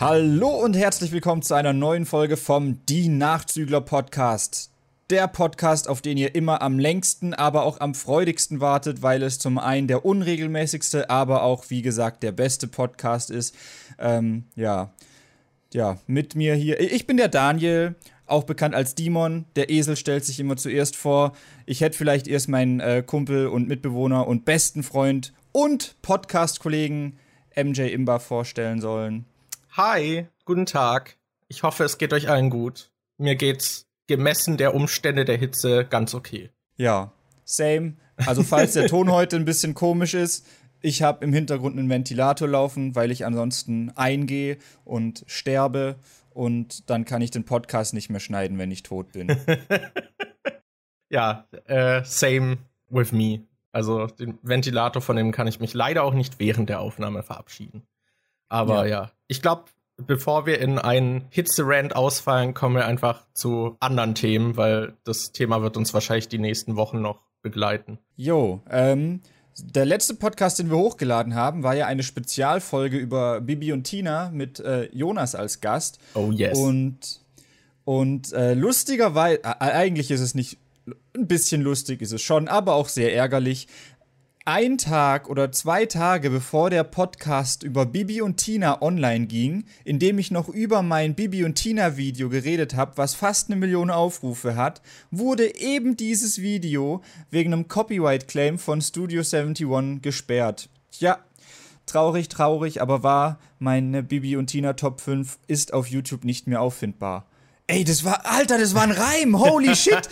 Hallo und herzlich willkommen zu einer neuen Folge vom Die Nachzügler Podcast. Der Podcast, auf den ihr immer am längsten, aber auch am freudigsten wartet, weil es zum einen der unregelmäßigste, aber auch, wie gesagt, der beste Podcast ist. Ähm, ja, ja, mit mir hier. Ich bin der Daniel, auch bekannt als Dimon. Der Esel stellt sich immer zuerst vor. Ich hätte vielleicht erst meinen äh, Kumpel und Mitbewohner und besten Freund und Podcast-Kollegen MJ Imba vorstellen sollen. Hi, guten Tag. Ich hoffe, es geht euch allen gut. Mir geht's gemessen der Umstände der Hitze ganz okay. Ja, same. Also falls der Ton heute ein bisschen komisch ist, ich habe im Hintergrund einen Ventilator laufen, weil ich ansonsten eingehe und sterbe und dann kann ich den Podcast nicht mehr schneiden, wenn ich tot bin. ja, äh, same with me. Also den Ventilator von dem kann ich mich leider auch nicht während der Aufnahme verabschieden. Aber ja, ja. ich glaube, bevor wir in einen Hitzerand ausfallen, kommen wir einfach zu anderen Themen, weil das Thema wird uns wahrscheinlich die nächsten Wochen noch begleiten. Jo, ähm, der letzte Podcast, den wir hochgeladen haben, war ja eine Spezialfolge über Bibi und Tina mit äh, Jonas als Gast. Oh yes. Und, und äh, lustigerweise, äh, eigentlich ist es nicht ein bisschen lustig ist es schon, aber auch sehr ärgerlich ein Tag oder zwei Tage bevor der Podcast über Bibi und Tina online ging, in dem ich noch über mein Bibi und Tina Video geredet habe, was fast eine Million Aufrufe hat, wurde eben dieses Video wegen einem Copyright Claim von Studio 71 gesperrt. Ja, traurig, traurig, aber wahr, meine Bibi und Tina Top 5 ist auf YouTube nicht mehr auffindbar. Ey, das war, Alter, das war ein Reim. Holy shit.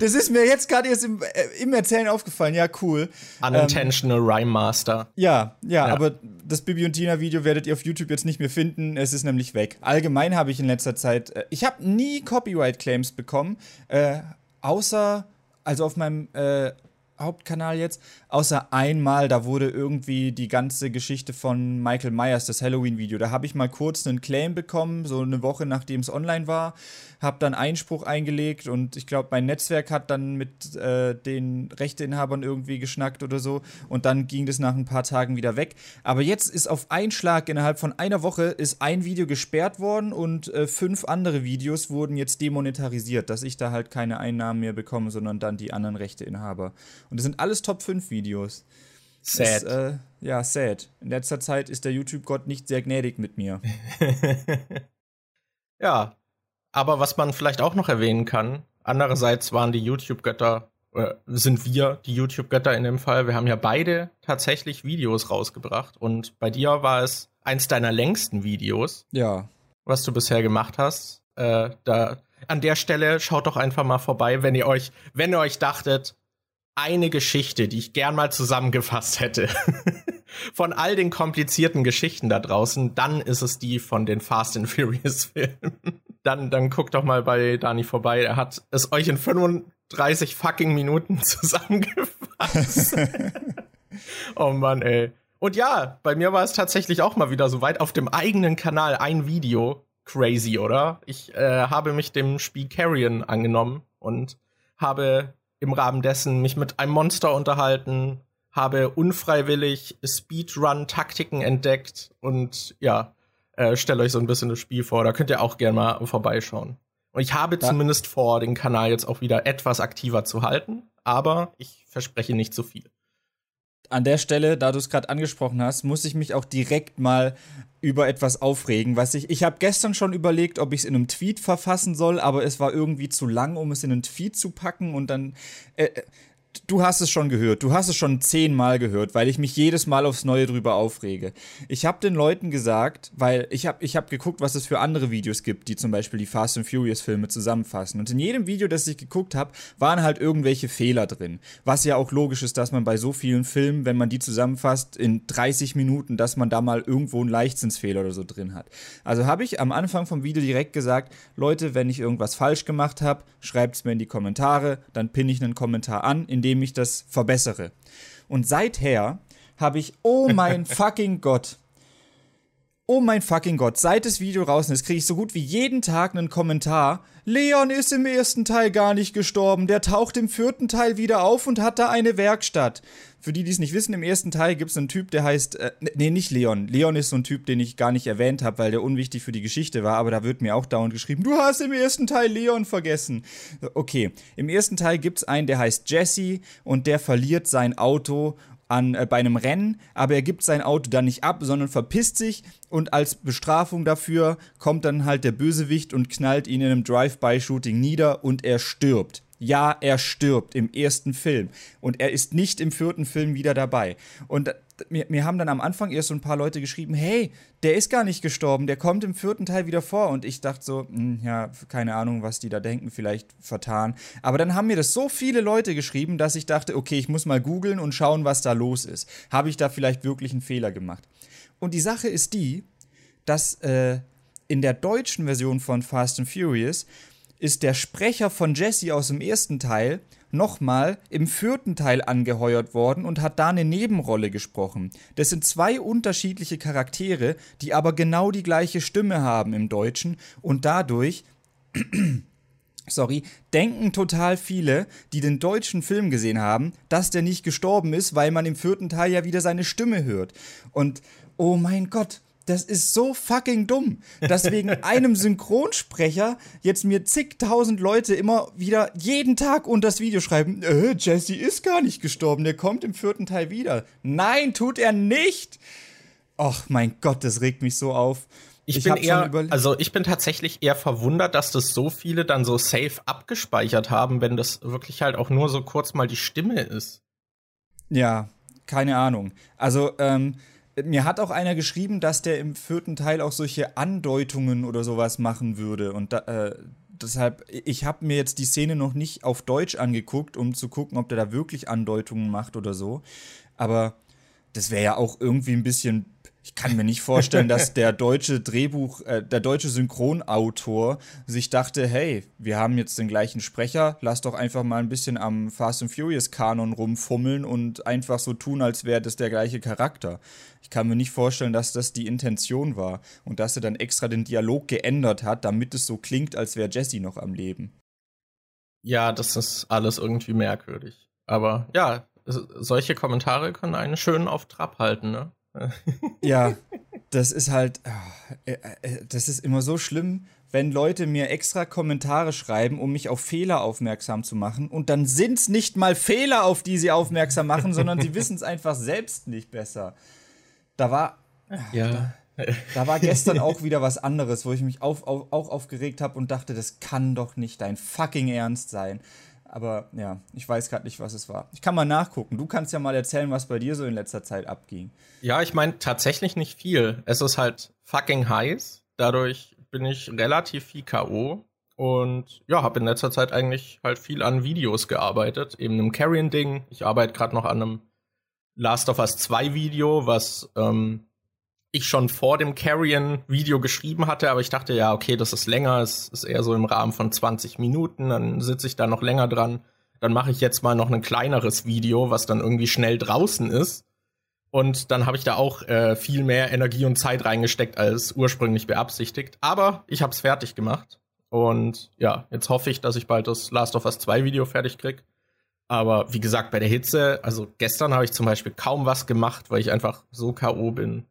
Das ist mir jetzt gerade erst im, äh, im, Erzählen aufgefallen. Ja, cool. Unintentional ähm, Rhyme Master. Ja, ja, ja, aber das Bibi und Tina Video werdet ihr auf YouTube jetzt nicht mehr finden. Es ist nämlich weg. Allgemein habe ich in letzter Zeit, äh, ich habe nie Copyright Claims bekommen, äh, außer, also auf meinem äh, Hauptkanal jetzt, außer einmal, da wurde irgendwie die ganze Geschichte von Michael Myers, das Halloween-Video, da habe ich mal kurz einen Claim bekommen, so eine Woche nachdem es online war habe dann Einspruch eingelegt und ich glaube, mein Netzwerk hat dann mit äh, den Rechteinhabern irgendwie geschnackt oder so und dann ging das nach ein paar Tagen wieder weg. Aber jetzt ist auf einen Schlag innerhalb von einer Woche ist ein Video gesperrt worden und äh, fünf andere Videos wurden jetzt demonetarisiert, dass ich da halt keine Einnahmen mehr bekomme, sondern dann die anderen Rechteinhaber. Und das sind alles Top 5 Videos. Sad. Das, äh, ja, sad. In letzter Zeit ist der YouTube-Gott nicht sehr gnädig mit mir. ja, aber was man vielleicht auch noch erwähnen kann, andererseits waren die YouTube-Götter, äh, sind wir die YouTube-Götter in dem Fall. Wir haben ja beide tatsächlich Videos rausgebracht und bei dir war es eins deiner längsten Videos. Ja. Was du bisher gemacht hast. Äh, da, an der Stelle schaut doch einfach mal vorbei, wenn ihr euch, wenn ihr euch dachtet, eine Geschichte, die ich gern mal zusammengefasst hätte. von all den komplizierten Geschichten da draußen, dann ist es die von den Fast and Furious Filmen dann, dann guckt doch mal bei Dani vorbei. Er hat es euch in 35 fucking Minuten zusammengefasst. oh Mann, ey. Und ja, bei mir war es tatsächlich auch mal wieder so weit auf dem eigenen Kanal ein Video. Crazy, oder? Ich äh, habe mich dem Spiel Carrion angenommen und habe im Rahmen dessen mich mit einem Monster unterhalten, habe unfreiwillig Speedrun-Taktiken entdeckt und ja, äh, stelle euch so ein bisschen das Spiel vor. Da könnt ihr auch gerne mal vorbeischauen. Und ich habe ja. zumindest vor, den Kanal jetzt auch wieder etwas aktiver zu halten, aber ich verspreche nicht zu viel. An der Stelle, da du es gerade angesprochen hast, muss ich mich auch direkt mal über etwas aufregen, was ich ich habe gestern schon überlegt, ob ich es in einem Tweet verfassen soll, aber es war irgendwie zu lang, um es in einen Tweet zu packen und dann äh, äh du hast es schon gehört, du hast es schon zehnmal gehört, weil ich mich jedes Mal aufs Neue drüber aufrege. Ich habe den Leuten gesagt, weil ich habe ich hab geguckt, was es für andere Videos gibt, die zum Beispiel die Fast and Furious Filme zusammenfassen. Und in jedem Video, das ich geguckt habe, waren halt irgendwelche Fehler drin. Was ja auch logisch ist, dass man bei so vielen Filmen, wenn man die zusammenfasst, in 30 Minuten, dass man da mal irgendwo einen Leichtsinnsfehler oder so drin hat. Also habe ich am Anfang vom Video direkt gesagt, Leute, wenn ich irgendwas falsch gemacht habe, schreibt es mir in die Kommentare, dann pinne ich einen Kommentar an, in indem ich das verbessere. Und seither habe ich, oh mein fucking Gott, Oh mein fucking Gott, seit das Video draußen ist, kriege ich so gut wie jeden Tag einen Kommentar. Leon ist im ersten Teil gar nicht gestorben, der taucht im vierten Teil wieder auf und hat da eine Werkstatt. Für die, die es nicht wissen, im ersten Teil gibt es einen Typ, der heißt, äh, nee, nicht Leon. Leon ist so ein Typ, den ich gar nicht erwähnt habe, weil der unwichtig für die Geschichte war, aber da wird mir auch dauernd geschrieben, du hast im ersten Teil Leon vergessen. Okay, im ersten Teil gibt es einen, der heißt Jesse und der verliert sein Auto an, äh, bei einem Rennen, aber er gibt sein Auto dann nicht ab, sondern verpisst sich und als Bestrafung dafür kommt dann halt der Bösewicht und knallt ihn in einem Drive-by-Shooting nieder und er stirbt. Ja, er stirbt im ersten Film und er ist nicht im vierten Film wieder dabei. Und mir, mir haben dann am Anfang erst so ein paar Leute geschrieben, hey, der ist gar nicht gestorben, der kommt im vierten Teil wieder vor. Und ich dachte so, mh, hm, ja, keine Ahnung, was die da denken, vielleicht vertan. Aber dann haben mir das so viele Leute geschrieben, dass ich dachte, okay, ich muss mal googeln und schauen, was da los ist. Habe ich da vielleicht wirklich einen Fehler gemacht? Und die Sache ist die, dass äh, in der deutschen Version von Fast and Furious ist der Sprecher von Jesse aus dem ersten Teil nochmal im vierten Teil angeheuert worden und hat da eine Nebenrolle gesprochen. Das sind zwei unterschiedliche Charaktere, die aber genau die gleiche Stimme haben im Deutschen und dadurch sorry, denken total viele, die den deutschen Film gesehen haben, dass der nicht gestorben ist, weil man im vierten Teil ja wieder seine Stimme hört. Und oh mein Gott, das ist so fucking dumm, dass wegen einem Synchronsprecher jetzt mir zigtausend Leute immer wieder jeden Tag unter das Video schreiben, äh, Jesse ist gar nicht gestorben, der kommt im vierten Teil wieder. Nein, tut er nicht. Ach mein Gott, das regt mich so auf. Ich, ich bin eher, also ich bin tatsächlich eher verwundert, dass das so viele dann so safe abgespeichert haben, wenn das wirklich halt auch nur so kurz mal die Stimme ist. Ja, keine Ahnung. Also, ähm, mir hat auch einer geschrieben, dass der im vierten Teil auch solche Andeutungen oder sowas machen würde. Und da, äh, deshalb, ich habe mir jetzt die Szene noch nicht auf Deutsch angeguckt, um zu gucken, ob der da wirklich Andeutungen macht oder so. Aber das wäre ja auch irgendwie ein bisschen ich kann mir nicht vorstellen, dass der deutsche Drehbuch, äh, der deutsche Synchronautor sich dachte, hey, wir haben jetzt den gleichen Sprecher, lass doch einfach mal ein bisschen am Fast and Furious Kanon rumfummeln und einfach so tun, als wäre das der gleiche Charakter. Ich kann mir nicht vorstellen, dass das die Intention war und dass er dann extra den Dialog geändert hat, damit es so klingt, als wäre Jesse noch am Leben. Ja, das ist alles irgendwie merkwürdig. Aber ja, solche Kommentare können einen schön auf Trab halten, ne? ja, das ist halt, ah, äh, äh, das ist immer so schlimm, wenn Leute mir extra Kommentare schreiben, um mich auf Fehler aufmerksam zu machen. Und dann sind es nicht mal Fehler, auf die sie aufmerksam machen, sondern sie wissen es einfach selbst nicht besser. Da war. Ja. Da, da, war gestern auch wieder was anderes, wo ich mich auf, auf, auch aufgeregt habe und dachte, das kann doch nicht dein fucking Ernst sein. Aber ja, ich weiß gerade nicht, was es war. Ich kann mal nachgucken. Du kannst ja mal erzählen, was bei dir so in letzter Zeit abging. Ja, ich meine tatsächlich nicht viel. Es ist halt fucking heiß. Dadurch bin ich relativ viel K.O. Und ja, habe in letzter Zeit eigentlich halt viel an Videos gearbeitet. Eben einem Carrion-Ding. Ich arbeite gerade noch an einem Last of Us 2 Video, was ähm, ich schon vor dem Carrion-Video geschrieben hatte, aber ich dachte, ja, okay, das ist länger, es ist eher so im Rahmen von 20 Minuten, dann sitze ich da noch länger dran. Dann mache ich jetzt mal noch ein kleineres Video, was dann irgendwie schnell draußen ist. Und dann habe ich da auch äh, viel mehr Energie und Zeit reingesteckt als ursprünglich beabsichtigt. Aber ich habe es fertig gemacht. Und ja, jetzt hoffe ich, dass ich bald das Last of Us 2 Video fertig krieg. Aber wie gesagt, bei der Hitze, also gestern habe ich zum Beispiel kaum was gemacht, weil ich einfach so K.O. bin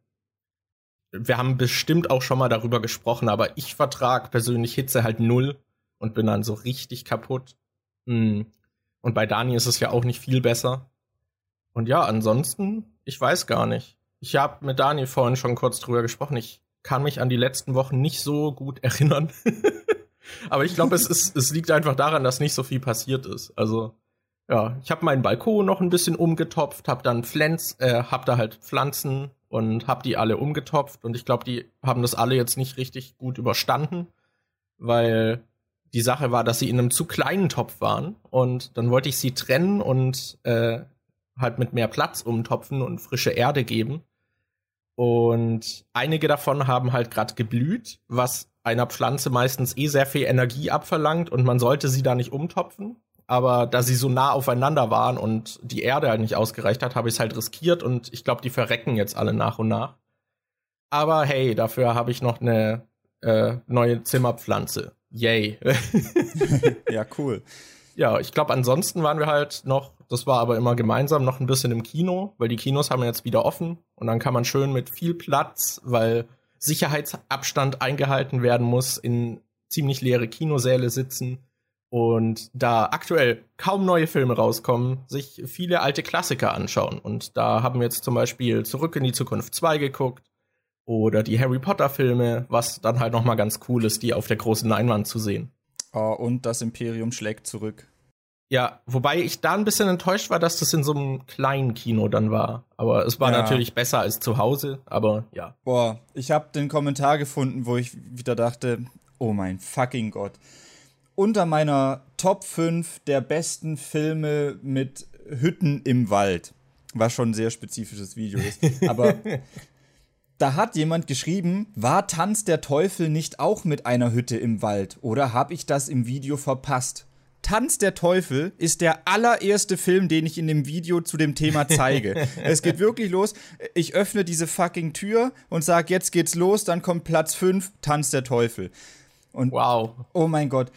wir haben bestimmt auch schon mal darüber gesprochen, aber ich vertrag persönlich Hitze halt null und bin dann so richtig kaputt. Hm. Und bei Dani ist es ja auch nicht viel besser. Und ja, ansonsten, ich weiß gar nicht. Ich habe mit Dani vorhin schon kurz drüber gesprochen. Ich kann mich an die letzten Wochen nicht so gut erinnern. aber ich glaube, es, es liegt einfach daran, dass nicht so viel passiert ist. Also, ja, ich habe meinen Balkon noch ein bisschen umgetopft, habe dann Pflanz, äh, hab da halt Pflanzen und habe die alle umgetopft. Und ich glaube, die haben das alle jetzt nicht richtig gut überstanden, weil die Sache war, dass sie in einem zu kleinen Topf waren. Und dann wollte ich sie trennen und äh, halt mit mehr Platz umtopfen und frische Erde geben. Und einige davon haben halt gerade geblüht, was einer Pflanze meistens eh sehr viel Energie abverlangt und man sollte sie da nicht umtopfen aber da sie so nah aufeinander waren und die Erde halt nicht ausgereicht hat, habe ich es halt riskiert und ich glaube, die verrecken jetzt alle nach und nach. Aber hey, dafür habe ich noch eine äh, neue Zimmerpflanze. Yay. ja, cool. Ja, ich glaube, ansonsten waren wir halt noch, das war aber immer gemeinsam, noch ein bisschen im Kino, weil die Kinos haben jetzt wieder offen und dann kann man schön mit viel Platz, weil Sicherheitsabstand eingehalten werden muss, in ziemlich leere Kinosäle sitzen und da aktuell kaum neue Filme rauskommen, sich viele alte Klassiker anschauen. Und da haben wir jetzt zum Beispiel Zurück in die Zukunft 2 geguckt oder die Harry Potter Filme, was dann halt noch mal ganz cool ist, die auf der großen Leinwand zu sehen. Oh, und das Imperium schlägt zurück. Ja, wobei ich da ein bisschen enttäuscht war, dass das in so einem kleinen Kino dann war. Aber es war ja. natürlich besser als zu Hause, aber ja. Boah, ich habe den Kommentar gefunden, wo ich wieder dachte, oh mein fucking Gott. Unter meiner Top 5 der besten Filme mit Hütten im Wald. Was schon ein sehr spezifisches Video ist. Aber da hat jemand geschrieben, war Tanz der Teufel nicht auch mit einer Hütte im Wald? Oder habe ich das im Video verpasst? Tanz der Teufel ist der allererste Film, den ich in dem Video zu dem Thema zeige. es geht wirklich los. Ich öffne diese fucking Tür und sage, jetzt geht's los, dann kommt Platz 5, Tanz der Teufel. Und wow. Oh mein Gott.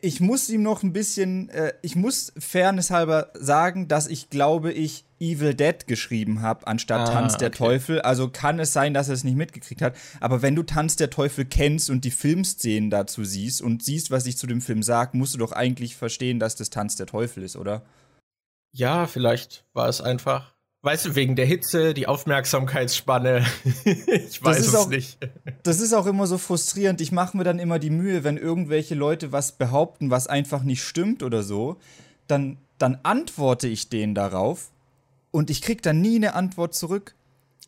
Ich muss ihm noch ein bisschen, äh, ich muss fairness halber sagen, dass ich glaube, ich Evil Dead geschrieben habe, anstatt ah, Tanz der okay. Teufel. Also kann es sein, dass er es nicht mitgekriegt hat. Aber wenn du Tanz der Teufel kennst und die Filmszenen dazu siehst und siehst, was ich zu dem Film sage, musst du doch eigentlich verstehen, dass das Tanz der Teufel ist, oder? Ja, vielleicht war es einfach. Weißt du, wegen der Hitze, die Aufmerksamkeitsspanne. ich weiß es auch, nicht. das ist auch immer so frustrierend. Ich mache mir dann immer die Mühe, wenn irgendwelche Leute was behaupten, was einfach nicht stimmt oder so, dann, dann antworte ich denen darauf und ich krieg dann nie eine Antwort zurück.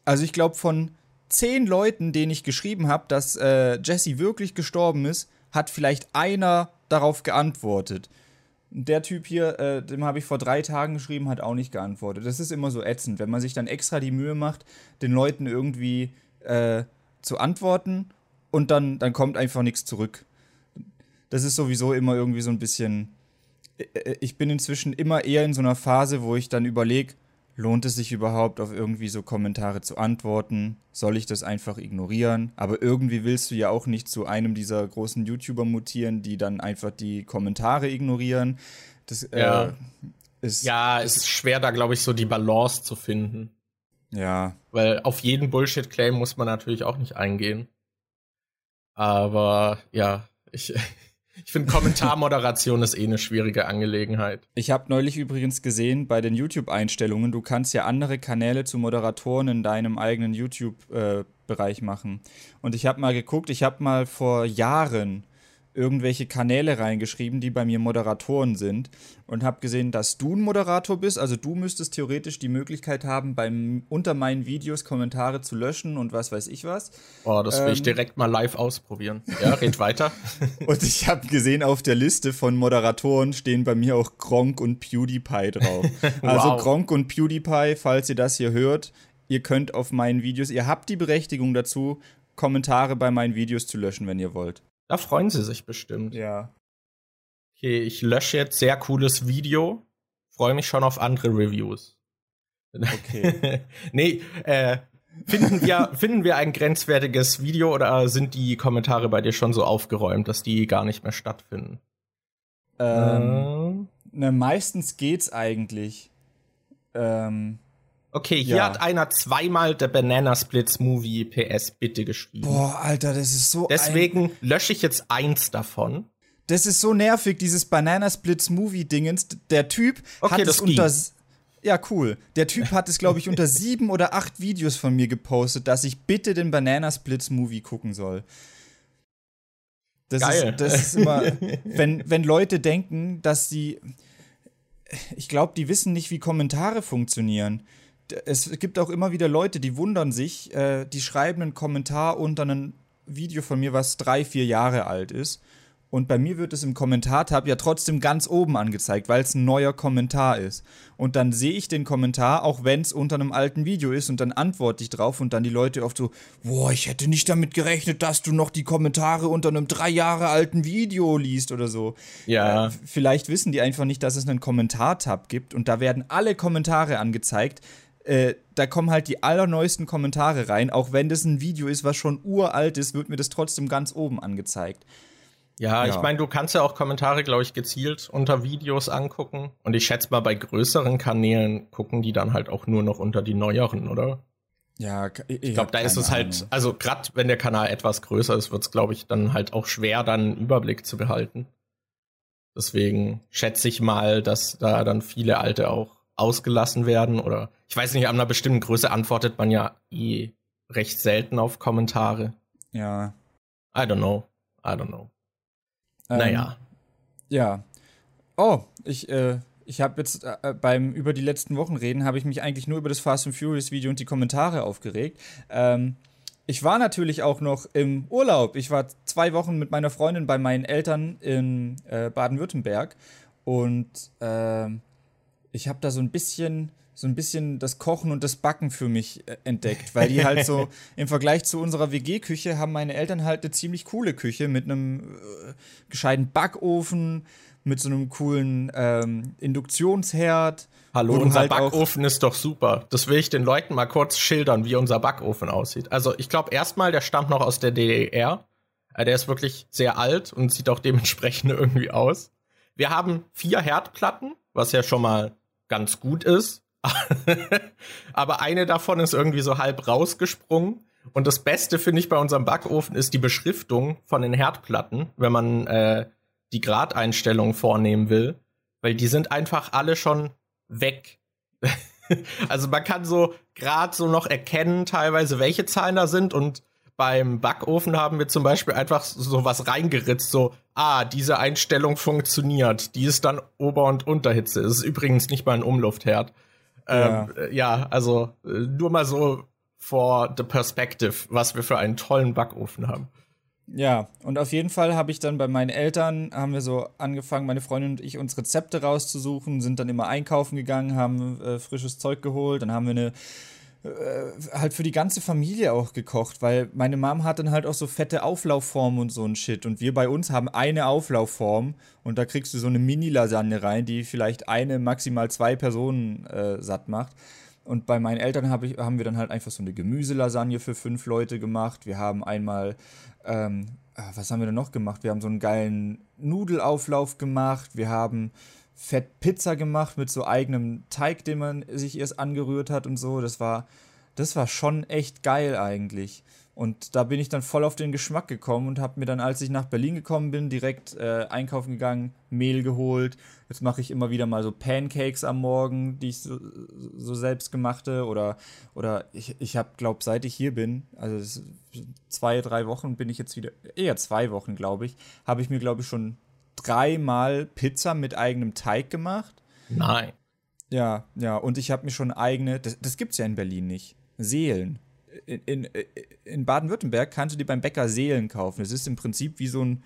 Also ich glaube, von zehn Leuten, denen ich geschrieben habe, dass äh, Jesse wirklich gestorben ist, hat vielleicht einer darauf geantwortet. Der Typ hier, äh, dem habe ich vor drei Tagen geschrieben, hat auch nicht geantwortet. Das ist immer so ätzend, wenn man sich dann extra die Mühe macht, den Leuten irgendwie äh, zu antworten und dann, dann kommt einfach nichts zurück. Das ist sowieso immer irgendwie so ein bisschen. Äh, äh, ich bin inzwischen immer eher in so einer Phase, wo ich dann überlege, lohnt es sich überhaupt auf irgendwie so Kommentare zu antworten? Soll ich das einfach ignorieren? Aber irgendwie willst du ja auch nicht zu einem dieser großen YouTuber mutieren, die dann einfach die Kommentare ignorieren. Das, äh, ja. Äh, ist, ja, es ist schwer, da glaube ich so die Balance zu finden. Ja. Weil auf jeden Bullshit-Claim muss man natürlich auch nicht eingehen. Aber ja, ich, ich finde, Kommentarmoderation ist eh eine schwierige Angelegenheit. Ich habe neulich übrigens gesehen bei den YouTube-Einstellungen, du kannst ja andere Kanäle zu Moderatoren in deinem eigenen YouTube-Bereich äh, machen. Und ich habe mal geguckt, ich habe mal vor Jahren irgendwelche Kanäle reingeschrieben, die bei mir Moderatoren sind und habe gesehen, dass du ein Moderator bist. Also du müsstest theoretisch die Möglichkeit haben, beim, unter meinen Videos Kommentare zu löschen und was weiß ich was. Oh, das will ähm, ich direkt mal live ausprobieren. Ja, red weiter. und ich habe gesehen, auf der Liste von Moderatoren stehen bei mir auch Gronk und PewDiePie drauf. Also wow. Gronk und PewDiePie, falls ihr das hier hört, ihr könnt auf meinen Videos, ihr habt die Berechtigung dazu, Kommentare bei meinen Videos zu löschen, wenn ihr wollt. Da freuen sie sich bestimmt. Ja. Okay, ich lösche jetzt sehr cooles Video. Freue mich schon auf andere Reviews. Okay. nee, äh, finden wir, finden wir ein grenzwertiges Video oder sind die Kommentare bei dir schon so aufgeräumt, dass die gar nicht mehr stattfinden? Ähm, äh. ne, meistens geht's eigentlich. Ähm, Okay, hier ja. hat einer zweimal der Banana Splits Movie PS bitte geschrieben. Boah, Alter, das ist so. Deswegen lösche ich jetzt eins davon. Das ist so nervig, dieses Banana Splits Movie Dingens. Der Typ okay, hat es unter. Ja, cool. Der Typ hat es, glaube ich, unter sieben oder acht Videos von mir gepostet, dass ich bitte den Banana Splits Movie gucken soll. Das Geil. Ist, das ist immer, wenn, wenn Leute denken, dass sie. Ich glaube, die wissen nicht, wie Kommentare funktionieren es gibt auch immer wieder Leute, die wundern sich, äh, die schreiben einen Kommentar unter ein Video von mir, was drei, vier Jahre alt ist. Und bei mir wird es im Kommentartab ja trotzdem ganz oben angezeigt, weil es ein neuer Kommentar ist. Und dann sehe ich den Kommentar, auch wenn es unter einem alten Video ist, und dann antworte ich drauf und dann die Leute oft so, boah, ich hätte nicht damit gerechnet, dass du noch die Kommentare unter einem drei Jahre alten Video liest oder so. Ja. Äh, vielleicht wissen die einfach nicht, dass es einen Kommentartab gibt und da werden alle Kommentare angezeigt äh, da kommen halt die allerneuesten Kommentare rein. Auch wenn das ein Video ist, was schon uralt ist, wird mir das trotzdem ganz oben angezeigt. Ja, ja. ich meine, du kannst ja auch Kommentare, glaube ich, gezielt unter Videos angucken. Und ich schätze mal, bei größeren Kanälen gucken die dann halt auch nur noch unter die neueren, oder? Ja, ich, ich glaube, da ist es halt, also gerade wenn der Kanal etwas größer ist, wird es, glaube ich, dann halt auch schwer, dann einen Überblick zu behalten. Deswegen schätze ich mal, dass da dann viele alte auch ausgelassen werden oder ich weiß nicht, an einer bestimmten Größe antwortet man ja eh recht selten auf Kommentare. Ja. I don't know. I don't know. Ähm, naja. Ja. Oh, ich, äh, ich habe jetzt äh, beim über die letzten Wochen reden, habe ich mich eigentlich nur über das Fast and Furious Video und die Kommentare aufgeregt. Ähm, ich war natürlich auch noch im Urlaub. Ich war zwei Wochen mit meiner Freundin bei meinen Eltern in äh, Baden-Württemberg und äh, ich habe da so ein bisschen so ein bisschen das Kochen und das Backen für mich äh, entdeckt, weil die halt so im Vergleich zu unserer WG-Küche haben meine Eltern halt eine ziemlich coole Küche mit einem äh, gescheiten Backofen, mit so einem coolen ähm, Induktionsherd. Hallo, unser halt Backofen ist doch super. Das will ich den Leuten mal kurz schildern, wie unser Backofen aussieht. Also ich glaube erstmal, der stammt noch aus der DDR. Äh, der ist wirklich sehr alt und sieht auch dementsprechend irgendwie aus. Wir haben vier Herdplatten, was ja schon mal ganz gut ist. Aber eine davon ist irgendwie so halb rausgesprungen. Und das Beste finde ich bei unserem Backofen ist die Beschriftung von den Herdplatten, wenn man äh, die Gradeinstellung vornehmen will, weil die sind einfach alle schon weg. also man kann so gerade so noch erkennen, teilweise welche Zahlen da sind und beim Backofen haben wir zum Beispiel einfach so was reingeritzt, so, ah, diese Einstellung funktioniert. Die ist dann Ober- und Unterhitze. Es ist übrigens nicht mal ein Umluftherd. Ja, ähm, äh, ja also äh, nur mal so for the perspective, was wir für einen tollen Backofen haben. Ja, und auf jeden Fall habe ich dann bei meinen Eltern, haben wir so angefangen, meine Freundin und ich, uns Rezepte rauszusuchen, sind dann immer einkaufen gegangen, haben äh, frisches Zeug geholt, dann haben wir eine halt für die ganze Familie auch gekocht, weil meine Mom hat dann halt auch so fette Auflaufformen und so ein Shit. Und wir bei uns haben eine Auflaufform und da kriegst du so eine Mini-Lasagne rein, die vielleicht eine, maximal zwei Personen äh, satt macht. Und bei meinen Eltern hab ich, haben wir dann halt einfach so eine Gemüselasagne für fünf Leute gemacht. Wir haben einmal, ähm, ah, was haben wir denn noch gemacht? Wir haben so einen geilen Nudelauflauf gemacht. Wir haben Fett Pizza gemacht mit so eigenem Teig, den man sich erst angerührt hat und so. Das war, das war schon echt geil eigentlich. Und da bin ich dann voll auf den Geschmack gekommen und habe mir dann, als ich nach Berlin gekommen bin, direkt äh, einkaufen gegangen, Mehl geholt. Jetzt mache ich immer wieder mal so Pancakes am Morgen, die ich so, so selbst gemachte. Oder, oder ich, ich habe, glaube seit ich hier bin, also zwei, drei Wochen bin ich jetzt wieder, eher zwei Wochen, glaube ich, habe ich mir, glaube ich, schon dreimal Pizza mit eigenem Teig gemacht. Nein. Ja, ja, und ich habe mir schon eigene, das, das gibt es ja in Berlin nicht, Seelen in, in, in Baden-Württemberg kannst du dir beim Bäcker Seelen kaufen. Es ist im Prinzip wie so ein.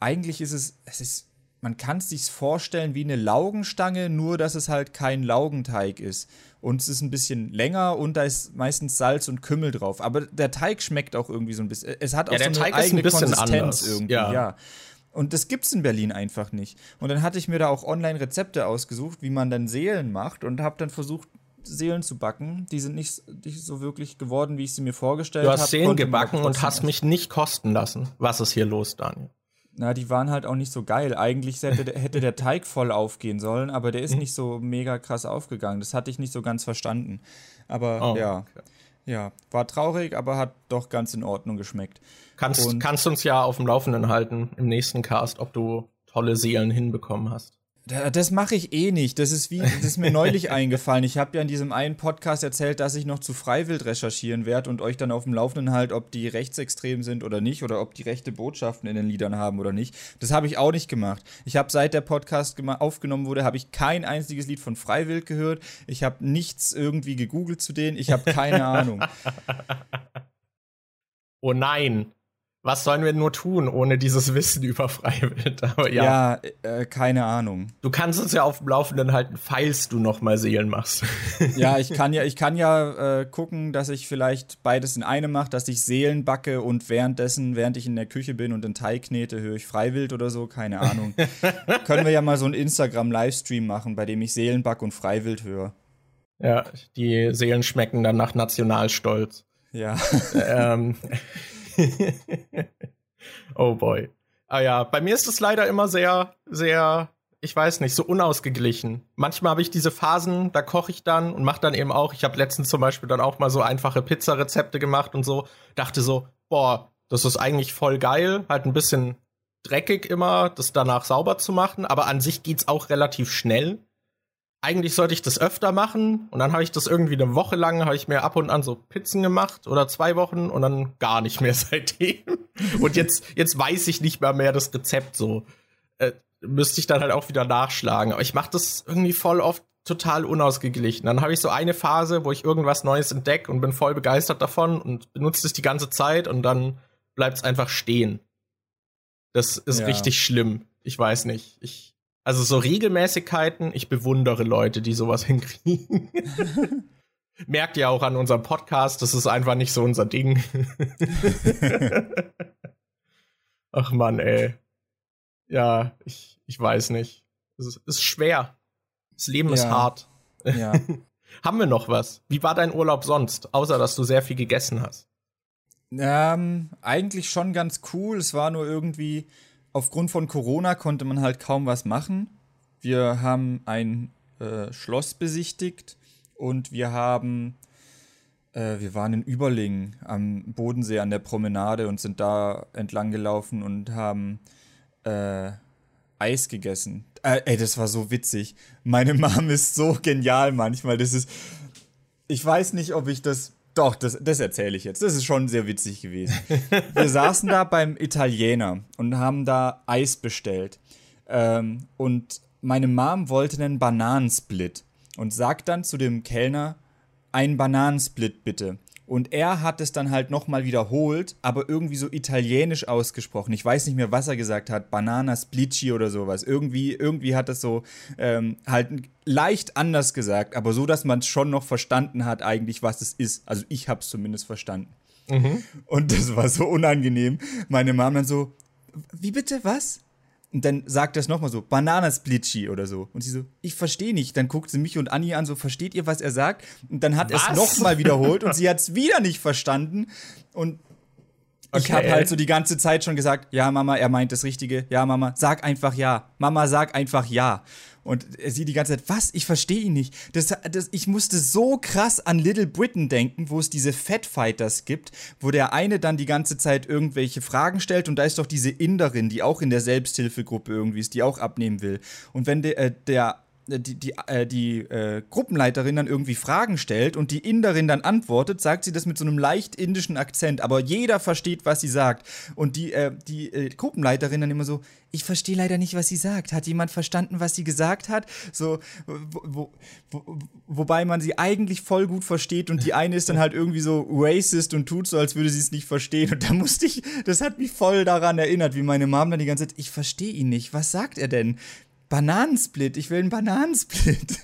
Eigentlich ist es. Es ist. Man kann es sich vorstellen wie eine Laugenstange, nur dass es halt kein Laugenteig ist. Und es ist ein bisschen länger und da ist meistens Salz und Kümmel drauf. Aber der Teig schmeckt auch irgendwie so ein bisschen. Es hat auch ja, so eine eigene Konsistenz anders. irgendwie. Ja. ja. Und das gibt es in Berlin einfach nicht. Und dann hatte ich mir da auch online Rezepte ausgesucht, wie man dann Seelen macht und habe dann versucht, Seelen zu backen. Die sind nicht, nicht so wirklich geworden, wie ich sie mir vorgestellt habe. Du hast Seelen gebacken und hast mich nicht kosten lassen. Was ist hier los, Daniel? Na, die waren halt auch nicht so geil. Eigentlich hätte, hätte der Teig voll aufgehen sollen, aber der ist mhm. nicht so mega krass aufgegangen. Das hatte ich nicht so ganz verstanden. Aber oh, ja. Okay. Ja, war traurig, aber hat doch ganz in Ordnung geschmeckt. Kannst, kannst uns ja auf dem Laufenden halten im nächsten Cast, ob du tolle Seelen hinbekommen hast. Das mache ich eh nicht. Das ist wie, das ist mir neulich eingefallen. Ich habe ja in diesem einen Podcast erzählt, dass ich noch zu Freiwild recherchieren werde und euch dann auf dem Laufenden halt, ob die rechtsextrem sind oder nicht oder ob die rechte Botschaften in den Liedern haben oder nicht. Das habe ich auch nicht gemacht. Ich habe seit der Podcast aufgenommen wurde, habe ich kein einziges Lied von Freiwild gehört. Ich habe nichts irgendwie gegoogelt zu denen. Ich habe keine Ahnung. Oh nein was sollen wir nur tun ohne dieses Wissen über Freiwild? Aber ja, ja äh, keine Ahnung. Du kannst uns ja auf dem Laufenden halten, falls du noch mal Seelen machst. ja, ich kann ja, ich kann ja äh, gucken, dass ich vielleicht beides in einem mache, dass ich Seelen backe und währenddessen, während ich in der Küche bin und den Teig knete, höre ich Freiwild oder so, keine Ahnung. Können wir ja mal so einen Instagram-Livestream machen, bei dem ich Seelen backe und Freiwild höre. Ja, die Seelen schmecken dann nach Nationalstolz. Ja. ähm. oh boy. Ah ja, bei mir ist es leider immer sehr, sehr, ich weiß nicht, so unausgeglichen. Manchmal habe ich diese Phasen, da koche ich dann und mache dann eben auch. Ich habe letztens zum Beispiel dann auch mal so einfache Pizzarezepte gemacht und so. Dachte so, boah, das ist eigentlich voll geil. Halt ein bisschen dreckig immer, das danach sauber zu machen. Aber an sich geht's auch relativ schnell eigentlich sollte ich das öfter machen und dann habe ich das irgendwie eine Woche lang, habe ich mir ab und an so Pizzen gemacht oder zwei Wochen und dann gar nicht mehr seitdem. Und jetzt, jetzt weiß ich nicht mehr mehr das Rezept so. Äh, müsste ich dann halt auch wieder nachschlagen. Aber ich mache das irgendwie voll oft total unausgeglichen. Dann habe ich so eine Phase, wo ich irgendwas Neues entdecke und bin voll begeistert davon und benutze es die ganze Zeit und dann bleibt es einfach stehen. Das ist ja. richtig schlimm. Ich weiß nicht. Ich also so Regelmäßigkeiten, ich bewundere Leute, die sowas hinkriegen. Merkt ihr auch an unserem Podcast, das ist einfach nicht so unser Ding. Ach man, ey. Ja, ich, ich weiß nicht. Es ist, ist schwer. Das Leben ja. ist hart. Ja. Haben wir noch was? Wie war dein Urlaub sonst, außer dass du sehr viel gegessen hast? Ähm, eigentlich schon ganz cool. Es war nur irgendwie, aufgrund von Corona konnte man halt kaum was machen. Wir haben ein äh, Schloss besichtigt und wir haben, äh, wir waren in Überlingen am Bodensee an der Promenade und sind da entlang gelaufen und haben äh, Eis gegessen. Äh, ey, das war so witzig. Meine Mom ist so genial manchmal. Das ist, ich weiß nicht, ob ich das doch, das, das erzähle ich jetzt. Das ist schon sehr witzig gewesen. Wir saßen da beim Italiener und haben da Eis bestellt. Ähm, und meine Mom wollte einen Bananensplit und sagt dann zu dem Kellner, einen Bananensplit bitte. Und er hat es dann halt nochmal wiederholt, aber irgendwie so italienisch ausgesprochen. Ich weiß nicht mehr, was er gesagt hat. Banana Splici oder sowas. Irgendwie, irgendwie hat das so ähm, halt leicht anders gesagt, aber so, dass man es schon noch verstanden hat, eigentlich, was es ist. Also ich habe es zumindest verstanden. Mhm. Und das war so unangenehm. Meine Mom dann so, wie bitte, was? Und dann sagt er es nochmal so, Bananasplitschi oder so. Und sie so, ich verstehe nicht. Dann guckt sie mich und Anni an, so, versteht ihr, was er sagt? Und dann hat er es nochmal wiederholt und sie hat es wieder nicht verstanden. Und Okay. Ich habe halt so die ganze Zeit schon gesagt, ja, Mama, er meint das Richtige. Ja, Mama, sag einfach ja. Mama, sag einfach ja. Und sie die ganze Zeit, was? Ich verstehe ihn nicht. Das, das, ich musste so krass an Little Britain denken, wo es diese Fat Fighters gibt, wo der eine dann die ganze Zeit irgendwelche Fragen stellt und da ist doch diese Inderin, die auch in der Selbsthilfegruppe irgendwie ist, die auch abnehmen will. Und wenn der, äh, der die, die, äh, die äh, Gruppenleiterin dann irgendwie Fragen stellt und die Inderin dann antwortet, sagt sie das mit so einem leicht indischen Akzent, aber jeder versteht, was sie sagt. Und die, äh, die äh, Gruppenleiterin dann immer so, ich verstehe leider nicht, was sie sagt. Hat jemand verstanden, was sie gesagt hat? So, wo, wo, wobei man sie eigentlich voll gut versteht und die eine ist dann halt irgendwie so racist und tut so, als würde sie es nicht verstehen. Und da musste ich, das hat mich voll daran erinnert, wie meine Mom dann die ganze Zeit, ich verstehe ihn nicht. Was sagt er denn? Bananensplit, ich will einen Bananensplit.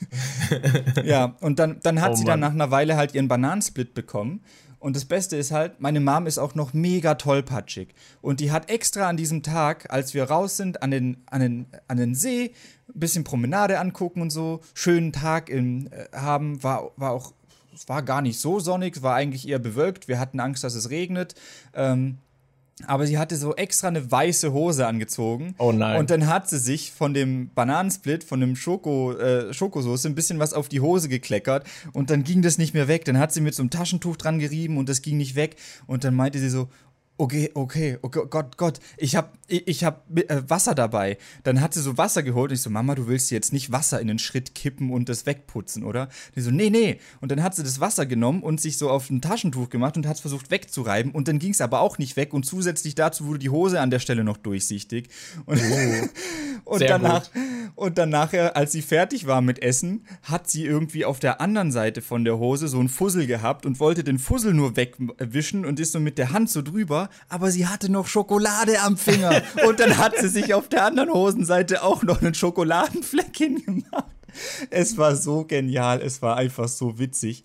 ja, und dann, dann hat oh, sie dann nach einer Weile halt ihren Bananensplit bekommen. Und das Beste ist halt, meine Mom ist auch noch mega tollpatschig. Und die hat extra an diesem Tag, als wir raus sind, an den, an den, an den See, ein bisschen Promenade angucken und so, schönen Tag im, äh, haben, war, war auch, es war gar nicht so sonnig, war eigentlich eher bewölkt. Wir hatten Angst, dass es regnet. Ähm, aber sie hatte so extra eine weiße Hose angezogen. Oh nein. Und dann hat sie sich von dem Bananensplit, von dem Schoko, äh, Schokosoße ein bisschen was auf die Hose gekleckert und dann ging das nicht mehr weg. Dann hat sie mit so einem Taschentuch dran gerieben und das ging nicht weg. Und dann meinte sie so, okay, okay, oh Gott, Gott, ich hab, ich, ich hab äh, Wasser dabei. Dann hat sie so Wasser geholt und ich so, Mama, du willst jetzt nicht Wasser in den Schritt kippen und das wegputzen, oder? Die so, nee, nee. Und dann hat sie das Wasser genommen und sich so auf ein Taschentuch gemacht und hat es versucht wegzureiben und dann ging es aber auch nicht weg und zusätzlich dazu wurde die Hose an der Stelle noch durchsichtig. Und, oh. und danach, gut. und dann nachher, als sie fertig war mit Essen, hat sie irgendwie auf der anderen Seite von der Hose so einen Fussel gehabt und wollte den Fussel nur wegwischen und ist so mit der Hand so drüber aber sie hatte noch Schokolade am Finger. Und dann hat sie sich auf der anderen Hosenseite auch noch einen Schokoladenfleck hingemacht. Es war so genial, es war einfach so witzig.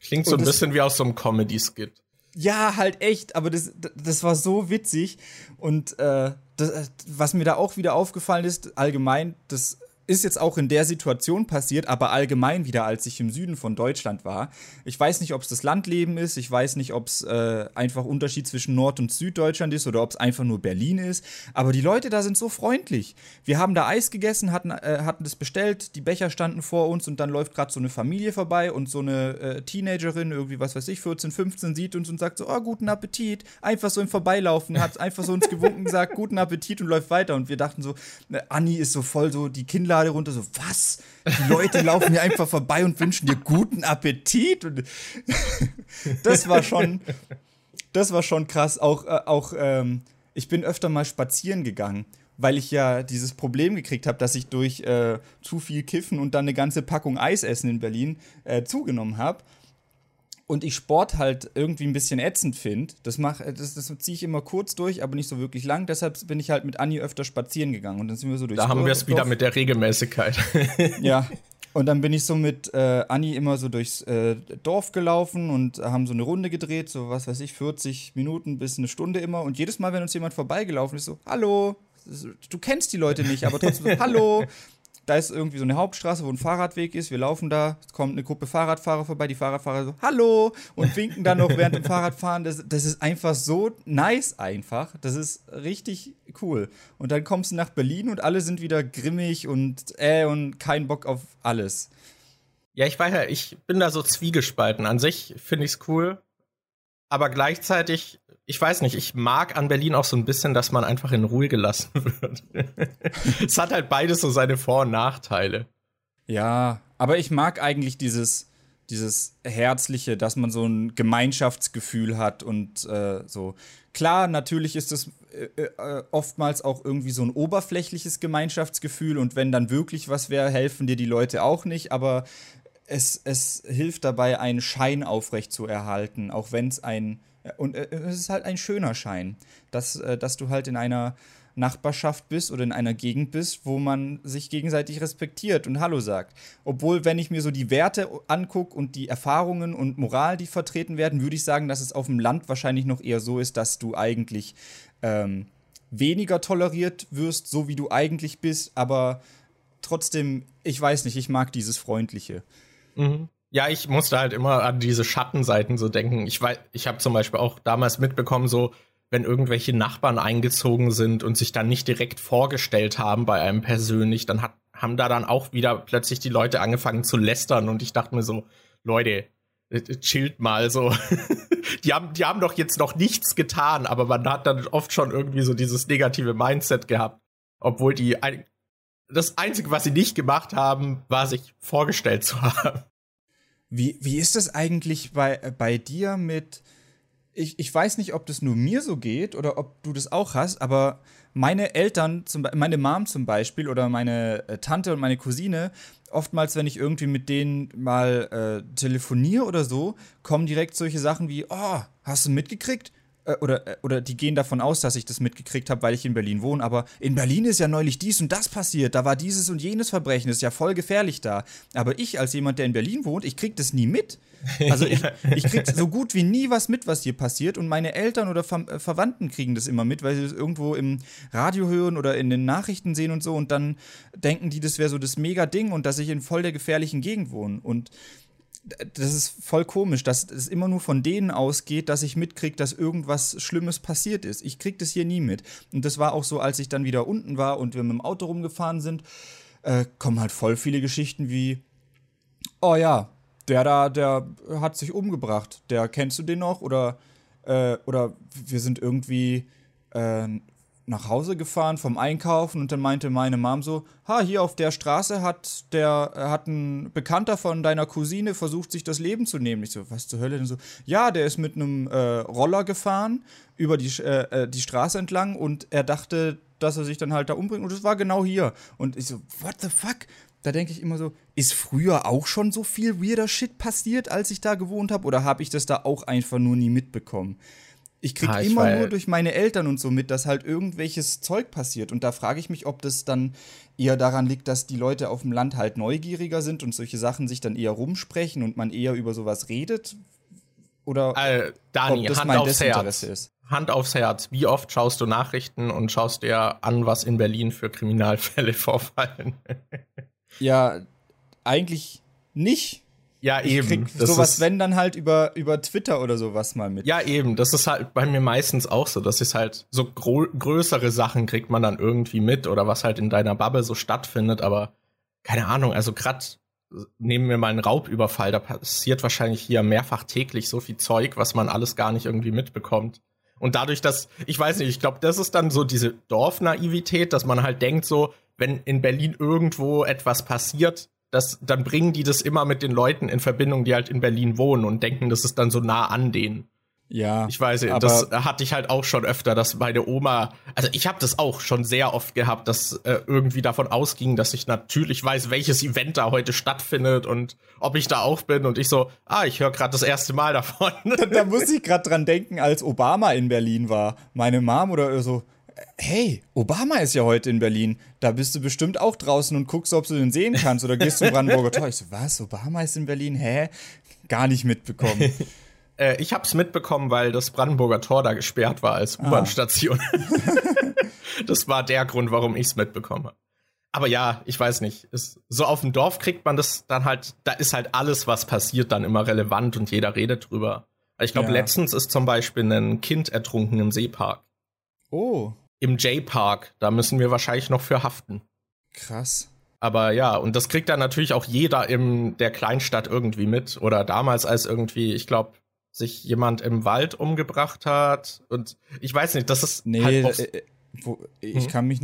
Klingt so ein bisschen wie aus so einem Comedy-Skit. Ja, halt echt, aber das, das war so witzig. Und äh, das, was mir da auch wieder aufgefallen ist, allgemein, das ist jetzt auch in der Situation passiert, aber allgemein wieder, als ich im Süden von Deutschland war. Ich weiß nicht, ob es das Landleben ist, ich weiß nicht, ob es äh, einfach Unterschied zwischen Nord- und Süddeutschland ist oder ob es einfach nur Berlin ist. Aber die Leute da sind so freundlich. Wir haben da Eis gegessen, hatten, äh, hatten das bestellt, die Becher standen vor uns und dann läuft gerade so eine Familie vorbei und so eine äh, Teenagerin, irgendwie, was weiß ich, 14, 15, sieht uns und sagt so, oh, guten Appetit. Einfach so im Vorbeilaufen, hat einfach so uns gewunken, gesagt, guten Appetit und läuft weiter. Und wir dachten so, äh, Anni ist so voll so die Kinder Schublade runter, so, was? Die Leute laufen hier einfach vorbei und wünschen dir guten Appetit. Und das war schon, das war schon krass. Auch, äh, auch ähm, ich bin öfter mal spazieren gegangen, weil ich ja dieses Problem gekriegt habe, dass ich durch äh, zu viel Kiffen und dann eine ganze Packung Eis essen in Berlin äh, zugenommen habe und ich Sport halt irgendwie ein bisschen ätzend finde, das, das, das ziehe ich immer kurz durch, aber nicht so wirklich lang. Deshalb bin ich halt mit Anni öfter spazieren gegangen und dann sind wir so durch. Da haben wir es wieder mit der Regelmäßigkeit. ja. Und dann bin ich so mit äh, Anni immer so durchs äh, Dorf gelaufen und haben so eine Runde gedreht, so was weiß ich, 40 Minuten bis eine Stunde immer. Und jedes Mal, wenn uns jemand vorbeigelaufen ist, so, hallo, du kennst die Leute nicht, aber trotzdem so, hallo, da ist irgendwie so eine Hauptstraße, wo ein Fahrradweg ist. Wir laufen da, es kommt eine Gruppe Fahrradfahrer vorbei, die Fahrradfahrer so, hallo, und winken dann noch während dem Fahrradfahren. Das, das ist einfach so nice einfach. Das ist richtig cool. Und dann kommst du nach Berlin und alle sind wieder grimmig und äh und kein Bock auf alles. Ja, ich weiß ja, ich bin da so zwiegespalten. An sich finde ich es cool, aber gleichzeitig ich weiß nicht, ich mag an Berlin auch so ein bisschen, dass man einfach in Ruhe gelassen wird. es hat halt beides so seine Vor- und Nachteile. Ja, aber ich mag eigentlich dieses, dieses Herzliche, dass man so ein Gemeinschaftsgefühl hat und äh, so. Klar, natürlich ist es äh, äh, oftmals auch irgendwie so ein oberflächliches Gemeinschaftsgefühl und wenn dann wirklich was wäre, helfen dir die Leute auch nicht, aber es, es hilft dabei, einen Schein aufrecht zu erhalten, auch wenn es ein und äh, es ist halt ein schöner Schein, dass, äh, dass du halt in einer Nachbarschaft bist oder in einer Gegend bist, wo man sich gegenseitig respektiert und Hallo sagt. Obwohl, wenn ich mir so die Werte angucke und die Erfahrungen und Moral, die vertreten werden, würde ich sagen, dass es auf dem Land wahrscheinlich noch eher so ist, dass du eigentlich ähm, weniger toleriert wirst, so wie du eigentlich bist, aber trotzdem, ich weiß nicht, ich mag dieses Freundliche. Mhm. Ja, ich musste halt immer an diese Schattenseiten so denken. Ich weiß, ich habe zum Beispiel auch damals mitbekommen, so wenn irgendwelche Nachbarn eingezogen sind und sich dann nicht direkt vorgestellt haben bei einem persönlich, dann hat, haben da dann auch wieder plötzlich die Leute angefangen zu lästern und ich dachte mir so, Leute, äh, äh, chillt mal so. die haben, die haben doch jetzt noch nichts getan, aber man hat dann oft schon irgendwie so dieses negative Mindset gehabt, obwohl die das einzige, was sie nicht gemacht haben, war sich vorgestellt zu haben. Wie, wie ist das eigentlich bei, äh, bei dir mit. Ich, ich weiß nicht, ob das nur mir so geht oder ob du das auch hast, aber meine Eltern, zum, meine Mom zum Beispiel oder meine äh, Tante und meine Cousine, oftmals, wenn ich irgendwie mit denen mal äh, telefoniere oder so, kommen direkt solche Sachen wie: Oh, hast du mitgekriegt? Äh, oder, äh, oder die gehen davon aus, dass ich das mitgekriegt habe, weil ich in Berlin wohne, aber in Berlin ist ja neulich dies und das passiert, da war dieses und jenes Verbrechen, ist ja voll gefährlich da. Aber ich als jemand, der in Berlin wohnt, ich krieg das nie mit. Also ich, ich krieg so gut wie nie was mit, was hier passiert. Und meine Eltern oder Ver äh, Verwandten kriegen das immer mit, weil sie das irgendwo im Radio hören oder in den Nachrichten sehen und so. Und dann denken die, das wäre so das mega Ding und dass ich in voll der gefährlichen Gegend wohne. Und das ist voll komisch, dass es immer nur von denen ausgeht, dass ich mitkriege, dass irgendwas Schlimmes passiert ist. Ich krieg das hier nie mit. Und das war auch so, als ich dann wieder unten war und wir mit dem Auto rumgefahren sind, äh, kommen halt voll viele Geschichten wie, oh ja, der da, der hat sich umgebracht. Der kennst du den noch? Oder, äh, oder wir sind irgendwie äh, nach Hause gefahren vom Einkaufen und dann meinte meine Mom so, ha, hier auf der Straße hat der hat ein Bekannter von deiner Cousine versucht, sich das Leben zu nehmen. Ich so, was zur Hölle denn so? Ja, der ist mit einem äh, Roller gefahren über die, äh, äh, die Straße entlang und er dachte, dass er sich dann halt da umbringt und es war genau hier. Und ich so, what the fuck? Da denke ich immer so, ist früher auch schon so viel weirder Shit passiert, als ich da gewohnt habe? Oder habe ich das da auch einfach nur nie mitbekommen? Ich kriege ah, immer nur durch meine Eltern und so mit, dass halt irgendwelches Zeug passiert. Und da frage ich mich, ob das dann eher daran liegt, dass die Leute auf dem Land halt neugieriger sind und solche Sachen sich dann eher rumsprechen und man eher über sowas redet. Oder äh, Dani, ob das Hand mein aufs Herz. ist. Hand aufs Herz, wie oft schaust du Nachrichten und schaust dir an, was in Berlin für Kriminalfälle vorfallen? ja, eigentlich nicht. Ja, ich eben. Das sowas, wenn dann halt über, über Twitter oder sowas mal mit. Ja, eben. Das ist halt bei mir meistens auch so. Das ist halt so größere Sachen kriegt man dann irgendwie mit oder was halt in deiner Bubble so stattfindet. Aber keine Ahnung, also grad nehmen wir mal einen Raubüberfall. Da passiert wahrscheinlich hier mehrfach täglich so viel Zeug, was man alles gar nicht irgendwie mitbekommt. Und dadurch, dass, ich weiß nicht, ich glaube, das ist dann so diese Dorfnaivität, dass man halt denkt so, wenn in Berlin irgendwo etwas passiert, das, dann bringen die das immer mit den Leuten in Verbindung, die halt in Berlin wohnen und denken, das ist dann so nah an denen. Ja. Ich weiß nicht, das hatte ich halt auch schon öfter, dass meine Oma, also ich habe das auch schon sehr oft gehabt, dass äh, irgendwie davon ausging, dass ich natürlich weiß, welches Event da heute stattfindet und ob ich da auch bin und ich so, ah, ich höre gerade das erste Mal davon. Da, da muss ich gerade dran denken, als Obama in Berlin war. Meine Mom oder so, hey, Obama ist ja heute in Berlin. Da bist du bestimmt auch draußen und guckst, ob du den sehen kannst. Oder gehst zum Brandenburger Tor. Ich so, was? Obama ist in Berlin? Hä? Gar nicht mitbekommen. äh, ich hab's mitbekommen, weil das Brandenburger Tor da gesperrt war als ah. U-Bahn-Station. das war der Grund, warum ich's mitbekommen habe. Aber ja, ich weiß nicht. Ist, so auf dem Dorf kriegt man das dann halt, da ist halt alles, was passiert, dann immer relevant und jeder redet drüber. Ich glaube, ja. letztens ist zum Beispiel ein Kind ertrunken im Seepark. Oh im J-Park. Da müssen wir wahrscheinlich noch für haften. Krass. Aber ja, und das kriegt dann natürlich auch jeder in der Kleinstadt irgendwie mit. Oder damals, als irgendwie, ich glaube, sich jemand im Wald umgebracht hat. Und ich weiß nicht, das ist. Nee, halt äh, wo, ich hm? kann mich.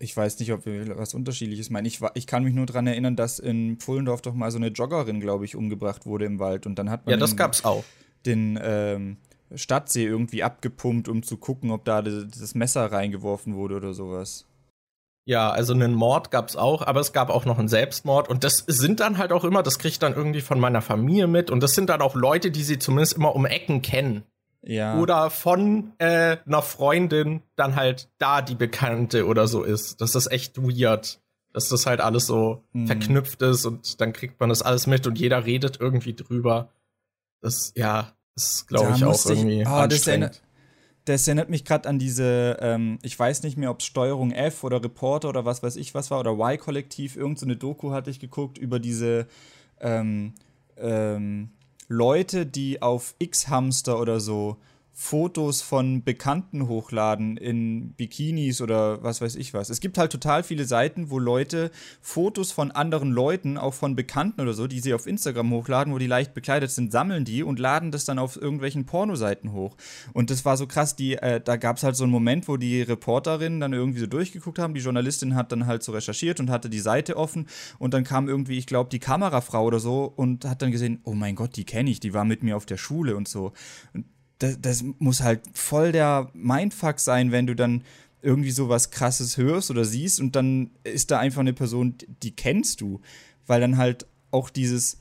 Ich weiß nicht, ob wir was Unterschiedliches meinen. Ich, ich kann mich nur daran erinnern, dass in Pfullendorf doch mal so eine Joggerin, glaube ich, umgebracht wurde im Wald. Und dann hat man. Ja, das gab's auch. Den, ähm, Stadtsee irgendwie abgepumpt, um zu gucken, ob da das Messer reingeworfen wurde oder sowas. Ja, also einen Mord gab's auch, aber es gab auch noch einen Selbstmord und das sind dann halt auch immer, das kriege ich dann irgendwie von meiner Familie mit und das sind dann auch Leute, die sie zumindest immer um Ecken kennen. Ja. Oder von äh, einer Freundin dann halt da die Bekannte oder so ist. Das ist echt weird, dass das halt alles so mhm. verknüpft ist und dann kriegt man das alles mit und jeder redet irgendwie drüber. Das, ja, ist, glaube ich, auch irgendwie ich, oh, das erinnert, das erinnert mich gerade an diese, ähm, ich weiß nicht mehr, ob Steuerung F oder Reporter oder was weiß ich was war oder Y-Kollektiv, irgendeine so Doku hatte ich geguckt über diese ähm, ähm, Leute, die auf X-Hamster oder so Fotos von Bekannten hochladen in Bikinis oder was weiß ich was. Es gibt halt total viele Seiten, wo Leute Fotos von anderen Leuten, auch von Bekannten oder so, die sie auf Instagram hochladen, wo die leicht bekleidet sind, sammeln die und laden das dann auf irgendwelchen Pornoseiten hoch. Und das war so krass, die, äh, da gab es halt so einen Moment, wo die Reporterinnen dann irgendwie so durchgeguckt haben. Die Journalistin hat dann halt so recherchiert und hatte die Seite offen und dann kam irgendwie, ich glaube, die Kamerafrau oder so und hat dann gesehen, oh mein Gott, die kenne ich, die war mit mir auf der Schule und so. Und das, das muss halt voll der Mindfuck sein, wenn du dann irgendwie so was krasses hörst oder siehst und dann ist da einfach eine Person, die kennst du, weil dann halt auch dieses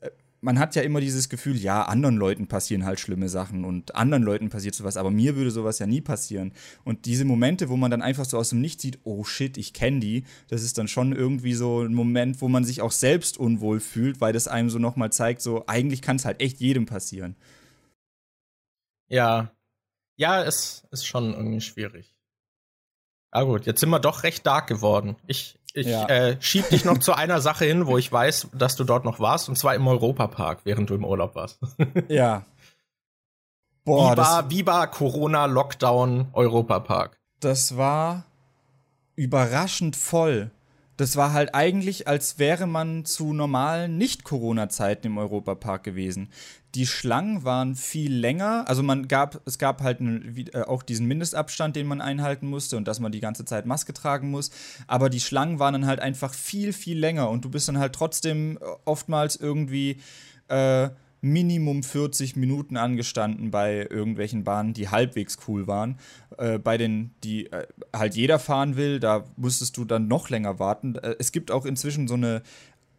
äh, man hat ja immer dieses Gefühl, ja, anderen Leuten passieren halt schlimme Sachen und anderen Leuten passiert sowas, aber mir würde sowas ja nie passieren. Und diese Momente, wo man dann einfach so aus dem Nichts sieht, oh shit, ich kenne die, das ist dann schon irgendwie so ein Moment, wo man sich auch selbst unwohl fühlt, weil das einem so nochmal zeigt, so eigentlich kann es halt echt jedem passieren. Ja. Ja, es ist schon irgendwie schwierig. Ah gut, jetzt sind wir doch recht dark geworden. Ich, ich ja. äh, schieb dich noch zu einer Sache hin, wo ich weiß, dass du dort noch warst, und zwar im Europapark, während du im Urlaub warst. ja. Boah, wie war, wie war Corona, Lockdown, Europapark? Das war überraschend voll. Das war halt eigentlich, als wäre man zu normalen Nicht-Corona-Zeiten im Europapark gewesen. Die Schlangen waren viel länger, also man gab, es gab halt äh, auch diesen Mindestabstand, den man einhalten musste und dass man die ganze Zeit Maske tragen muss. Aber die Schlangen waren dann halt einfach viel, viel länger und du bist dann halt trotzdem äh, oftmals irgendwie äh, Minimum 40 Minuten angestanden bei irgendwelchen Bahnen, die halbwegs cool waren. Äh, bei den, die äh, halt jeder fahren will, da musstest du dann noch länger warten. Äh, es gibt auch inzwischen so eine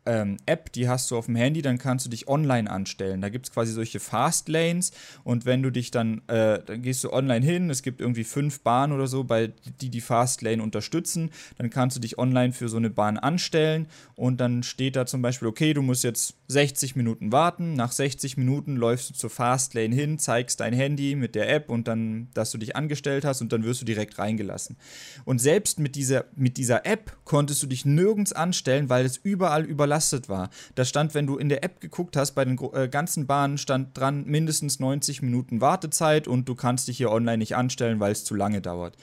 ähm, App, die hast du auf dem Handy, dann kannst du dich online anstellen. Da gibt es quasi solche Fast Lanes und wenn du dich dann, äh, dann gehst du online hin, es gibt irgendwie fünf Bahnen oder so, bei die die Fast Lane unterstützen, dann kannst du dich online für so eine Bahn anstellen und dann steht da zum Beispiel, okay, du musst jetzt 60 Minuten warten, nach 60 Minuten läufst du zur Fast Lane hin, zeigst dein Handy mit der App und dann, dass du dich angestellt hast und dann wirst du direkt reingelassen. Und selbst mit dieser, mit dieser App konntest du dich nirgends anstellen, weil es überall überlastet war. Da stand, wenn du in der App geguckt hast, bei den äh, ganzen Bahnen stand dran mindestens 90 Minuten Wartezeit und du kannst dich hier online nicht anstellen, weil es zu lange dauert.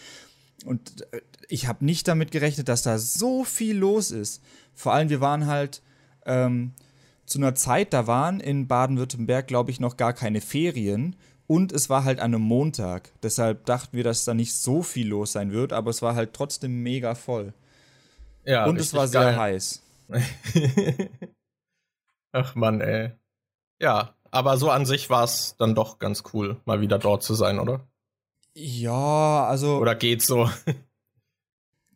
Und äh, ich habe nicht damit gerechnet, dass da so viel los ist. Vor allem, wir waren halt ähm, zu einer Zeit, da waren in Baden-Württemberg, glaube ich, noch gar keine Ferien. Und es war halt an einem Montag. Deshalb dachten wir, dass da nicht so viel los sein wird, aber es war halt trotzdem mega voll. Ja, und es war sehr geil. heiß. Ach man, ey. Ja, aber so an sich war es dann doch ganz cool, mal wieder dort zu sein, oder? Ja, also. Oder geht's so?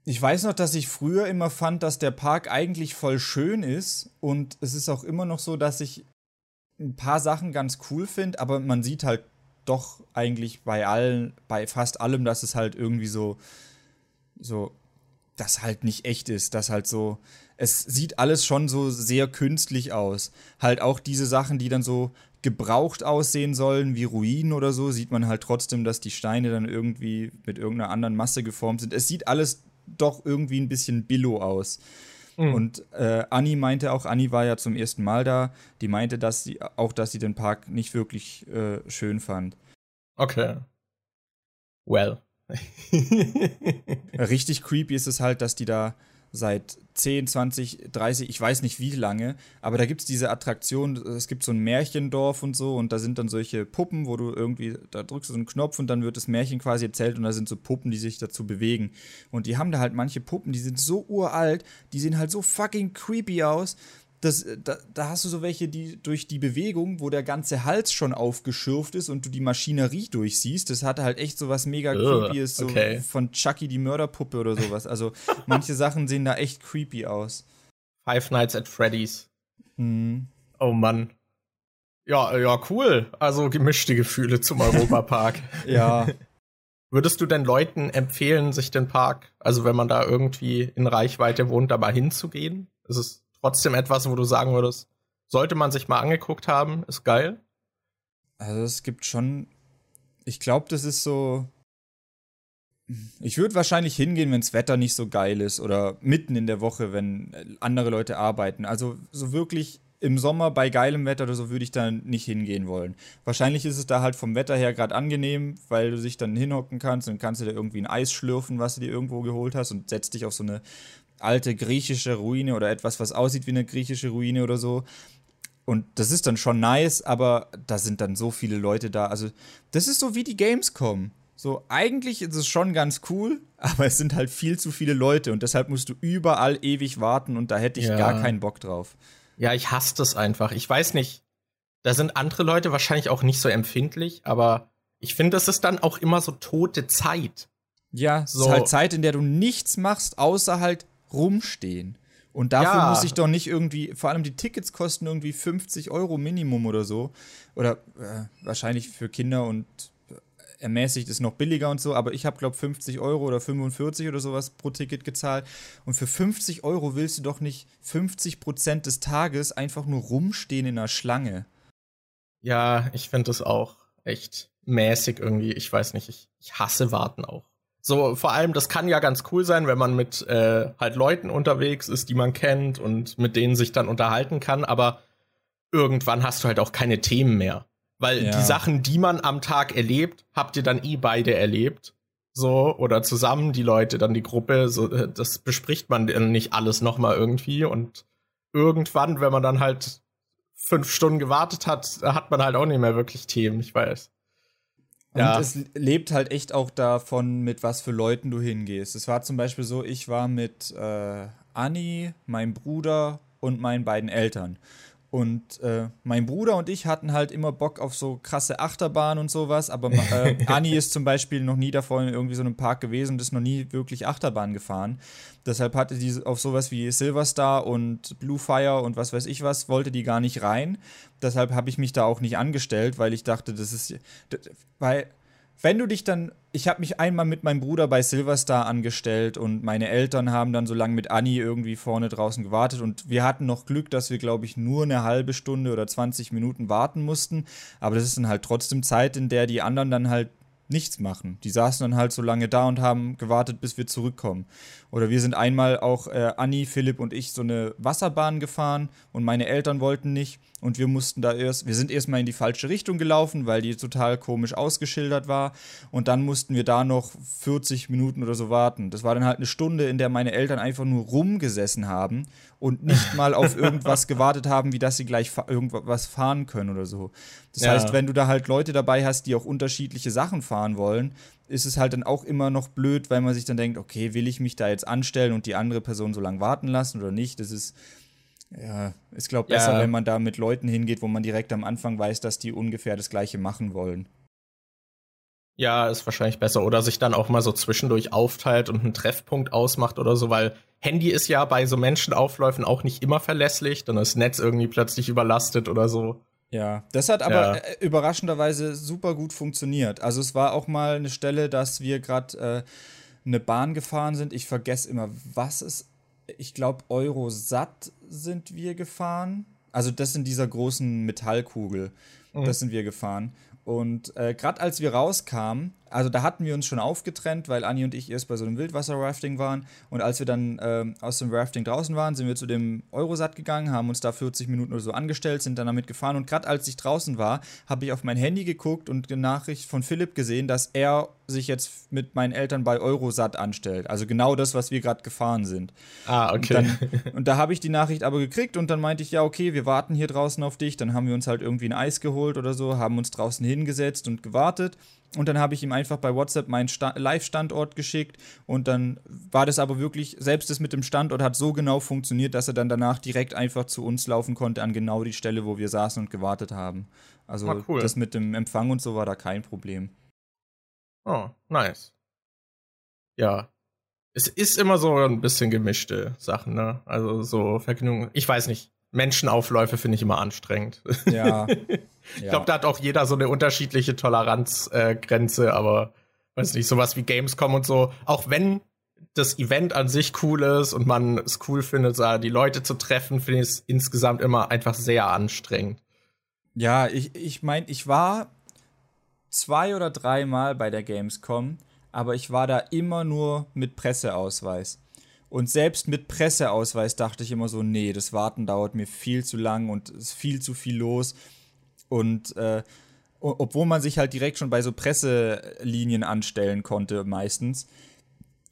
ich weiß noch, dass ich früher immer fand, dass der Park eigentlich voll schön ist. Und es ist auch immer noch so, dass ich ein paar Sachen ganz cool finde, aber man sieht halt doch eigentlich bei allen, bei fast allem, dass es halt irgendwie so, so, das halt nicht echt ist, dass halt so, es sieht alles schon so sehr künstlich aus. Halt auch diese Sachen, die dann so gebraucht aussehen sollen, wie Ruinen oder so, sieht man halt trotzdem, dass die Steine dann irgendwie mit irgendeiner anderen Masse geformt sind. Es sieht alles doch irgendwie ein bisschen billo aus. Mhm. Und äh, Anni meinte auch, Anni war ja zum ersten Mal da, die meinte, dass sie auch, dass sie den Park nicht wirklich äh, schön fand. Okay. Well. Richtig creepy ist es halt, dass die da seit 10, 20, 30, ich weiß nicht wie lange, aber da gibt es diese Attraktion, es gibt so ein Märchendorf und so und da sind dann solche Puppen, wo du irgendwie, da drückst du so einen Knopf und dann wird das Märchen quasi erzählt und da sind so Puppen, die sich dazu bewegen. Und die haben da halt manche Puppen, die sind so uralt, die sehen halt so fucking creepy aus das, da, da, hast du so welche, die durch die Bewegung, wo der ganze Hals schon aufgeschürft ist und du die Maschinerie durchsiehst, das hatte halt echt so was mega creepyes, so okay. von Chucky die Mörderpuppe oder sowas. Also manche Sachen sehen da echt creepy aus. Five Nights at Freddy's. Mhm. Oh Mann. Ja, ja, cool. Also gemischte Gefühle zum Europapark. ja. Würdest du denn Leuten empfehlen, sich den Park, also wenn man da irgendwie in Reichweite wohnt, da mal hinzugehen? Ist es trotzdem etwas, wo du sagen würdest, sollte man sich mal angeguckt haben, ist geil? Also es gibt schon, ich glaube, das ist so. Ich würde wahrscheinlich hingehen, wenn das Wetter nicht so geil ist oder mitten in der Woche, wenn andere Leute arbeiten. Also so wirklich im Sommer bei geilem Wetter oder so würde ich da nicht hingehen wollen. Wahrscheinlich ist es da halt vom Wetter her gerade angenehm, weil du dich dann hinhocken kannst und kannst du da irgendwie ein Eis schlürfen, was du dir irgendwo geholt hast und setzt dich auf so eine alte griechische Ruine oder etwas, was aussieht wie eine griechische Ruine oder so. Und das ist dann schon nice, aber da sind dann so viele Leute da. Also, das ist so wie die Gamescom. So, eigentlich ist es schon ganz cool, aber es sind halt viel zu viele Leute und deshalb musst du überall ewig warten und da hätte ich ja. gar keinen Bock drauf. Ja, ich hasse das einfach. Ich weiß nicht. Da sind andere Leute wahrscheinlich auch nicht so empfindlich, aber ich finde, das ist dann auch immer so tote Zeit. Ja, so. es ist halt Zeit, in der du nichts machst, außer halt rumstehen. Und dafür ja. muss ich doch nicht irgendwie, vor allem die Tickets kosten irgendwie 50 Euro Minimum oder so. Oder äh, wahrscheinlich für Kinder und ermäßigt ist noch billiger und so, aber ich habe, glaube 50 Euro oder 45 oder sowas pro Ticket gezahlt. Und für 50 Euro willst du doch nicht 50 Prozent des Tages einfach nur rumstehen in einer Schlange. Ja, ich finde das auch echt mäßig irgendwie. Ich weiß nicht, ich, ich hasse Warten auch. So, vor allem, das kann ja ganz cool sein, wenn man mit äh, halt Leuten unterwegs ist, die man kennt und mit denen sich dann unterhalten kann, aber irgendwann hast du halt auch keine Themen mehr. Weil ja. die Sachen, die man am Tag erlebt, habt ihr dann eh beide erlebt. So, oder zusammen, die Leute, dann die Gruppe, so, äh, das bespricht man dann nicht alles nochmal irgendwie und irgendwann, wenn man dann halt fünf Stunden gewartet hat, hat man halt auch nicht mehr wirklich Themen, ich weiß. Und ja. es lebt halt echt auch davon, mit was für Leuten du hingehst. Es war zum Beispiel so, ich war mit äh, Anni, meinem Bruder und meinen beiden Eltern. Und äh, mein Bruder und ich hatten halt immer Bock auf so krasse Achterbahnen und sowas, aber äh, Anni ist zum Beispiel noch nie davor in irgendwie so einem Park gewesen und ist noch nie wirklich Achterbahn gefahren. Deshalb hatte die auf sowas wie Silverstar und Blue Fire und was weiß ich was, wollte die gar nicht rein. Deshalb habe ich mich da auch nicht angestellt, weil ich dachte, das ist. Weil wenn du dich dann, ich habe mich einmal mit meinem Bruder bei Silverstar angestellt und meine Eltern haben dann so lange mit Anni irgendwie vorne draußen gewartet und wir hatten noch Glück, dass wir, glaube ich, nur eine halbe Stunde oder 20 Minuten warten mussten. Aber das ist dann halt trotzdem Zeit, in der die anderen dann halt nichts machen. Die saßen dann halt so lange da und haben gewartet, bis wir zurückkommen. Oder wir sind einmal auch äh, Anni, Philipp und ich so eine Wasserbahn gefahren und meine Eltern wollten nicht und wir mussten da erst, wir sind erstmal in die falsche Richtung gelaufen, weil die total komisch ausgeschildert war und dann mussten wir da noch 40 Minuten oder so warten. Das war dann halt eine Stunde, in der meine Eltern einfach nur rumgesessen haben und nicht mal auf irgendwas gewartet haben, wie dass sie gleich fa irgendwas fahren können oder so. Das ja. heißt, wenn du da halt Leute dabei hast, die auch unterschiedliche Sachen fahren wollen, ist es halt dann auch immer noch blöd, weil man sich dann denkt, okay, will ich mich da jetzt anstellen und die andere Person so lange warten lassen oder nicht? Das ist ja, ist glaube besser, ja. wenn man da mit Leuten hingeht, wo man direkt am Anfang weiß, dass die ungefähr das gleiche machen wollen. Ja, ist wahrscheinlich besser. Oder sich dann auch mal so zwischendurch aufteilt und einen Treffpunkt ausmacht oder so, weil Handy ist ja bei so Menschenaufläufen auch nicht immer verlässlich. Dann ist das Netz irgendwie plötzlich überlastet oder so. Ja, das hat aber ja. Äh, überraschenderweise super gut funktioniert. Also es war auch mal eine Stelle, dass wir gerade äh, eine Bahn gefahren sind. Ich vergesse immer, was es ich glaube, Eurosat sind wir gefahren. Also das in dieser großen Metallkugel. Mhm. Das sind wir gefahren. Und äh, gerade als wir rauskamen, also da hatten wir uns schon aufgetrennt, weil Anni und ich erst bei so einem Wildwasser-Rafting waren. Und als wir dann äh, aus dem Rafting draußen waren, sind wir zu dem Eurosat gegangen, haben uns da 40 Minuten oder so angestellt, sind dann damit gefahren. Und gerade als ich draußen war, habe ich auf mein Handy geguckt und eine Nachricht von Philipp gesehen, dass er sich jetzt mit meinen Eltern bei Eurosat anstellt. Also genau das, was wir gerade gefahren sind. Ah, okay. Und, dann, und da habe ich die Nachricht aber gekriegt und dann meinte ich, ja, okay, wir warten hier draußen auf dich. Dann haben wir uns halt irgendwie ein Eis geholt oder so, haben uns draußen hingesetzt und gewartet. Und dann habe ich ihm einfach bei WhatsApp meinen Live-Standort geschickt. Und dann war das aber wirklich, selbst das mit dem Standort hat so genau funktioniert, dass er dann danach direkt einfach zu uns laufen konnte, an genau die Stelle, wo wir saßen und gewartet haben. Also ah, cool. das mit dem Empfang und so war da kein Problem. Oh, nice. Ja. Es ist immer so ein bisschen gemischte Sachen, ne? Also so Vergnügung. Ich weiß nicht. Menschenaufläufe finde ich immer anstrengend. Ja. ich glaube, da hat auch jeder so eine unterschiedliche Toleranzgrenze, äh, aber weiß nicht, sowas wie Gamescom und so, auch wenn das Event an sich cool ist und man es cool findet, die Leute zu treffen, finde ich es insgesamt immer einfach sehr anstrengend. Ja, ich, ich meine, ich war zwei oder dreimal bei der Gamescom, aber ich war da immer nur mit Presseausweis. Und selbst mit Presseausweis dachte ich immer so, nee, das Warten dauert mir viel zu lang und es ist viel zu viel los. Und äh, obwohl man sich halt direkt schon bei so Presselinien anstellen konnte, meistens.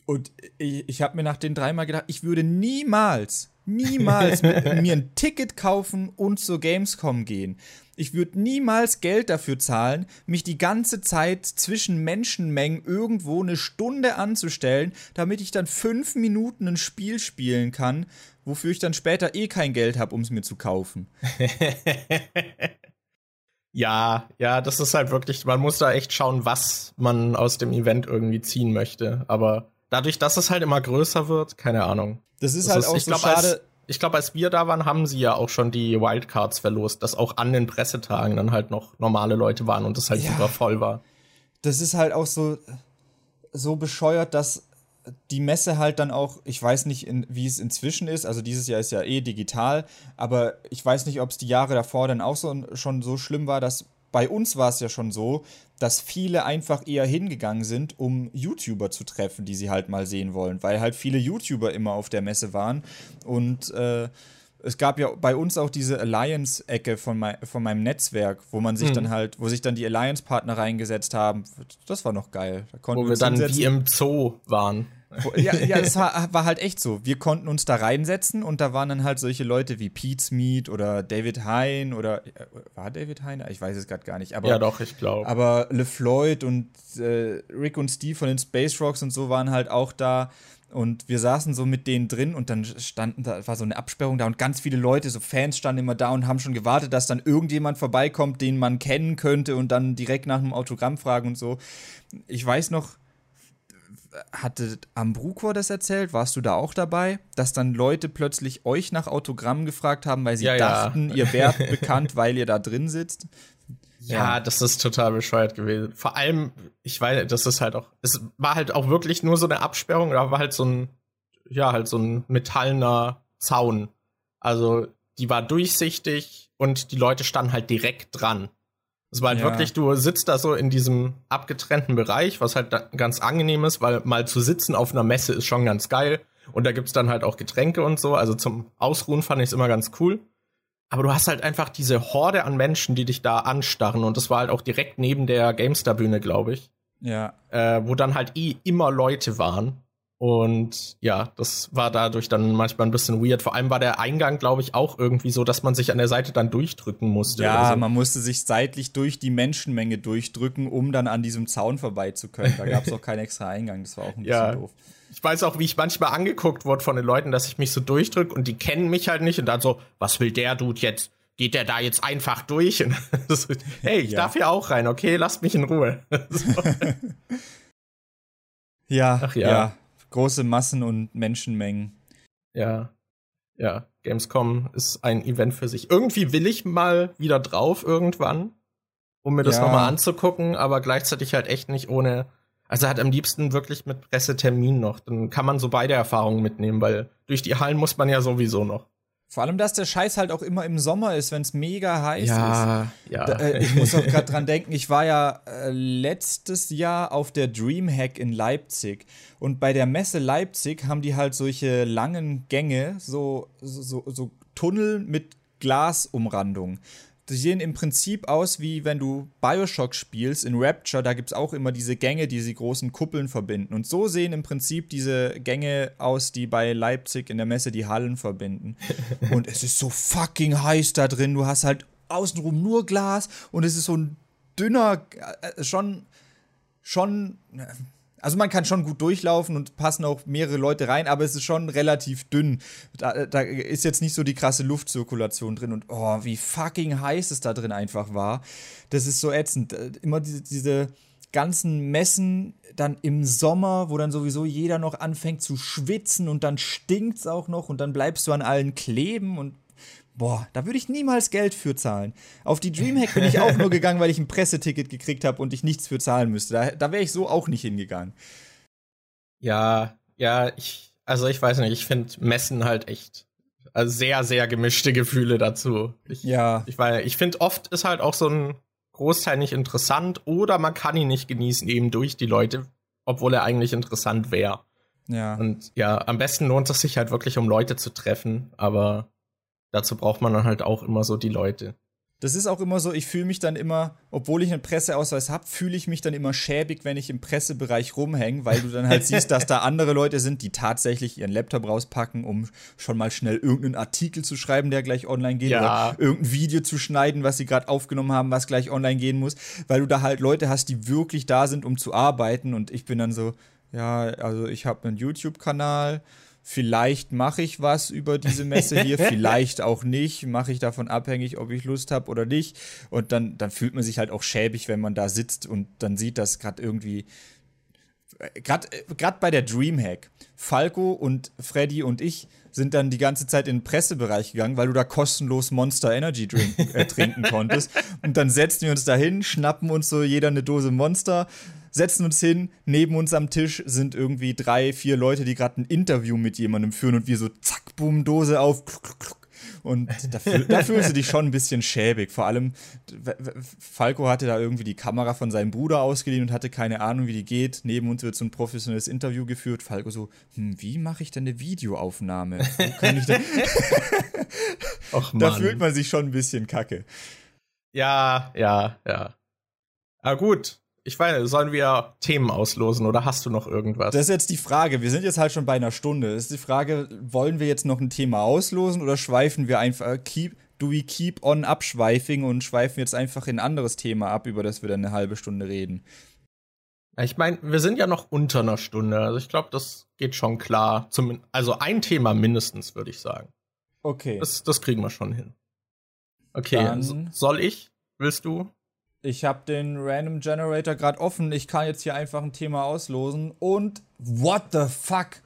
Und ich, ich habe mir nach den dreimal gedacht, ich würde niemals, niemals mir ein Ticket kaufen und zur Gamescom gehen. Ich würde niemals Geld dafür zahlen, mich die ganze Zeit zwischen Menschenmengen irgendwo eine Stunde anzustellen, damit ich dann fünf Minuten ein Spiel spielen kann, wofür ich dann später eh kein Geld habe, um es mir zu kaufen. ja, ja, das ist halt wirklich, man muss da echt schauen, was man aus dem Event irgendwie ziehen möchte. Aber dadurch, dass es halt immer größer wird, keine Ahnung. Das ist das halt ist, auch so glaub, schade ich glaube, als wir da waren, haben sie ja auch schon die Wildcards verlost, dass auch an den Pressetagen dann halt noch normale Leute waren und es halt ja, super voll war. Das ist halt auch so, so bescheuert, dass die Messe halt dann auch, ich weiß nicht, in, wie es inzwischen ist, also dieses Jahr ist ja eh digital, aber ich weiß nicht, ob es die Jahre davor dann auch so, schon so schlimm war, dass bei uns war es ja schon so, dass viele einfach eher hingegangen sind, um YouTuber zu treffen, die sie halt mal sehen wollen, weil halt viele YouTuber immer auf der Messe waren und äh, es gab ja bei uns auch diese Alliance-Ecke von, mein, von meinem Netzwerk, wo man sich hm. dann halt, wo sich dann die Alliance-Partner reingesetzt haben. Das war noch geil. Da wo wir dann wie im Zoo waren. Ja, ja das war, halt echt so. Wir konnten uns da reinsetzen und da waren dann halt solche Leute wie Pete Smith oder David Hein oder äh, war David Hein? Ich weiß es gerade gar nicht. Aber, ja, doch, ich glaube. Aber LeFloid und äh, Rick und Steve von den Space Rocks und so waren halt auch da. Und wir saßen so mit denen drin und dann standen da, war so eine Absperrung da und ganz viele Leute, so Fans standen immer da und haben schon gewartet, dass dann irgendjemand vorbeikommt, den man kennen könnte und dann direkt nach einem Autogramm fragen und so. Ich weiß noch, hatte Ambrucor das erzählt? Warst du da auch dabei? Dass dann Leute plötzlich euch nach Autogramm gefragt haben, weil sie ja, dachten, ja. ihr wärt bekannt, weil ihr da drin sitzt? Ja, ja, das ist total bescheuert gewesen. Vor allem, ich weiß, das ist halt auch, es war halt auch wirklich nur so eine Absperrung, da war halt so ein, ja, halt so ein metallener Zaun. Also, die war durchsichtig und die Leute standen halt direkt dran. Es war halt ja. wirklich, du sitzt da so in diesem abgetrennten Bereich, was halt ganz angenehm ist, weil mal zu sitzen auf einer Messe ist schon ganz geil. Und da gibt's dann halt auch Getränke und so. Also zum Ausruhen fand ich es immer ganz cool. Aber du hast halt einfach diese Horde an Menschen, die dich da anstarren. Und das war halt auch direkt neben der GameStar-Bühne, glaube ich. Ja. Äh, wo dann halt eh immer Leute waren. Und ja, das war dadurch dann manchmal ein bisschen weird. Vor allem war der Eingang, glaube ich, auch irgendwie so, dass man sich an der Seite dann durchdrücken musste. Ja, so. man musste sich seitlich durch die Menschenmenge durchdrücken, um dann an diesem Zaun vorbei zu können. Da gab es auch keinen extra Eingang. Das war auch ein bisschen ja. doof. Ich weiß auch, wie ich manchmal angeguckt wurde von den Leuten, dass ich mich so durchdrücke und die kennen mich halt nicht und dann so, was will der Dude jetzt? Geht der da jetzt einfach durch? so, hey, ich ja. darf hier auch rein, okay, lasst mich in Ruhe. ja, Ach ja. ja große Massen und Menschenmengen. Ja, ja. Gamescom ist ein Event für sich. Irgendwie will ich mal wieder drauf irgendwann, um mir das ja. nochmal anzugucken, aber gleichzeitig halt echt nicht ohne. Also halt am liebsten wirklich mit Pressetermin noch. Dann kann man so beide Erfahrungen mitnehmen, weil durch die Hallen muss man ja sowieso noch. Vor allem, dass der Scheiß halt auch immer im Sommer ist, wenn es mega heiß ja, ist. Ja, ja. Äh, ich muss auch gerade dran denken, ich war ja äh, letztes Jahr auf der Dreamhack in Leipzig. Und bei der Messe Leipzig haben die halt solche langen Gänge, so, so, so Tunnel mit Glasumrandung die sehen im Prinzip aus, wie wenn du Bioshock spielst in Rapture. Da gibt es auch immer diese Gänge, die sie großen Kuppeln verbinden. Und so sehen im Prinzip diese Gänge aus, die bei Leipzig in der Messe die Hallen verbinden. und es ist so fucking heiß da drin. Du hast halt außenrum nur Glas und es ist so ein dünner, äh, schon, schon also man kann schon gut durchlaufen und passen auch mehrere Leute rein, aber es ist schon relativ dünn. Da, da, ist jetzt nicht so die krasse Luftzirkulation drin und oh, wie fucking heiß es da drin einfach war. Das ist so ätzend. Äh, immer diese, diese ganzen Messen dann im Sommer, wo dann sowieso jeder noch anfängt zu schwitzen und dann stinkt es auch noch und dann bleibst du an allen kleben und Boah, da würde ich niemals Geld für zahlen. Auf die Dreamhack bin ich auch nur gegangen, weil ich ein Presseticket gekriegt habe und ich nichts für zahlen müsste. Da, da wäre ich so auch nicht hingegangen. Ja, ja, ich, also ich weiß nicht, ich finde Messen halt echt also sehr, sehr gemischte Gefühle dazu. Ich, ja. Ich, ich finde, oft ist halt auch so ein Großteil nicht interessant oder man kann ihn nicht genießen, eben durch die Leute, obwohl er eigentlich interessant wäre. Ja. Und ja, am besten lohnt es sich halt wirklich, um Leute zu treffen, aber dazu braucht man dann halt auch immer so die Leute. Das ist auch immer so, ich fühle mich dann immer, obwohl ich einen Presseausweis habe, fühle ich mich dann immer schäbig, wenn ich im Pressebereich rumhänge, weil du dann halt siehst, dass da andere Leute sind, die tatsächlich ihren Laptop rauspacken, um schon mal schnell irgendeinen Artikel zu schreiben, der gleich online geht, ja. oder irgendein Video zu schneiden, was sie gerade aufgenommen haben, was gleich online gehen muss, weil du da halt Leute hast, die wirklich da sind, um zu arbeiten und ich bin dann so, ja, also ich habe einen YouTube-Kanal, Vielleicht mache ich was über diese Messe hier, vielleicht auch nicht. Mache ich davon abhängig, ob ich Lust habe oder nicht. Und dann, dann fühlt man sich halt auch schäbig, wenn man da sitzt und dann sieht, dass gerade irgendwie gerade bei der Dreamhack, Falco und Freddy und ich sind dann die ganze Zeit in den Pressebereich gegangen, weil du da kostenlos Monster Energy drink, äh, trinken konntest. Und dann setzen wir uns da hin, schnappen uns so jeder eine Dose Monster, setzen uns hin, neben uns am Tisch sind irgendwie drei, vier Leute, die gerade ein Interview mit jemandem führen und wir so zack, bumm, Dose auf, kluck, kluck. Und da, da fühlst du dich schon ein bisschen schäbig. Vor allem, Falco hatte da irgendwie die Kamera von seinem Bruder ausgeliehen und hatte keine Ahnung, wie die geht. Neben uns wird so ein professionelles Interview geführt. Falco so, hm, wie mache ich denn eine Videoaufnahme? Wo kann ich denn Och, da fühlt man sich schon ein bisschen kacke. Ja, ja, ja. Ah, gut ich weiß, sollen wir Themen auslosen oder hast du noch irgendwas? Das ist jetzt die Frage. Wir sind jetzt halt schon bei einer Stunde. Das ist die Frage, wollen wir jetzt noch ein Thema auslosen oder schweifen wir einfach, äh, keep, do we keep on abschweifing und schweifen jetzt einfach in ein anderes Thema ab, über das wir dann eine halbe Stunde reden? Ich meine, wir sind ja noch unter einer Stunde. Also ich glaube, das geht schon klar. Zum, also ein Thema mindestens, würde ich sagen. Okay. Das, das kriegen wir schon hin. Okay, Dann soll ich? Willst du? Ich habe den Random Generator gerade offen. Ich kann jetzt hier einfach ein Thema auslosen. Und what the fuck?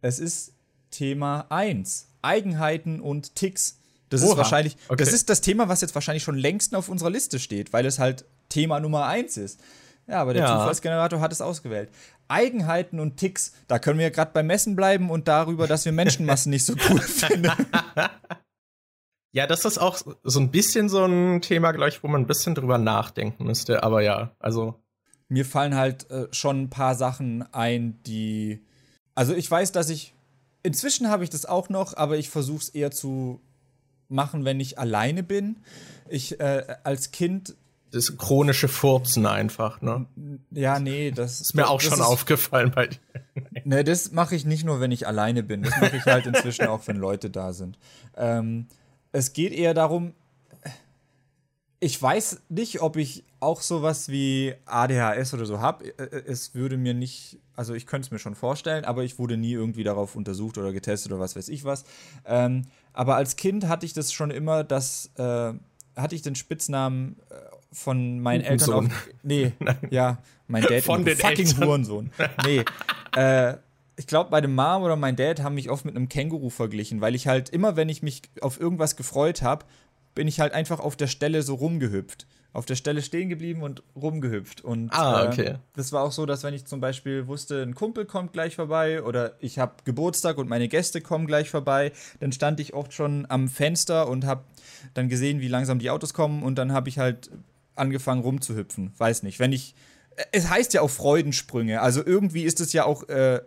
Es ist Thema 1. Eigenheiten und Ticks. Das Oha, ist wahrscheinlich, okay. das ist das Thema, was jetzt wahrscheinlich schon längst auf unserer Liste steht, weil es halt Thema Nummer 1 ist. Ja, aber der ja. Zufallsgenerator hat es ausgewählt. Eigenheiten und Ticks, da können wir gerade beim Messen bleiben und darüber, dass wir Menschenmassen nicht so cool finden. Ja, das ist auch so ein bisschen so ein Thema, glaube ich, wo man ein bisschen drüber nachdenken müsste. Aber ja, also. Mir fallen halt äh, schon ein paar Sachen ein, die. Also ich weiß, dass ich. Inzwischen habe ich das auch noch, aber ich versuche es eher zu machen, wenn ich alleine bin. Ich äh, als Kind das chronische Furzen einfach, ne? Ja, nee, das ist mir auch schon ist, aufgefallen bei dir. Ne, das mache ich nicht nur, wenn ich alleine bin. Das mache ich halt inzwischen auch, wenn Leute da sind. Ähm, es geht eher darum, ich weiß nicht, ob ich auch sowas wie ADHS oder so habe. Es würde mir nicht, also ich könnte es mir schon vorstellen, aber ich wurde nie irgendwie darauf untersucht oder getestet oder was weiß ich was. Ähm, aber als Kind hatte ich das schon immer, dass äh, hatte ich den Spitznamen äh, von meinen Eltern auf. Nee, ja, mein Dad. Von den fucking Eltern. Hurensohn. Nee. äh, ich glaube, meine Mom oder mein Dad haben mich oft mit einem Känguru verglichen, weil ich halt immer, wenn ich mich auf irgendwas gefreut habe, bin ich halt einfach auf der Stelle so rumgehüpft. Auf der Stelle stehen geblieben und rumgehüpft. Und ah, äh, okay. äh, das war auch so, dass wenn ich zum Beispiel wusste, ein Kumpel kommt gleich vorbei oder ich habe Geburtstag und meine Gäste kommen gleich vorbei, dann stand ich oft schon am Fenster und habe dann gesehen, wie langsam die Autos kommen und dann habe ich halt angefangen rumzuhüpfen. Weiß nicht. Wenn ich. Es heißt ja auch Freudensprünge. Also irgendwie ist es ja auch äh,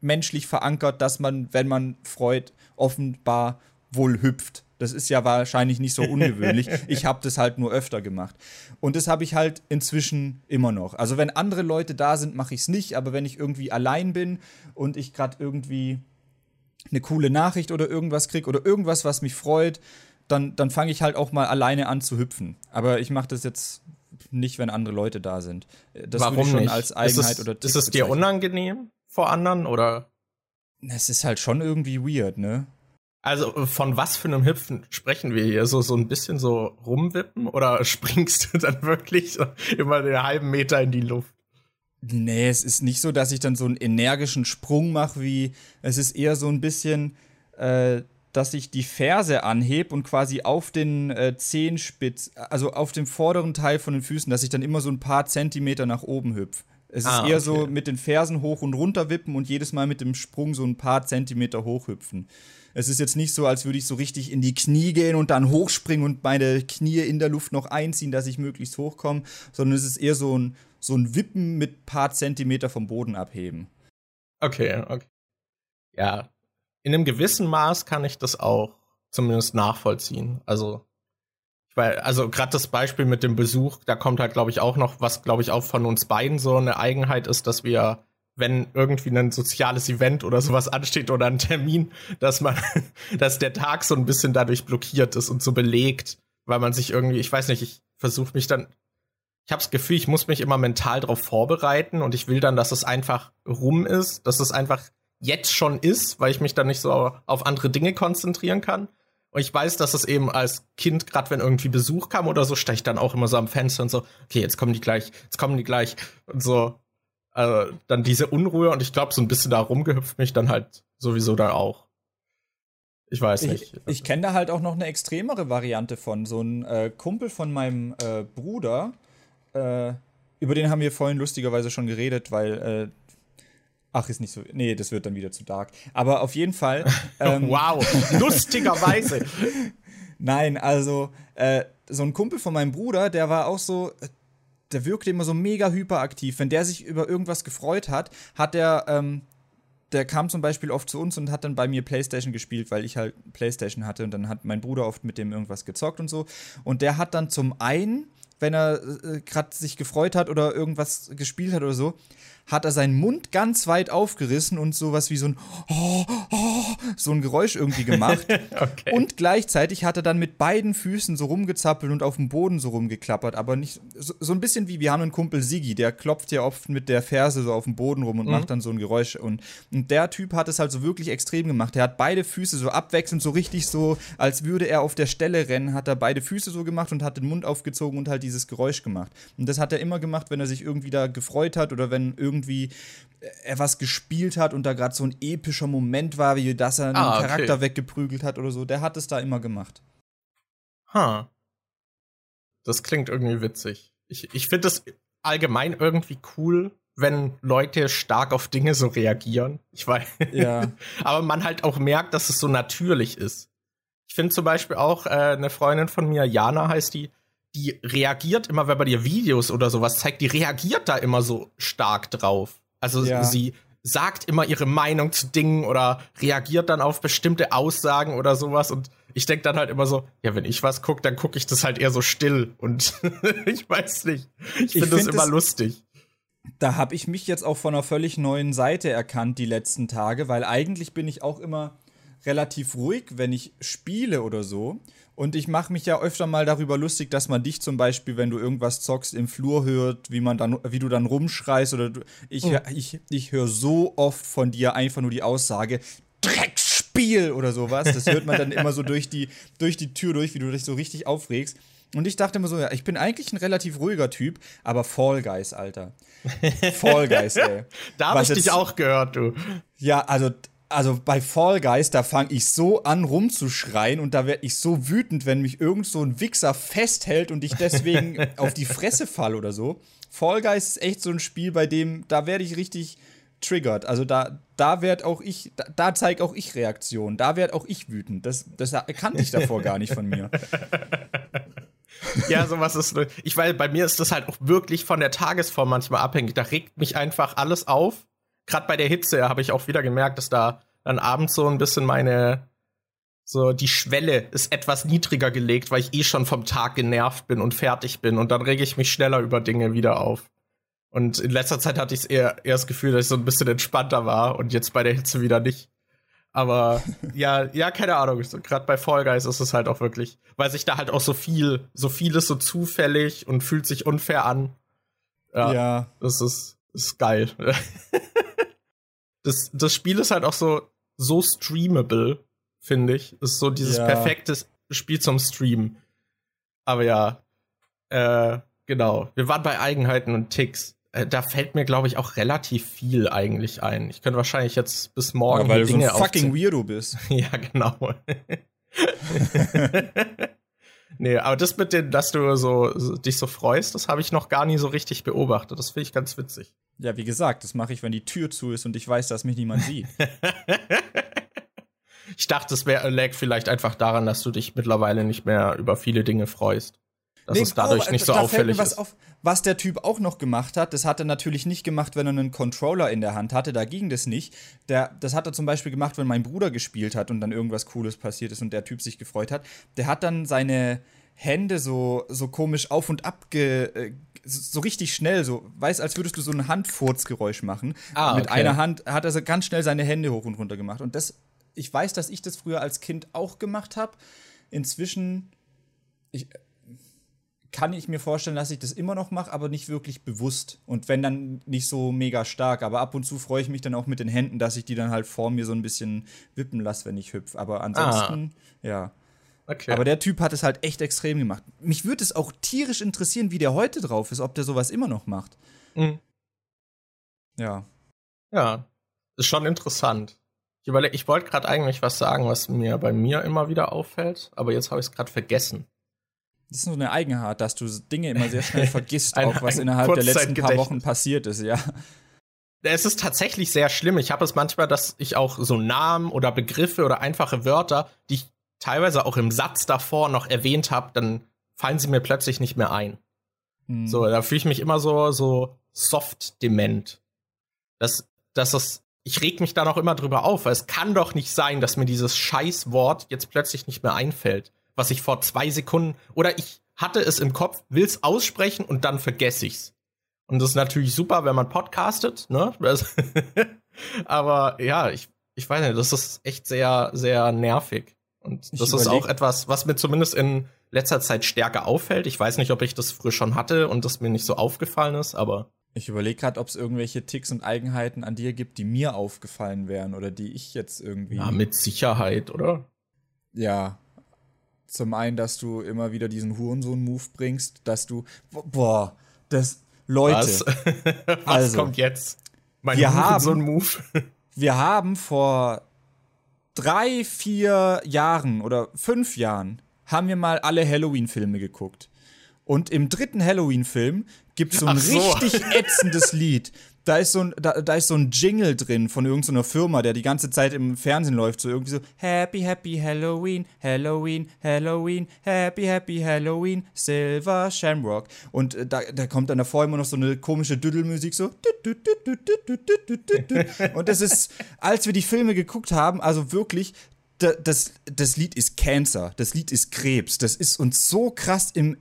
menschlich verankert, dass man, wenn man freut, offenbar wohl hüpft. Das ist ja wahrscheinlich nicht so ungewöhnlich. ich habe das halt nur öfter gemacht. Und das habe ich halt inzwischen immer noch. Also wenn andere Leute da sind, mache ich es nicht. Aber wenn ich irgendwie allein bin und ich gerade irgendwie eine coole Nachricht oder irgendwas kriege oder irgendwas, was mich freut, dann, dann fange ich halt auch mal alleine an zu hüpfen. Aber ich mache das jetzt nicht, wenn andere Leute da sind. Das Warum würde ich schon nicht? als Eigenheit ist es, oder Tipp Ist es dir unangenehm vor anderen oder? Es ist halt schon irgendwie weird, ne? Also von was für einem Hüpfen sprechen wir hier? So, so ein bisschen so rumwippen oder springst du dann wirklich immer den halben Meter in die Luft? Nee, es ist nicht so, dass ich dann so einen energischen Sprung mache, wie es ist eher so ein bisschen, äh, dass ich die Ferse anhebe und quasi auf den äh, Zehenspitz, also auf dem vorderen Teil von den Füßen, dass ich dann immer so ein paar Zentimeter nach oben hüpfe. Es ah, ist eher okay. so mit den Fersen hoch und runter wippen und jedes Mal mit dem Sprung so ein paar Zentimeter hochhüpfen. Es ist jetzt nicht so, als würde ich so richtig in die Knie gehen und dann hochspringen und meine Knie in der Luft noch einziehen, dass ich möglichst hochkomme, sondern es ist eher so ein, so ein Wippen mit paar Zentimeter vom Boden abheben. Okay, okay. Ja, in einem gewissen Maß kann ich das auch zumindest nachvollziehen. Also, weil, also gerade das Beispiel mit dem Besuch, da kommt halt, glaube ich, auch noch, was, glaube ich, auch von uns beiden so eine Eigenheit ist, dass wir, wenn irgendwie ein soziales Event oder sowas ansteht oder ein Termin, dass man, dass der Tag so ein bisschen dadurch blockiert ist und so belegt, weil man sich irgendwie, ich weiß nicht, ich versuche mich dann, ich habe das Gefühl, ich muss mich immer mental darauf vorbereiten und ich will dann, dass es einfach rum ist, dass es einfach jetzt schon ist, weil ich mich dann nicht so auf andere Dinge konzentrieren kann. Und ich weiß, dass es eben als Kind, gerade wenn irgendwie Besuch kam oder so, stehe ich dann auch immer so am Fenster und so, okay, jetzt kommen die gleich, jetzt kommen die gleich und so. Also dann diese Unruhe und ich glaube, so ein bisschen da rumgehüpft mich dann halt sowieso da auch. Ich weiß nicht. Ich, ich kenne da halt auch noch eine extremere Variante von. So ein äh, Kumpel von meinem äh, Bruder, äh, über den haben wir vorhin lustigerweise schon geredet, weil äh, Ach, ist nicht so. Nee, das wird dann wieder zu dark. Aber auf jeden Fall. Ähm, wow, lustigerweise. Nein, also äh, so ein Kumpel von meinem Bruder, der war auch so, der wirkte immer so mega hyperaktiv. Wenn der sich über irgendwas gefreut hat, hat der, ähm, der kam zum Beispiel oft zu uns und hat dann bei mir Playstation gespielt, weil ich halt Playstation hatte und dann hat mein Bruder oft mit dem irgendwas gezockt und so. Und der hat dann zum einen, wenn er äh, gerade sich gefreut hat oder irgendwas gespielt hat oder so, hat er seinen Mund ganz weit aufgerissen und sowas wie so ein oh, oh, so ein Geräusch irgendwie gemacht. okay. Und gleichzeitig hat er dann mit beiden Füßen so rumgezappelt und auf dem Boden so rumgeklappert. Aber nicht so, so ein bisschen wie wir haben einen Kumpel Sigi, der klopft ja oft mit der Ferse so auf dem Boden rum und mhm. macht dann so ein Geräusch. Und, und der Typ hat es halt so wirklich extrem gemacht. Er hat beide Füße so abwechselnd, so richtig so, als würde er auf der Stelle rennen, hat er beide Füße so gemacht und hat den Mund aufgezogen und halt dieses Geräusch gemacht. Und das hat er immer gemacht, wenn er sich irgendwie da gefreut hat oder wenn irgendwie er was gespielt hat und da gerade so ein epischer Moment war, wie dass er einen ah, okay. Charakter weggeprügelt hat oder so. Der hat es da immer gemacht. Ha. Huh. Das klingt irgendwie witzig. Ich, ich finde das allgemein irgendwie cool, wenn Leute stark auf Dinge so reagieren. Ich weiß. Ja. Aber man halt auch merkt, dass es so natürlich ist. Ich finde zum Beispiel auch äh, eine Freundin von mir, Jana heißt die, die reagiert immer, wenn man dir Videos oder sowas zeigt, die reagiert da immer so stark drauf. Also ja. sie sagt immer ihre Meinung zu Dingen oder reagiert dann auf bestimmte Aussagen oder sowas und ich denke dann halt immer so, ja, wenn ich was gucke, dann gucke ich das halt eher so still und ich weiß nicht. Ich finde das immer lustig. Da habe ich mich jetzt auch von einer völlig neuen Seite erkannt die letzten Tage, weil eigentlich bin ich auch immer relativ ruhig, wenn ich spiele oder so. Und ich mache mich ja öfter mal darüber lustig, dass man dich zum Beispiel, wenn du irgendwas zockst, im Flur hört, wie man dann, wie du dann rumschreist oder du, ich, oh. ich, ich höre so oft von dir einfach nur die Aussage, Drecksspiel oder sowas. Das hört man dann immer so durch die, durch die Tür durch, wie du dich so richtig aufregst. Und ich dachte immer so, ja, ich bin eigentlich ein relativ ruhiger Typ, aber Fall Guys, Alter. Fall Guys, ey. da habe ich dich auch gehört, du. Ja, also also bei Fall Guys, da fange ich so an rumzuschreien und da werde ich so wütend, wenn mich irgend so ein Wichser festhält und ich deswegen auf die Fresse fall oder so. Fall Guys ist echt so ein Spiel, bei dem, da werde ich richtig triggert. Also da, da werd auch ich, da, da zeige auch ich Reaktion. Da werde auch ich wütend. Das, das kannte ich davor gar nicht von mir. ja, sowas ist. Ich weiß, bei mir ist das halt auch wirklich von der Tagesform manchmal abhängig. Da regt mich einfach alles auf gerade bei der Hitze habe ich auch wieder gemerkt, dass da dann abends so ein bisschen meine, so die Schwelle ist etwas niedriger gelegt, weil ich eh schon vom Tag genervt bin und fertig bin und dann rege ich mich schneller über Dinge wieder auf. Und in letzter Zeit hatte ich eher, eher das Gefühl, dass ich so ein bisschen entspannter war und jetzt bei der Hitze wieder nicht. Aber ja, ja, keine Ahnung. Gerade bei Fall Guys ist es halt auch wirklich, weil sich da halt auch so viel, so vieles so zufällig und fühlt sich unfair an. Ja. ja. Das ist, ist geil. das, das Spiel ist halt auch so, so streamable, finde ich. Ist so dieses ja. perfekte Spiel zum Streamen. Aber ja, äh, genau. Wir waren bei Eigenheiten und Ticks. Äh, da fällt mir, glaube ich, auch relativ viel eigentlich ein. Ich könnte wahrscheinlich jetzt bis morgen ja, weil Dinge du so ein fucking Weirdo bist. ja, genau. nee, aber das mit dem, dass du so, dich so freust, das habe ich noch gar nie so richtig beobachtet. Das finde ich ganz witzig. Ja, wie gesagt, das mache ich, wenn die Tür zu ist und ich weiß, dass mich niemand sieht. ich dachte, es lag vielleicht einfach daran, dass du dich mittlerweile nicht mehr über viele Dinge freust. Dass nee, es dadurch oh, nicht so da auffällig was ist. Auf, was der Typ auch noch gemacht hat, das hat er natürlich nicht gemacht, wenn er einen Controller in der Hand hatte, da ging das nicht. Der, das hat er zum Beispiel gemacht, wenn mein Bruder gespielt hat und dann irgendwas Cooles passiert ist und der Typ sich gefreut hat. Der hat dann seine Hände so, so komisch auf und ab ge, äh, so richtig schnell, so, weiß, als würdest du so ein Handfurzgeräusch machen. Ah, Mit einer Hand hat er so ganz schnell seine Hände hoch und runter gemacht. Und das, ich weiß, dass ich das früher als Kind auch gemacht habe. Inzwischen, ich, kann ich mir vorstellen, dass ich das immer noch mache, aber nicht wirklich bewusst. Und wenn dann nicht so mega stark. Aber ab und zu freue ich mich dann auch mit den Händen, dass ich die dann halt vor mir so ein bisschen wippen lasse, wenn ich hüpfe. Aber ansonsten, ah. ja. Okay. Aber der Typ hat es halt echt extrem gemacht. Mich würde es auch tierisch interessieren, wie der heute drauf ist, ob der sowas immer noch macht. Mhm. Ja. Ja, ist schon interessant. Ich, ich wollte gerade eigentlich was sagen, was mir bei mir immer wieder auffällt, aber jetzt habe ich es gerade vergessen. Das ist so eine Eigenart, dass du Dinge immer sehr schnell vergisst, ein, auch was innerhalb der letzten paar Wochen passiert ist, ja. Es ist tatsächlich sehr schlimm. Ich habe es manchmal, dass ich auch so Namen oder Begriffe oder einfache Wörter, die ich teilweise auch im Satz davor noch erwähnt habe, dann fallen sie mir plötzlich nicht mehr ein. Hm. So, da fühle ich mich immer so, so soft dement. Das, das ist, ich reg mich da noch immer drüber auf, weil es kann doch nicht sein, dass mir dieses Scheißwort jetzt plötzlich nicht mehr einfällt, was ich vor zwei Sekunden, oder ich hatte es im Kopf, will's aussprechen und dann vergesse ich's. Und das ist natürlich super, wenn man podcastet, ne? Aber ja, ich, ich weiß nicht, das ist echt sehr, sehr nervig. Und das ist auch etwas, was mir zumindest in letzter Zeit stärker auffällt. Ich weiß nicht, ob ich das früher schon hatte und das mir nicht so aufgefallen ist, aber. Ich überlege gerade, ob es irgendwelche Ticks und Eigenheiten an dir gibt, die mir aufgefallen wären oder die ich jetzt irgendwie. Ja, mit Sicherheit, oder? Ja. Zum einen, dass du immer wieder diesen Hurensohn-Move bringst, dass du. Boah, das. Leute. Was, Was also, kommt jetzt? Mein wir Hurensohn-Move. wir haben vor drei, vier Jahren oder fünf Jahren haben wir mal alle Halloween-Filme geguckt. Und im dritten Halloween-Film gibt es so ein so. richtig ätzendes Lied. Da ist, so ein, da, da ist so ein Jingle drin von irgendeiner Firma, der die ganze Zeit im Fernsehen läuft. So irgendwie so: Happy, Happy Halloween, Halloween, Halloween, Happy, Happy Halloween, Silver Shamrock. Und äh, da, da kommt dann davor immer noch so eine komische Düddelmusik, so. Und das ist, als wir die Filme geguckt haben, also wirklich, das, das Lied ist Cancer, das Lied ist Krebs, das ist uns so krass im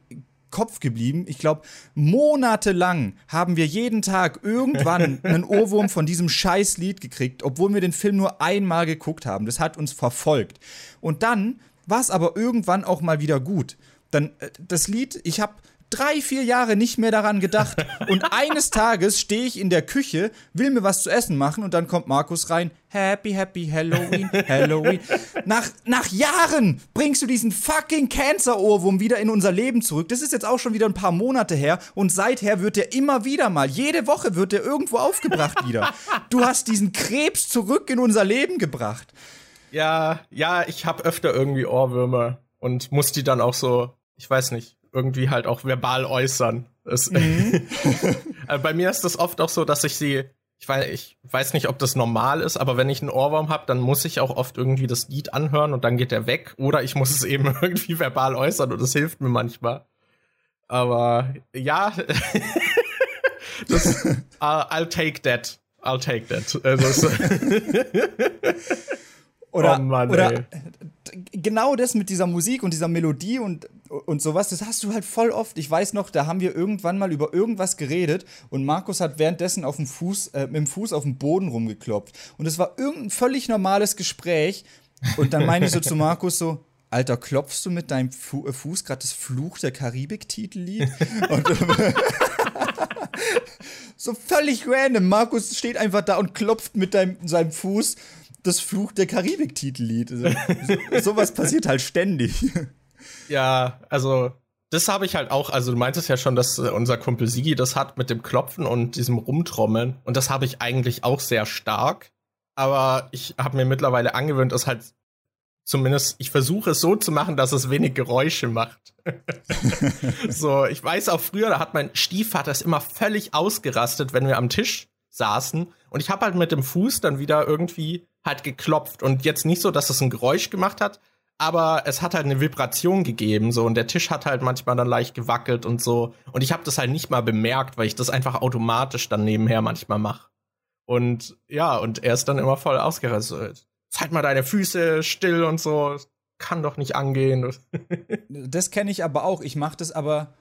Kopf geblieben. Ich glaube, monatelang haben wir jeden Tag irgendwann einen Ohrwurm von diesem Scheißlied gekriegt, obwohl wir den Film nur einmal geguckt haben. Das hat uns verfolgt. Und dann war es aber irgendwann auch mal wieder gut. Dann äh, das Lied, ich habe drei, vier Jahre nicht mehr daran gedacht. Und eines Tages stehe ich in der Küche, will mir was zu essen machen und dann kommt Markus rein. Happy, happy Halloween, Halloween. Nach, nach Jahren bringst du diesen fucking Cancer-Ohrwurm wieder in unser Leben zurück. Das ist jetzt auch schon wieder ein paar Monate her und seither wird der immer wieder mal, jede Woche wird der irgendwo aufgebracht wieder. Du hast diesen Krebs zurück in unser Leben gebracht. Ja, ja, ich habe öfter irgendwie Ohrwürmer und muss die dann auch so, ich weiß nicht, irgendwie halt auch verbal äußern. Das, mhm. Also bei mir ist das oft auch so, dass ich sie, ich weiß, ich weiß nicht, ob das normal ist, aber wenn ich einen Ohrwurm habe, dann muss ich auch oft irgendwie das Lied anhören und dann geht der weg. Oder ich muss es eben irgendwie verbal äußern und das hilft mir manchmal. Aber ja, das, I'll take that. I'll take that. Also, oder, oh Mann, oder genau das mit dieser Musik und dieser Melodie und, und sowas, das hast du halt voll oft. Ich weiß noch, da haben wir irgendwann mal über irgendwas geredet und Markus hat währenddessen auf dem Fuß, äh, mit dem Fuß auf dem Boden rumgeklopft. Und es war irgendein völlig normales Gespräch. Und dann meine ich so zu Markus so, Alter, klopfst du mit deinem Fu äh, Fuß gerade das Fluch der Karibik-Titellied? so völlig random. Markus steht einfach da und klopft mit deinem, seinem Fuß das Fluch der Karibik-Titellied. Also, so, sowas passiert halt ständig. Ja, also das habe ich halt auch, also du meintest ja schon, dass äh, unser Kumpel Sigi das hat mit dem Klopfen und diesem Rumtrommeln. Und das habe ich eigentlich auch sehr stark. Aber ich habe mir mittlerweile angewöhnt, es halt zumindest, ich versuche es so zu machen, dass es wenig Geräusche macht. so, ich weiß auch früher, da hat mein Stiefvater es immer völlig ausgerastet, wenn wir am Tisch saßen. Und ich habe halt mit dem Fuß dann wieder irgendwie halt geklopft. Und jetzt nicht so, dass es ein Geräusch gemacht hat, aber es hat halt eine Vibration gegeben so und der Tisch hat halt manchmal dann leicht gewackelt und so und ich habe das halt nicht mal bemerkt, weil ich das einfach automatisch dann nebenher manchmal mache. Und ja, und er ist dann immer voll ausgerastet. Halt mal deine Füße still und so. Das kann doch nicht angehen. das kenne ich aber auch. Ich mache das aber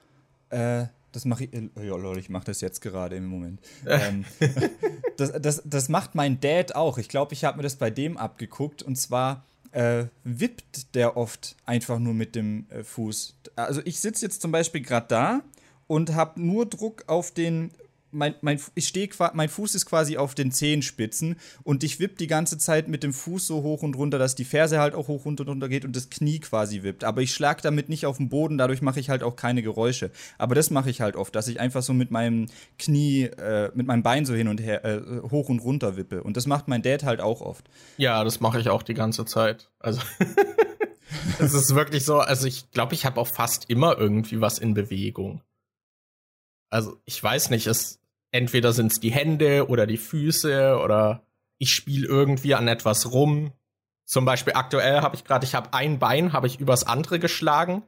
äh, das mache ich, äh, ja, Leute, ich mache das jetzt gerade im Moment. ähm, das, das, das macht mein Dad auch. Ich glaube, ich habe mir das bei dem abgeguckt. Und zwar äh, wippt der oft einfach nur mit dem äh, Fuß. Also ich sitze jetzt zum Beispiel gerade da und habe nur Druck auf den mein, mein, ich stehe, mein Fuß ist quasi auf den Zehenspitzen und ich wipp die ganze Zeit mit dem Fuß so hoch und runter, dass die Ferse halt auch hoch und runter geht und das Knie quasi wippt. Aber ich schlag damit nicht auf den Boden, dadurch mache ich halt auch keine Geräusche. Aber das mache ich halt oft, dass ich einfach so mit meinem Knie, äh, mit meinem Bein so hin und her, äh, hoch und runter wippe. Und das macht mein Dad halt auch oft. Ja, das mache ich auch die ganze Zeit. Also. es ist wirklich so, also ich glaube, ich habe auch fast immer irgendwie was in Bewegung. Also ich weiß nicht, es entweder sind es die Hände oder die Füße oder ich spiele irgendwie an etwas rum. Zum Beispiel aktuell habe ich gerade, ich habe ein Bein, habe ich übers andere geschlagen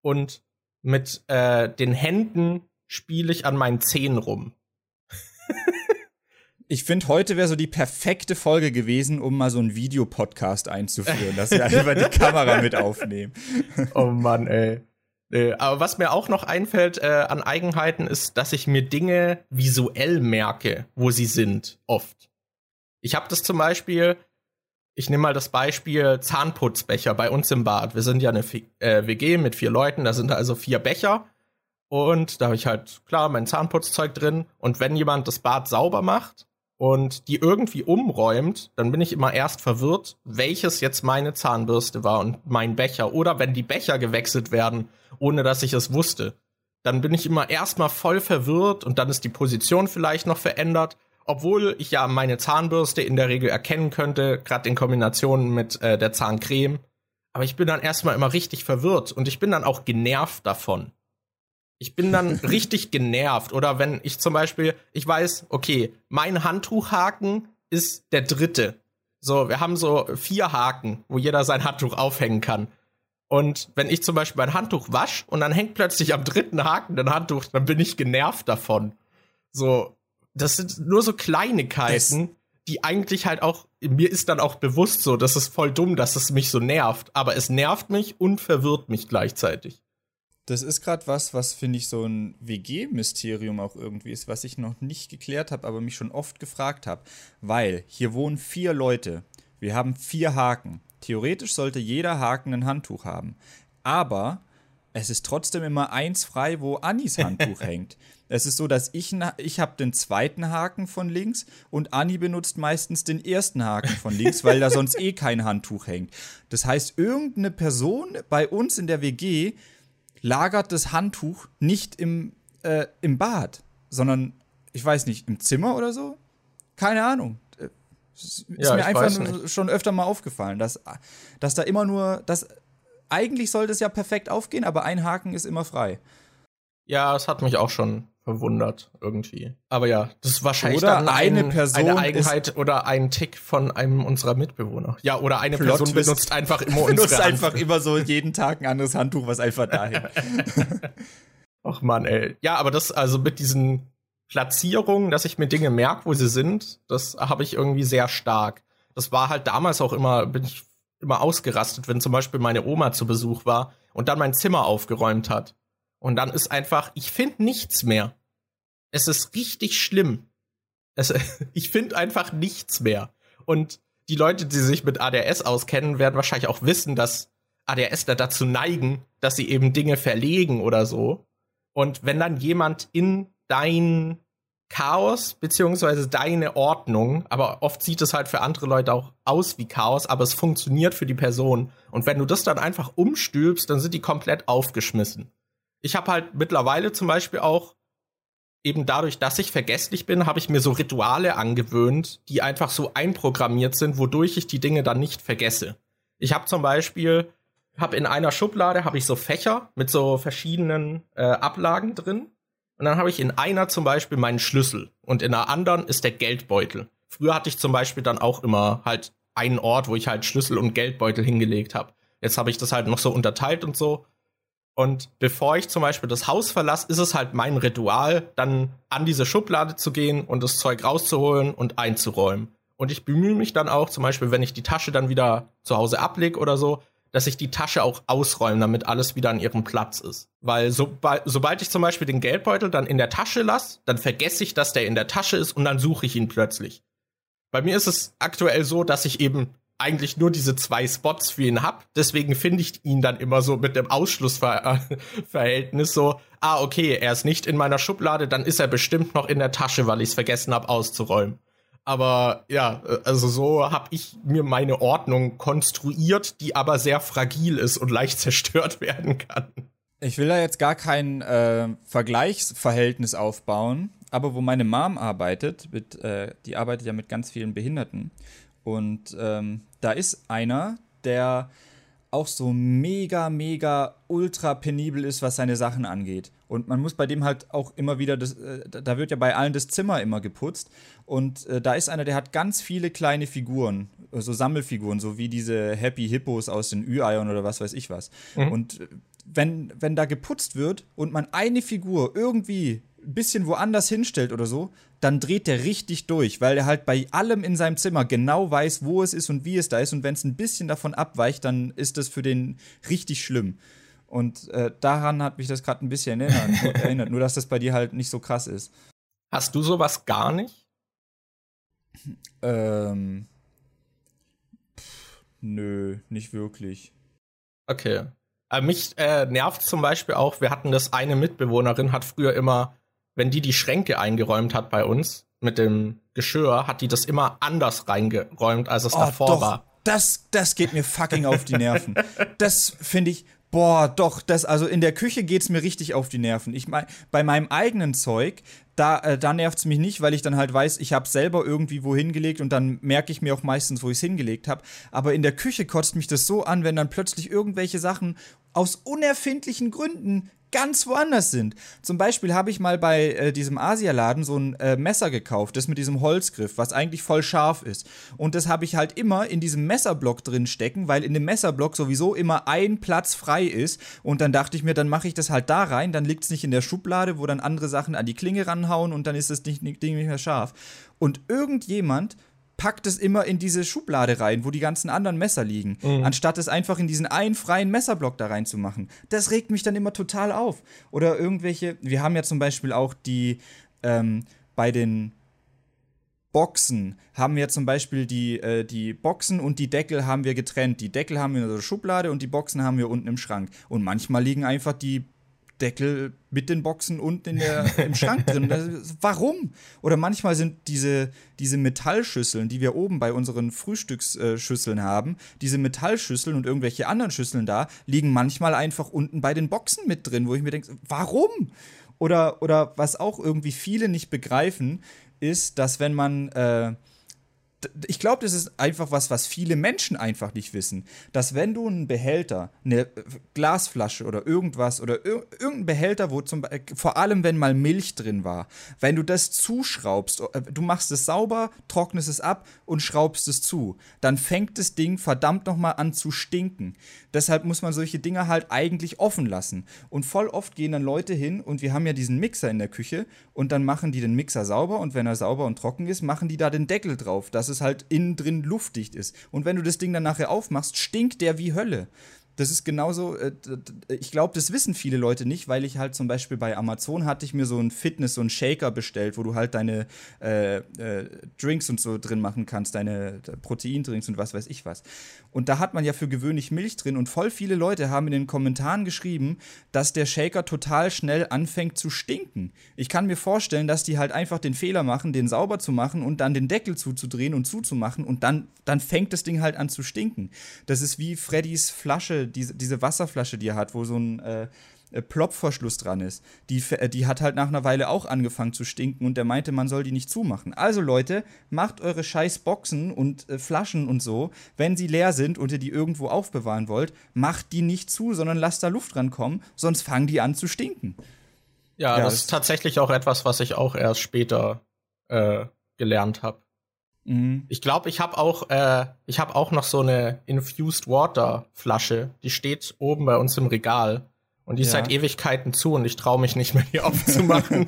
und mit äh, den Händen spiele ich an meinen Zehen rum. ich finde, heute wäre so die perfekte Folge gewesen, um mal so einen Videopodcast einzuführen, dass wir einfach die Kamera mit aufnehmen. oh Mann, ey. Äh, aber was mir auch noch einfällt äh, an Eigenheiten ist, dass ich mir Dinge visuell merke, wo sie sind, oft. Ich habe das zum Beispiel, ich nehme mal das Beispiel Zahnputzbecher bei uns im Bad. Wir sind ja eine äh, WG mit vier Leuten, da sind also vier Becher. Und da habe ich halt, klar, mein Zahnputzzeug drin. Und wenn jemand das Bad sauber macht und die irgendwie umräumt, dann bin ich immer erst verwirrt, welches jetzt meine Zahnbürste war und mein Becher. Oder wenn die Becher gewechselt werden, ohne dass ich es wusste. Dann bin ich immer erstmal voll verwirrt und dann ist die Position vielleicht noch verändert obwohl ich ja meine Zahnbürste in der Regel erkennen könnte, gerade in Kombination mit äh, der Zahncreme. Aber ich bin dann erstmal immer richtig verwirrt und ich bin dann auch genervt davon. Ich bin dann richtig genervt. Oder wenn ich zum Beispiel, ich weiß, okay, mein Handtuchhaken ist der dritte. So, wir haben so vier Haken, wo jeder sein Handtuch aufhängen kann. Und wenn ich zum Beispiel mein Handtuch wasche und dann hängt plötzlich am dritten Haken ein Handtuch, dann bin ich genervt davon. So, das sind nur so Kleinigkeiten, das die eigentlich halt auch, mir ist dann auch bewusst so, das ist voll dumm, dass es mich so nervt, aber es nervt mich und verwirrt mich gleichzeitig. Das ist gerade was, was finde ich so ein WG-Mysterium auch irgendwie ist, was ich noch nicht geklärt habe, aber mich schon oft gefragt habe. Weil hier wohnen vier Leute. Wir haben vier Haken. Theoretisch sollte jeder Haken ein Handtuch haben. Aber es ist trotzdem immer eins frei, wo Annis Handtuch hängt. Es ist so, dass ich, ich habe den zweiten Haken von links und Anni benutzt meistens den ersten Haken von links, weil da sonst eh kein Handtuch hängt. Das heißt, irgendeine Person bei uns in der WG lagert das Handtuch nicht im, äh, im Bad, sondern, ich weiß nicht, im Zimmer oder so? Keine Ahnung. Äh, ist ja, mir einfach schon öfter mal aufgefallen, dass, dass da immer nur, dass eigentlich sollte es ja perfekt aufgehen, aber ein Haken ist immer frei. Ja, es hat mich auch schon verwundert irgendwie. Aber ja, das ist wahrscheinlich oder dann eine ein, Person eine Eigenheit oder ein Tick von einem unserer Mitbewohner. Ja, oder eine Plot Person benutzt einfach immer unsere benutzt einfach immer so jeden Tag ein anderes Handtuch, was einfach dahin. Ach man, ey. Ja, aber das also mit diesen Platzierungen, dass ich mir Dinge merke, wo sie sind, das habe ich irgendwie sehr stark. Das war halt damals auch immer, bin ich immer ausgerastet, wenn zum Beispiel meine Oma zu Besuch war und dann mein Zimmer aufgeräumt hat. Und dann ist einfach, ich finde nichts mehr. Es ist richtig schlimm. Es, ich finde einfach nichts mehr. Und die Leute, die sich mit ADS auskennen, werden wahrscheinlich auch wissen, dass ADSler dazu neigen, dass sie eben Dinge verlegen oder so. Und wenn dann jemand in dein Chaos beziehungsweise deine Ordnung, aber oft sieht es halt für andere Leute auch aus wie Chaos, aber es funktioniert für die Person. Und wenn du das dann einfach umstülpst, dann sind die komplett aufgeschmissen. Ich habe halt mittlerweile zum Beispiel auch eben dadurch, dass ich vergesslich bin, habe ich mir so Rituale angewöhnt, die einfach so einprogrammiert sind, wodurch ich die Dinge dann nicht vergesse. Ich habe zum Beispiel, habe in einer Schublade habe ich so Fächer mit so verschiedenen äh, Ablagen drin. Und dann habe ich in einer zum Beispiel meinen Schlüssel und in der anderen ist der Geldbeutel. Früher hatte ich zum Beispiel dann auch immer halt einen Ort, wo ich halt Schlüssel und Geldbeutel hingelegt habe. Jetzt habe ich das halt noch so unterteilt und so. Und bevor ich zum Beispiel das Haus verlasse, ist es halt mein Ritual, dann an diese Schublade zu gehen und das Zeug rauszuholen und einzuräumen. Und ich bemühe mich dann auch, zum Beispiel, wenn ich die Tasche dann wieder zu Hause ablege oder so, dass ich die Tasche auch ausräume, damit alles wieder an ihrem Platz ist. Weil sobald, sobald ich zum Beispiel den Geldbeutel dann in der Tasche lasse, dann vergesse ich, dass der in der Tasche ist und dann suche ich ihn plötzlich. Bei mir ist es aktuell so, dass ich eben eigentlich nur diese zwei Spots für ihn hab. Deswegen finde ich ihn dann immer so mit dem Ausschlussverhältnis so, ah, okay, er ist nicht in meiner Schublade, dann ist er bestimmt noch in der Tasche, weil ich es vergessen habe auszuräumen. Aber ja, also so habe ich mir meine Ordnung konstruiert, die aber sehr fragil ist und leicht zerstört werden kann. Ich will da jetzt gar kein äh, Vergleichsverhältnis aufbauen, aber wo meine Mom arbeitet, mit, äh, die arbeitet ja mit ganz vielen Behinderten. Und ähm, da ist einer, der auch so mega, mega ultra penibel ist, was seine Sachen angeht. Und man muss bei dem halt auch immer wieder, das, äh, da wird ja bei allen das Zimmer immer geputzt. Und äh, da ist einer, der hat ganz viele kleine Figuren, so Sammelfiguren, so wie diese Happy Hippos aus den Ü-Eiern oder was weiß ich was. Mhm. Und äh, wenn, wenn da geputzt wird und man eine Figur irgendwie ein bisschen woanders hinstellt oder so, dann dreht der richtig durch, weil er halt bei allem in seinem Zimmer genau weiß, wo es ist und wie es da ist. Und wenn es ein bisschen davon abweicht, dann ist das für den richtig schlimm. Und äh, daran hat mich das gerade ein bisschen erinnert, erinnert, nur dass das bei dir halt nicht so krass ist. Hast du sowas gar nicht? Ähm. Nö, nicht wirklich. Okay. Aber mich äh, nervt zum Beispiel auch, wir hatten das eine Mitbewohnerin, hat früher immer, wenn die die Schränke eingeräumt hat bei uns mit dem Geschirr, hat die das immer anders reingeräumt, als es oh, davor doch. war. Das, das geht mir fucking auf die Nerven. Das finde ich, boah, doch, das, also in der Küche geht's mir richtig auf die Nerven. Ich meine, bei meinem eigenen Zeug, da, äh, da nervt es mich nicht, weil ich dann halt weiß, ich habe selber irgendwie wohin gelegt und dann merke ich mir auch meistens, wo ich es hingelegt habe. Aber in der Küche kotzt mich das so an, wenn dann plötzlich irgendwelche Sachen aus unerfindlichen Gründen ganz woanders sind. Zum Beispiel habe ich mal bei äh, diesem Asialaden so ein äh, Messer gekauft, das mit diesem Holzgriff, was eigentlich voll scharf ist. Und das habe ich halt immer in diesem Messerblock drin stecken, weil in dem Messerblock sowieso immer ein Platz frei ist. Und dann dachte ich mir, dann mache ich das halt da rein, dann liegt es nicht in der Schublade, wo dann andere Sachen an die Klinge ranhauen und dann ist das Ding nicht, nicht mehr scharf. Und irgendjemand packt es immer in diese Schublade rein, wo die ganzen anderen Messer liegen, mhm. anstatt es einfach in diesen einen freien Messerblock da reinzumachen. Das regt mich dann immer total auf. Oder irgendwelche, wir haben ja zum Beispiel auch die, ähm, bei den Boxen haben wir zum Beispiel die, äh, die Boxen und die Deckel haben wir getrennt. Die Deckel haben wir in der Schublade und die Boxen haben wir unten im Schrank. Und manchmal liegen einfach die Deckel mit den Boxen unten in der, im Schrank drin. warum? Oder manchmal sind diese, diese Metallschüsseln, die wir oben bei unseren Frühstücksschüsseln haben, diese Metallschüsseln und irgendwelche anderen Schüsseln da, liegen manchmal einfach unten bei den Boxen mit drin, wo ich mir denke, warum? Oder, oder was auch irgendwie viele nicht begreifen, ist, dass wenn man äh, ich glaube, das ist einfach was, was viele Menschen einfach nicht wissen. Dass wenn du einen Behälter, eine Glasflasche oder irgendwas oder ir irgendein Behälter, wo zum vor allem wenn mal Milch drin war, wenn du das zuschraubst, äh, du machst es sauber, trocknest es ab und schraubst es zu, dann fängt das Ding verdammt nochmal an zu stinken. Deshalb muss man solche Dinge halt eigentlich offen lassen. Und voll oft gehen dann Leute hin und wir haben ja diesen Mixer in der Küche und dann machen die den Mixer sauber und wenn er sauber und trocken ist, machen die da den Deckel drauf, dass es halt innen drin luftdicht ist. Und wenn du das Ding dann nachher aufmachst, stinkt der wie Hölle. Das ist genauso, äh, ich glaube, das wissen viele Leute nicht, weil ich halt zum Beispiel bei Amazon hatte ich mir so ein Fitness, so ein Shaker bestellt, wo du halt deine äh, äh, Drinks und so drin machen kannst, deine Proteindrinks und was weiß ich was. Und da hat man ja für gewöhnlich Milch drin und voll viele Leute haben in den Kommentaren geschrieben, dass der Shaker total schnell anfängt zu stinken. Ich kann mir vorstellen, dass die halt einfach den Fehler machen, den sauber zu machen und dann den Deckel zuzudrehen und zuzumachen und dann, dann fängt das Ding halt an zu stinken. Das ist wie Freddys Flasche diese, diese Wasserflasche, die er hat, wo so ein äh, äh Plopverschluss dran ist, die, äh, die hat halt nach einer Weile auch angefangen zu stinken und der meinte, man soll die nicht zumachen. Also Leute, macht eure scheiß Boxen und äh, Flaschen und so, wenn sie leer sind und ihr die irgendwo aufbewahren wollt, macht die nicht zu, sondern lasst da Luft rankommen, sonst fangen die an zu stinken. Ja, ja das, das ist tatsächlich auch etwas, was ich auch erst später äh, gelernt habe. Mhm. Ich glaube, ich habe auch, äh, ich habe auch noch so eine Infused Water Flasche. Die steht oben bei uns im Regal. Und die ist ja. seit Ewigkeiten zu und ich traue mich nicht mehr, die aufzumachen.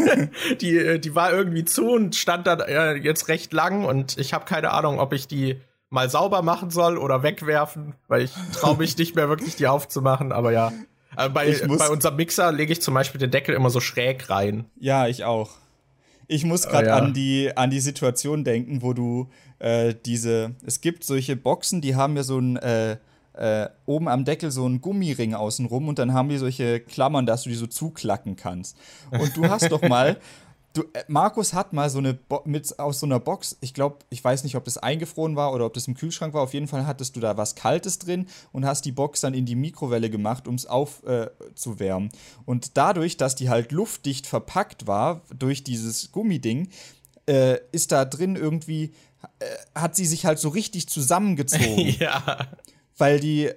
die, äh, die war irgendwie zu und stand da äh, jetzt recht lang und ich habe keine Ahnung, ob ich die mal sauber machen soll oder wegwerfen, weil ich traue mich nicht mehr wirklich, die aufzumachen. Aber ja, äh, bei, bei unserem Mixer lege ich zum Beispiel den Deckel immer so schräg rein. Ja, ich auch. Ich muss gerade oh, ja. an, die, an die Situation denken, wo du äh, diese. Es gibt solche Boxen, die haben ja so ein. Äh, äh, oben am Deckel so einen Gummiring außenrum und dann haben die solche Klammern, dass du die so zuklacken kannst. Und du hast doch mal Du, äh, Markus hat mal so eine Bo mit aus so einer Box, ich glaube, ich weiß nicht, ob das eingefroren war oder ob das im Kühlschrank war. Auf jeden Fall hattest du da was Kaltes drin und hast die Box dann in die Mikrowelle gemacht, um es aufzuwärmen. Äh, und dadurch, dass die halt luftdicht verpackt war durch dieses Gummiding, äh, ist da drin irgendwie, äh, hat sie sich halt so richtig zusammengezogen. ja. Weil die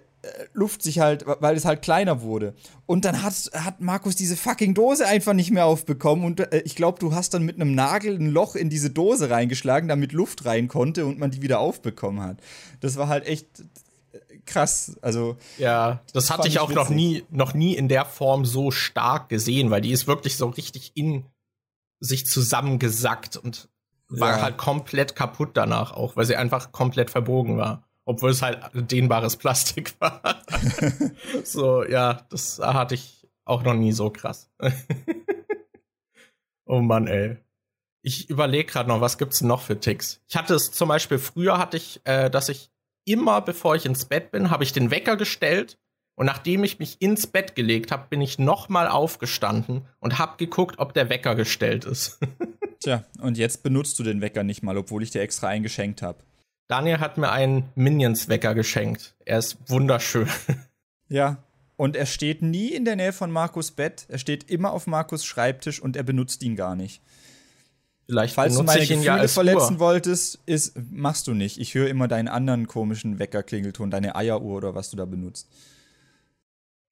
Luft sich halt, weil es halt kleiner wurde. Und dann hat, hat Markus diese fucking Dose einfach nicht mehr aufbekommen. Und äh, ich glaube, du hast dann mit einem Nagel ein Loch in diese Dose reingeschlagen, damit Luft rein konnte und man die wieder aufbekommen hat. Das war halt echt äh, krass. Also ja, das hatte ich auch witzig. noch nie, noch nie in der Form so stark gesehen, weil die ist wirklich so richtig in sich zusammengesackt und war ja. halt komplett kaputt danach auch, weil sie einfach komplett verbogen war obwohl es halt dehnbares Plastik war. so, ja, das hatte ich auch noch nie so krass. oh Mann, ey. Ich überlege gerade noch, was gibt's noch für Ticks? Ich hatte es zum Beispiel früher hatte ich, äh, dass ich immer bevor ich ins Bett bin, habe ich den Wecker gestellt und nachdem ich mich ins Bett gelegt habe, bin ich nochmal aufgestanden und habe geguckt, ob der Wecker gestellt ist. Tja, und jetzt benutzt du den Wecker nicht mal, obwohl ich dir extra einen geschenkt habe. Daniel hat mir einen Minions-Wecker geschenkt. Er ist wunderschön. Ja, und er steht nie in der Nähe von Markus Bett. Er steht immer auf Markus Schreibtisch und er benutzt ihn gar nicht. Vielleicht Falls du meine ich Gefühle ja verletzen Uhr. wolltest, ist, machst du nicht. Ich höre immer deinen anderen komischen Weckerklingelton, deine Eieruhr oder was du da benutzt.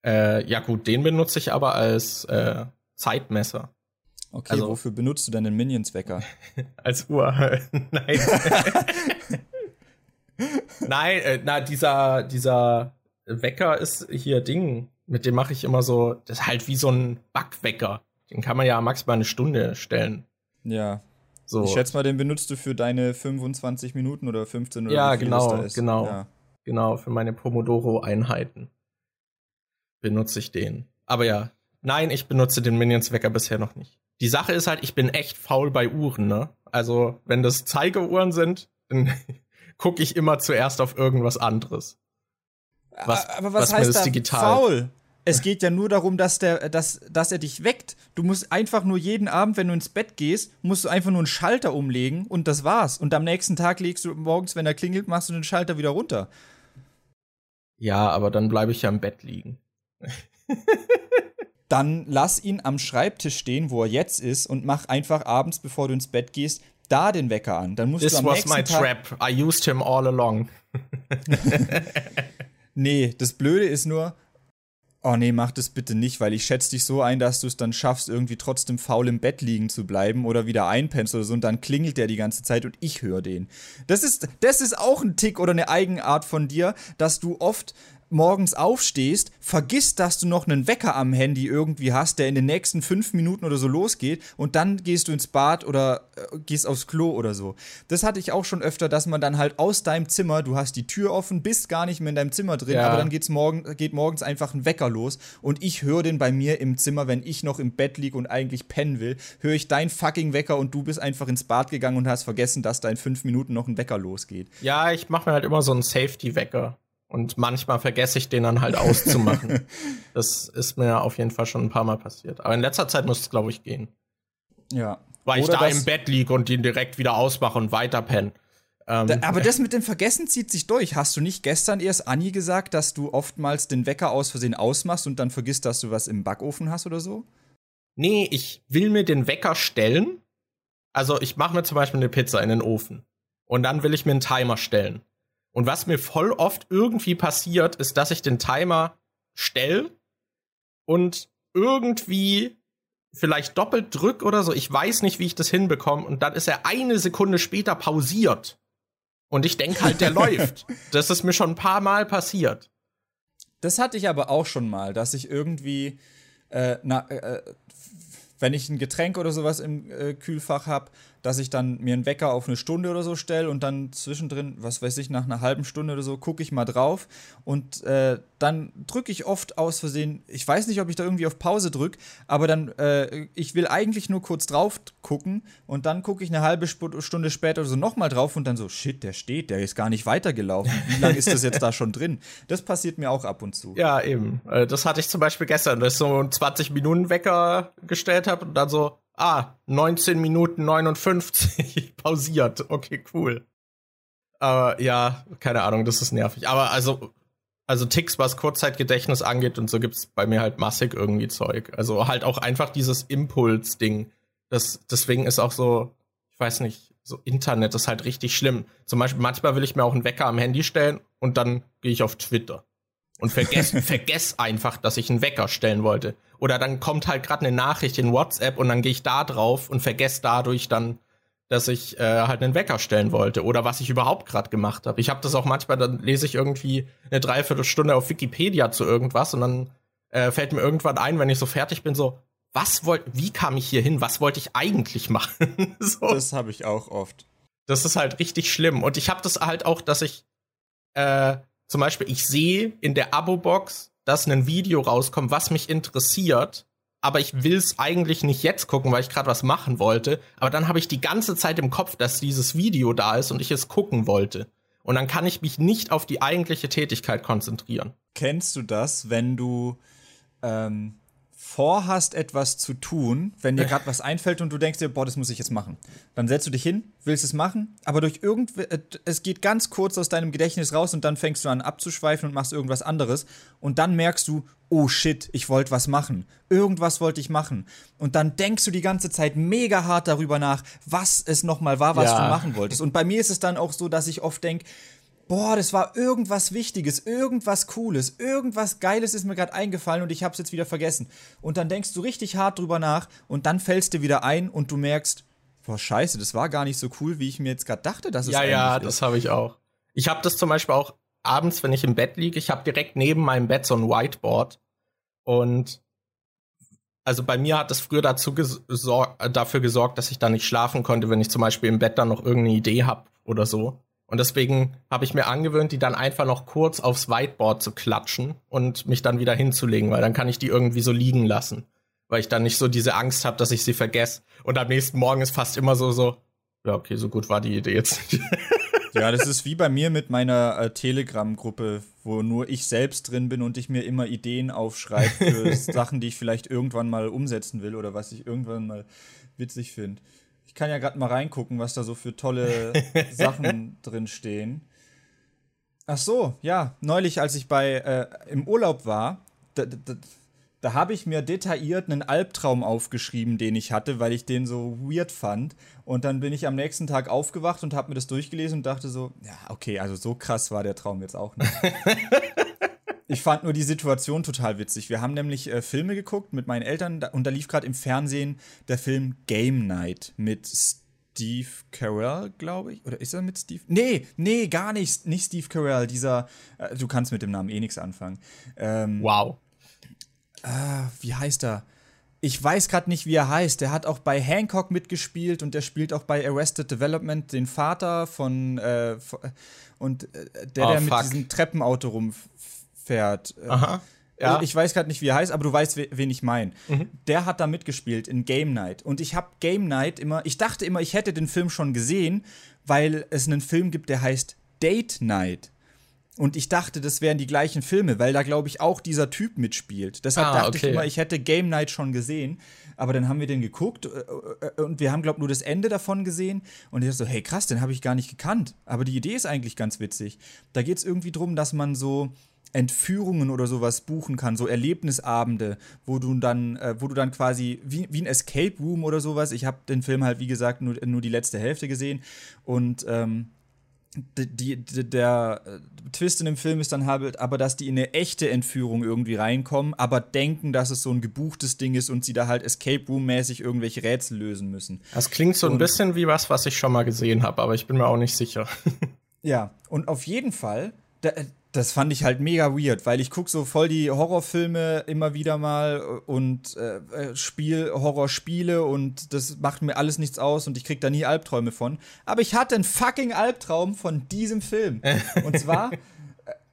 Äh, ja gut, den benutze ich aber als äh, Zeitmesser. Okay, Also- wofür benutzt du denn den Minions-Wecker? Als Uhr. Nein. Nein, äh, na, dieser, dieser Wecker ist hier Ding. Mit dem mache ich immer so, das ist halt wie so ein Backwecker. Den kann man ja maximal eine Stunde stellen. Ja. So. Ich schätze mal, den benutzt du für deine 25 Minuten oder 15 oder Ja, genau, genau. Ja. Genau, für meine Pomodoro-Einheiten benutze ich den. Aber ja, nein, ich benutze den Minions-Wecker bisher noch nicht. Die Sache ist halt, ich bin echt faul bei Uhren, ne? Also, wenn das Zeigeuhren sind, dann gucke ich immer zuerst auf irgendwas anderes. Was- Aber was, was heißt das da digital- faul? Es geht ja nur darum, dass, der, dass, dass er dich weckt. Du musst einfach nur jeden Abend, wenn du ins Bett gehst, musst du einfach nur einen Schalter umlegen und das war's. Und am nächsten Tag legst du morgens, wenn er klingelt, machst du den Schalter wieder runter. Ja, aber dann bleibe ich ja im Bett liegen. Dann lass ihn am Schreibtisch stehen, wo er jetzt ist, und mach einfach abends, bevor du ins Bett gehst, da den Wecker an. Dann musst du This am was my Tag trap. I used him all along. Nee, das Blöde ist nur, oh nee, mach das bitte nicht, weil ich schätze dich so ein, dass du es dann schaffst, irgendwie trotzdem faul im Bett liegen zu bleiben oder wieder einpennst oder so und dann klingelt der die ganze Zeit und ich höre den. Das ist, das ist auch ein Tick oder eine Eigenart von dir, dass du oft morgens aufstehst, vergisst, dass du noch einen Wecker am Handy irgendwie hast, der in den nächsten fünf Minuten oder so losgeht und dann gehst du ins Bad oder äh, gehst aufs Klo oder so. Das hatte ich auch schon öfter, dass man dann halt aus deinem Zimmer, du hast die Tür offen, bist gar nicht mehr in deinem Zimmer drin, Ja. aber dann geht's morgen, geht morgens einfach ein Wecker los und ich höre den bei mir im Zimmer, wenn ich noch im Bett liege und eigentlich pennen will, höre ich dein fucking Wecker und du bist einfach ins Bad gegangen und hast vergessen, dass da in fünf Minuten noch ein Wecker losgeht. Ja, ich mache mir halt immer so einen Safety-Wecker. Und manchmal vergesse ich den dann halt auszumachen. das ist mir auf jeden Fall schon ein paar Mal passiert. Aber in letzter Zeit muss es, glaube ich, gehen. Ja. Weil ich Oder da das- im Bett liege und den direkt wieder ausmache und weiter penne. Ähm, Da, aber das mit dem Vergessen zieht sich durch. Hast du nicht gestern erst Anni gesagt, dass du oftmals den Wecker aus Versehen ausmachst und dann vergisst, dass du was im Backofen hast oder so? nee, ich will mir den Wecker stellen. Also ich mache mir zum Beispiel eine Pizza in den Ofen. Und dann will ich mir einen Timer stellen. Und was mir voll oft irgendwie passiert, ist, dass ich den Timer stell und irgendwie vielleicht doppelt drück oder so. Ich weiß nicht, wie ich das hinbekomme. Und dann ist er eine Sekunde später pausiert. Und ich denke halt, der läuft. Das ist mir schon ein paar Mal passiert. Das hatte ich aber auch schon mal, dass ich irgendwie, äh, na, äh, wenn ich ein Getränk oder sowas im äh, Kühlfach habe, dass ich dann mir einen Wecker auf eine Stunde oder so stelle und dann zwischendrin, was weiß ich, nach einer halben Stunde oder so, gucke ich mal drauf und äh, dann drücke ich oft aus Versehen, ich weiß nicht, ob ich da irgendwie auf Pause drücke, aber dann, äh, ich will eigentlich nur kurz drauf gucken und dann gucke ich eine halbe Stunde später oder so nochmal drauf und dann so, shit, der steht, der ist gar nicht weitergelaufen. Wie lange ist das jetzt da schon drin? Das passiert mir auch ab und zu. Ja, eben. Äh, Das hatte ich zum Beispiel gestern, dass ich so einen 20-Minuten-Wecker gestellt habe und dann so, ah, 19 Minuten 59 pausiert. Okay, cool. Aber ja, keine Ahnung, das ist nervig. Aber also, also Ticks, was Kurzzeitgedächtnis angeht und so gibt's bei mir halt massig irgendwie Zeug. Also halt auch einfach dieses Impuls-Ding. Das, deswegen ist auch so, ich weiß nicht, so Internet ist halt richtig schlimm. Zum Beispiel, manchmal will ich mir auch einen Wecker am Handy stellen und dann gehe ich auf Twitter und vergess, vergess einfach, dass ich einen Wecker stellen wollte. Oder dann kommt halt gerade eine Nachricht in WhatsApp und dann gehe ich da drauf und vergesse dadurch dann, dass ich äh, halt einen Wecker stellen wollte oder was ich überhaupt gerade gemacht habe. Ich habe das auch manchmal, dann lese ich irgendwie eine Dreiviertelstunde auf Wikipedia zu irgendwas und dann äh, fällt mir irgendwann ein, wenn ich so fertig bin, so, was wollt, wie kam ich hier hin? Was wollte ich eigentlich machen? so. Das habe ich auch oft. Das ist halt richtig schlimm. Und ich habe das halt auch, dass ich äh, zum Beispiel, ich sehe in der Abo-Box, dass ein Video rauskommt, was mich interessiert, aber ich will es eigentlich nicht jetzt gucken, weil ich gerade was machen wollte. Aber dann habe ich die ganze Zeit im Kopf, dass dieses Video da ist und ich es gucken wollte. Und dann kann ich mich nicht auf die eigentliche Tätigkeit konzentrieren. Kennst du das, wenn du ähm, vorhast, etwas zu tun, wenn dir gerade was einfällt und du denkst dir, boah, das muss ich jetzt machen. Dann setzt du dich hin, willst es machen, aber durch irgendwie, äh, es geht ganz kurz aus deinem Gedächtnis raus und dann fängst du an abzuschweifen und machst irgendwas anderes und dann merkst du, oh shit, ich wollte was machen. Irgendwas wollte ich machen. Und dann denkst du die ganze Zeit mega hart darüber nach, was es nochmal war, was ja. du machen wolltest. Und bei mir ist es dann auch so, dass ich oft denke, boah, das war irgendwas Wichtiges, irgendwas Cooles, irgendwas Geiles ist mir gerade eingefallen und ich hab's jetzt wieder vergessen. Und dann denkst du richtig hart drüber nach und dann fällst du wieder ein und du merkst, boah, scheiße, das war gar nicht so cool, wie ich mir jetzt gerade dachte, dass es Ja, ja, das habe ich auch. Ich habe das zum Beispiel auch abends, wenn ich im Bett liege, ich habe direkt neben meinem Bett so ein Whiteboard und also bei mir hat das früher dazu gesor dafür gesorgt, dass ich da nicht schlafen konnte, wenn ich zum Beispiel im Bett dann noch irgendeine Idee habe oder so. Und deswegen habe ich mir angewöhnt, die dann einfach noch kurz aufs Whiteboard zu klatschen und mich dann wieder hinzulegen, weil dann kann ich die irgendwie so liegen lassen. Weil ich dann nicht so diese Angst habe, dass ich sie vergesse. Und am nächsten Morgen ist fast immer so, so, ja, okay, so gut war die Idee jetzt nicht. Ja, das ist wie bei mir mit meiner äh, Telegram-Gruppe, wo nur ich selbst drin bin und ich mir immer Ideen aufschreibe für Sachen, die ich vielleicht irgendwann mal umsetzen will oder was ich irgendwann mal witzig finde. Ich kann ja gerade mal reingucken, was da so für tolle Sachen drin stehen. Ach so, ja, neulich, als ich bei äh, im Urlaub war, da, da, da habe ich mir detailliert einen Albtraum aufgeschrieben, den ich hatte, weil ich den so weird fand. Und dann bin ich am nächsten Tag aufgewacht und habe mir das durchgelesen und dachte so, ja, okay, also so krass war der Traum jetzt auch nicht. Ich fand nur die Situation total witzig. Wir haben nämlich äh, Filme geguckt mit meinen Eltern und da lief gerade im Fernsehen der Film Game Night mit Steve Carell, glaube ich. Oder ist er mit Steve? Nee, nee, gar nicht. Nicht Steve Carell, dieser. Äh, du kannst mit dem Namen eh nichts anfangen. Ähm, wow. Äh, wie heißt er? Ich weiß gerade nicht, wie er heißt. Der hat auch bei Hancock mitgespielt und der spielt auch bei Arrested Development den Vater von. Äh, und äh, der, oh, der mit diesem Treppenauto rumfährt fährt. Äh, Aha. Ja. Ich weiß gerade nicht, wie er heißt, aber du weißt, wen ich meine. Mhm. Der hat da mitgespielt in Game Night. Und ich habe Game Night immer, ich dachte immer, ich hätte den Film schon gesehen, weil es einen Film gibt, der heißt Date Night. Und ich dachte, das wären die gleichen Filme, weil da, glaube ich, auch dieser Typ mitspielt. Deshalb ah, dachte okay. ich immer, ich hätte Game Night schon gesehen. Aber dann haben wir den geguckt äh, äh, und wir haben, glaube ich, nur das Ende davon gesehen. Und ich dachte so, hey krass, den habe ich gar nicht gekannt. Aber die Idee ist eigentlich ganz witzig. Da geht es irgendwie darum, dass man so Entführungen oder sowas buchen kann, so Erlebnisabende, wo du dann, äh, wo du dann quasi wie, wie ein Escape Room oder sowas. Ich habe den Film halt wie gesagt nur, nur die letzte Hälfte gesehen und ähm, die, die, der äh, Twist in dem Film ist dann halt, aber dass die in eine echte Entführung irgendwie reinkommen, aber denken, dass es so ein gebuchtes Ding ist und sie da halt Escape Room-mäßig irgendwelche Rätsel lösen müssen. Das klingt so ein und, bisschen wie was, was ich schon mal gesehen habe, aber ich bin mir auch nicht sicher. ja, und auf jeden Fall, da, das fand ich halt mega weird, weil ich gucke so voll die Horrorfilme immer wieder mal und äh, äh, spiel Horrorspiele und das macht mir alles nichts aus und ich krieg da nie Albträume von. Aber ich hatte einen fucking Albtraum von diesem Film. und zwar, äh,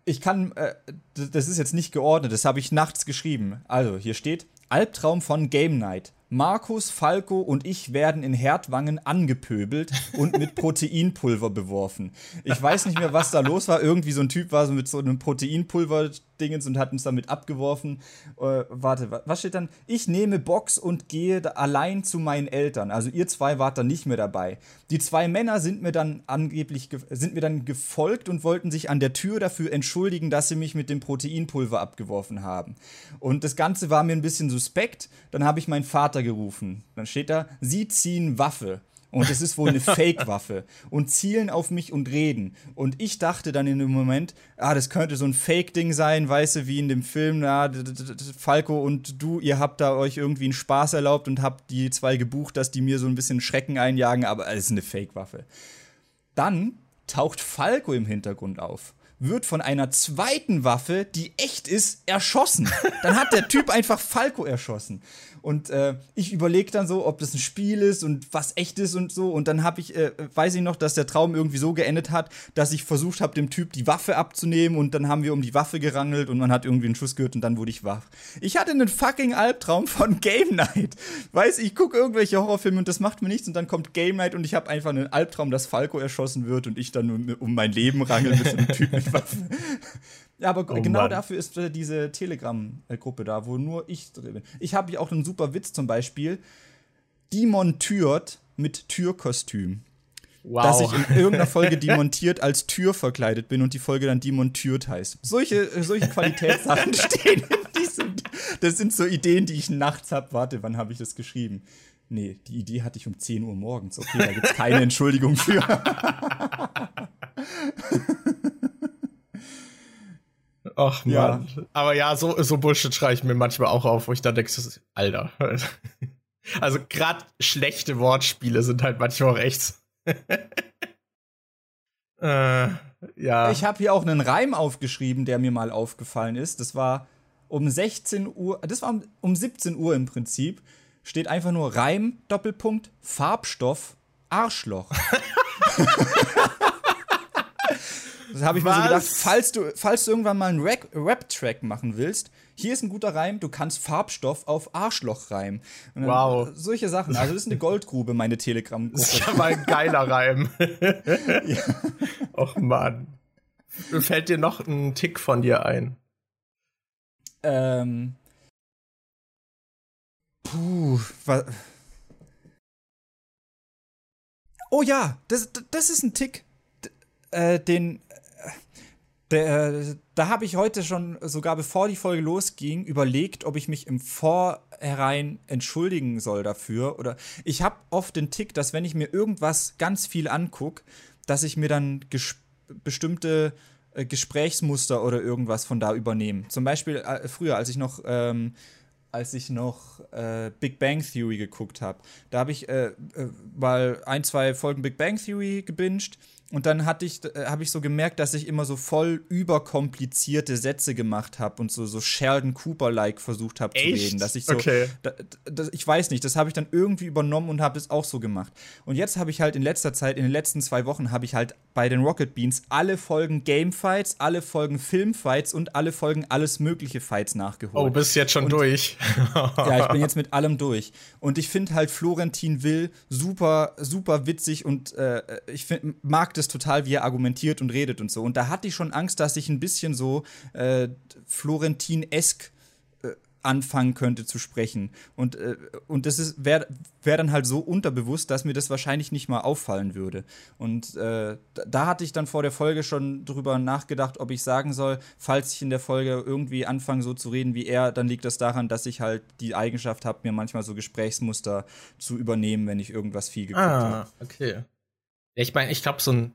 ich kann, äh, das ist jetzt nicht geordnet, das habe ich nachts geschrieben. Also, hier steht Albtraum von Game Night. Markus, Falco und ich werden in Herdwangen angepöbelt und mit Proteinpulver beworfen. Ich weiß nicht mehr, was da los war. Irgendwie so ein Typ war so mit so einem Proteinpulver Dingens und hat uns damit abgeworfen. Äh, warte, was steht dann? Ich nehme Box und gehe allein zu meinen Eltern. Also ihr zwei wart dann nicht mehr dabei. Die zwei Männer sind mir dann angeblich sind mir dann gefolgt und wollten sich an der Tür dafür entschuldigen, dass sie mich mit dem Proteinpulver abgeworfen haben. Und das Ganze war mir ein bisschen suspekt. Dann habe ich meinen Vater gerufen. Dann steht da, sie ziehen Waffe. Und es ist wohl eine Fake-Waffe. Und zielen auf mich und reden. Und ich dachte dann in dem Moment, ah, das könnte so ein Fake-Ding sein, weißt du, wie in dem Film, na, Falco und du, ihr habt da euch irgendwie einen Spaß erlaubt und habt die zwei gebucht, dass die mir so ein bisschen Schrecken einjagen, aber es ist eine Fake-Waffe. Dann taucht Falco im Hintergrund auf wird von einer zweiten Waffe, die echt ist, erschossen. Dann hat der Typ einfach Falco erschossen. Und äh, ich überlege dann so, ob das ein Spiel ist und was echt ist und so. Und dann habe ich, äh, weiß ich noch, dass der Traum irgendwie so geendet hat, dass ich versucht habe, dem Typ die Waffe abzunehmen und dann haben wir um die Waffe gerangelt und man hat irgendwie einen Schuss gehört und dann wurde ich wach. Ich hatte einen fucking Albtraum von Game Night. Weiß ich gucke irgendwelche Horrorfilme und das macht mir nichts und dann kommt Game Night und ich habe einfach einen Albtraum, dass Falco erschossen wird und ich dann um, um mein Leben rangel mit so einem Typ Waffe. Ja, aber oh genau Mann. dafür ist äh, diese Telegram-Gruppe da, wo nur ich drin bin. Ich habe hier auch einen super Witz zum Beispiel. Demontiert mit Türkostüm. Wow. Dass ich in irgendeiner Folge demontiert als Tür verkleidet bin und die Folge dann demontiert heißt. Solche, äh, solche Qualitätssachen stehen in diesem. Das sind so Ideen, die ich nachts habe. Warte, wann habe ich das geschrieben? Nee, die Idee hatte ich um 10 Uhr morgens. Okay, da gibt es keine Entschuldigung für. Ach man. Ja. Aber ja, so, so Bullshit schreibe ich mir manchmal auch auf, wo ich dann denke, Alter. Also gerade schlechte Wortspiele sind halt manchmal auch echt. äh, ja. Ich habe hier auch einen Reim aufgeschrieben, der mir mal aufgefallen ist. Das war um 16 Uhr, das war um, um 17 Uhr im Prinzip. Steht einfach nur Reim, Doppelpunkt, Farbstoff, Arschloch. Das habe ich Was? mir so gedacht, falls du, falls du irgendwann mal einen Rap-Track machen willst, hier ist ein guter Reim, du kannst Farbstoff auf Arschloch reimen. Wow. Solche Sachen. Also, das ist eine Goldgrube, meine Telegram-Gruppe. Das ist ja mal ein geiler Reim. ja. Och, Mann. Fällt dir noch ein Tick von dir ein? Ähm. Puh, was. Oh ja, das, das ist ein Tick. Äh, den der, da habe ich heute schon, sogar bevor die Folge losging, überlegt, ob ich mich im Vorhinein entschuldigen soll dafür. Oder ich habe oft den Tick, dass wenn ich mir irgendwas ganz viel angucke, dass ich mir dann bestimmte äh, Gesprächsmuster oder irgendwas von da übernehme. Zum Beispiel äh, früher, als ich noch ähm, als ich noch äh, Big Bang Theory geguckt habe. Da habe ich äh, äh, mal ein, zwei Folgen Big Bang Theory gebinged und dann hatte ich, äh, habe ich so gemerkt, dass ich immer so voll überkomplizierte Sätze gemacht habe und so, so Sheldon Cooper-like versucht habe zu reden. Dass ich so, okay. da, da, ich weiß nicht, das habe ich dann irgendwie übernommen und habe es auch so gemacht. Und jetzt habe ich halt in letzter Zeit, in den letzten zwei Wochen, habe ich halt bei den Rocket Beans alle Folgen Gamefights, alle Folgen Filmfights und alle Folgen alles mögliche Fights nachgeholt. Oh, bist jetzt schon und, durch. ja, ich bin jetzt mit allem durch. Und ich finde halt Florentin Will super, super witzig und äh, ich find, mag das total, wie er argumentiert und redet und so. Und da hatte ich schon Angst, dass ich ein bisschen so äh, Florentin-esk äh, anfangen könnte zu sprechen. Und, äh, und das wäre wär dann halt so unterbewusst, dass mir das wahrscheinlich nicht mal auffallen würde. Und äh, da hatte ich dann vor der Folge schon drüber nachgedacht, ob ich sagen soll, falls ich in der Folge irgendwie anfange so zu reden wie er, dann liegt das daran, dass ich halt die Eigenschaft habe, mir manchmal so Gesprächsmuster zu übernehmen, wenn ich irgendwas viel geguckt ah, habe. okay. Ich meine, ich glaube, so ein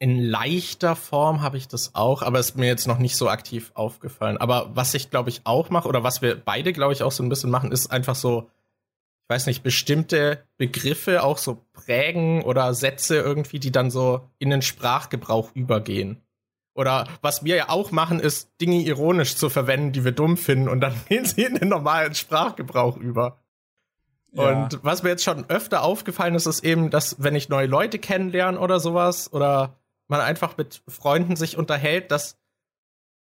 in leichter Form habe ich das auch, aber ist mir jetzt noch nicht so aktiv aufgefallen. Aber was ich, glaube ich, auch mache, oder was wir beide, glaube ich, auch so ein bisschen machen, ist einfach so, ich weiß nicht, bestimmte Begriffe auch so prägen oder Sätze irgendwie, die dann so in den Sprachgebrauch übergehen. Oder was wir ja auch machen, ist Dinge ironisch zu verwenden, die wir dumm finden, und dann gehen sie in den normalen Sprachgebrauch über. Und was mir jetzt schon öfter aufgefallen ist, ist eben, dass wenn ich neue Leute kennenlerne oder sowas, oder man einfach mit Freunden sich unterhält, dass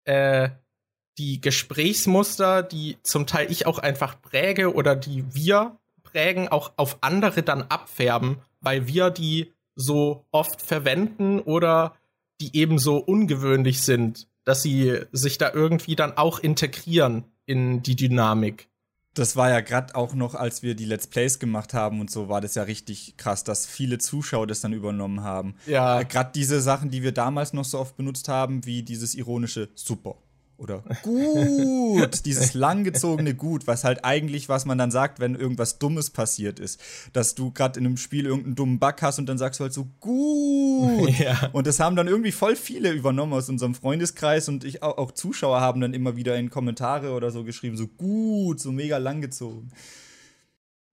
äh, die Gesprächsmuster, die zum Teil ich auch einfach präge oder die wir prägen, auch auf andere dann abfärben, weil wir die so oft verwenden oder die eben so ungewöhnlich sind, dass sie sich da irgendwie dann auch integrieren in die Dynamik das war ja gerade auch noch, als wir die Let's Plays gemacht haben und so, war das ja richtig krass, dass viele Zuschauer das dann übernommen haben. Ja. Äh, gerade diese Sachen, die wir damals noch so oft benutzt haben, wie dieses ironische Super oder gut, dieses langgezogene Gut, was halt eigentlich, was man dann sagt, wenn irgendwas Dummes passiert ist. Dass du gerade in einem Spiel irgendeinen dummen Bug hast und dann sagst du halt so gut. Ja. Und das haben dann irgendwie voll viele übernommen aus unserem Freundeskreis und ich auch, auch Zuschauer haben dann immer wieder in Kommentare oder so geschrieben, so gut, so mega langgezogen.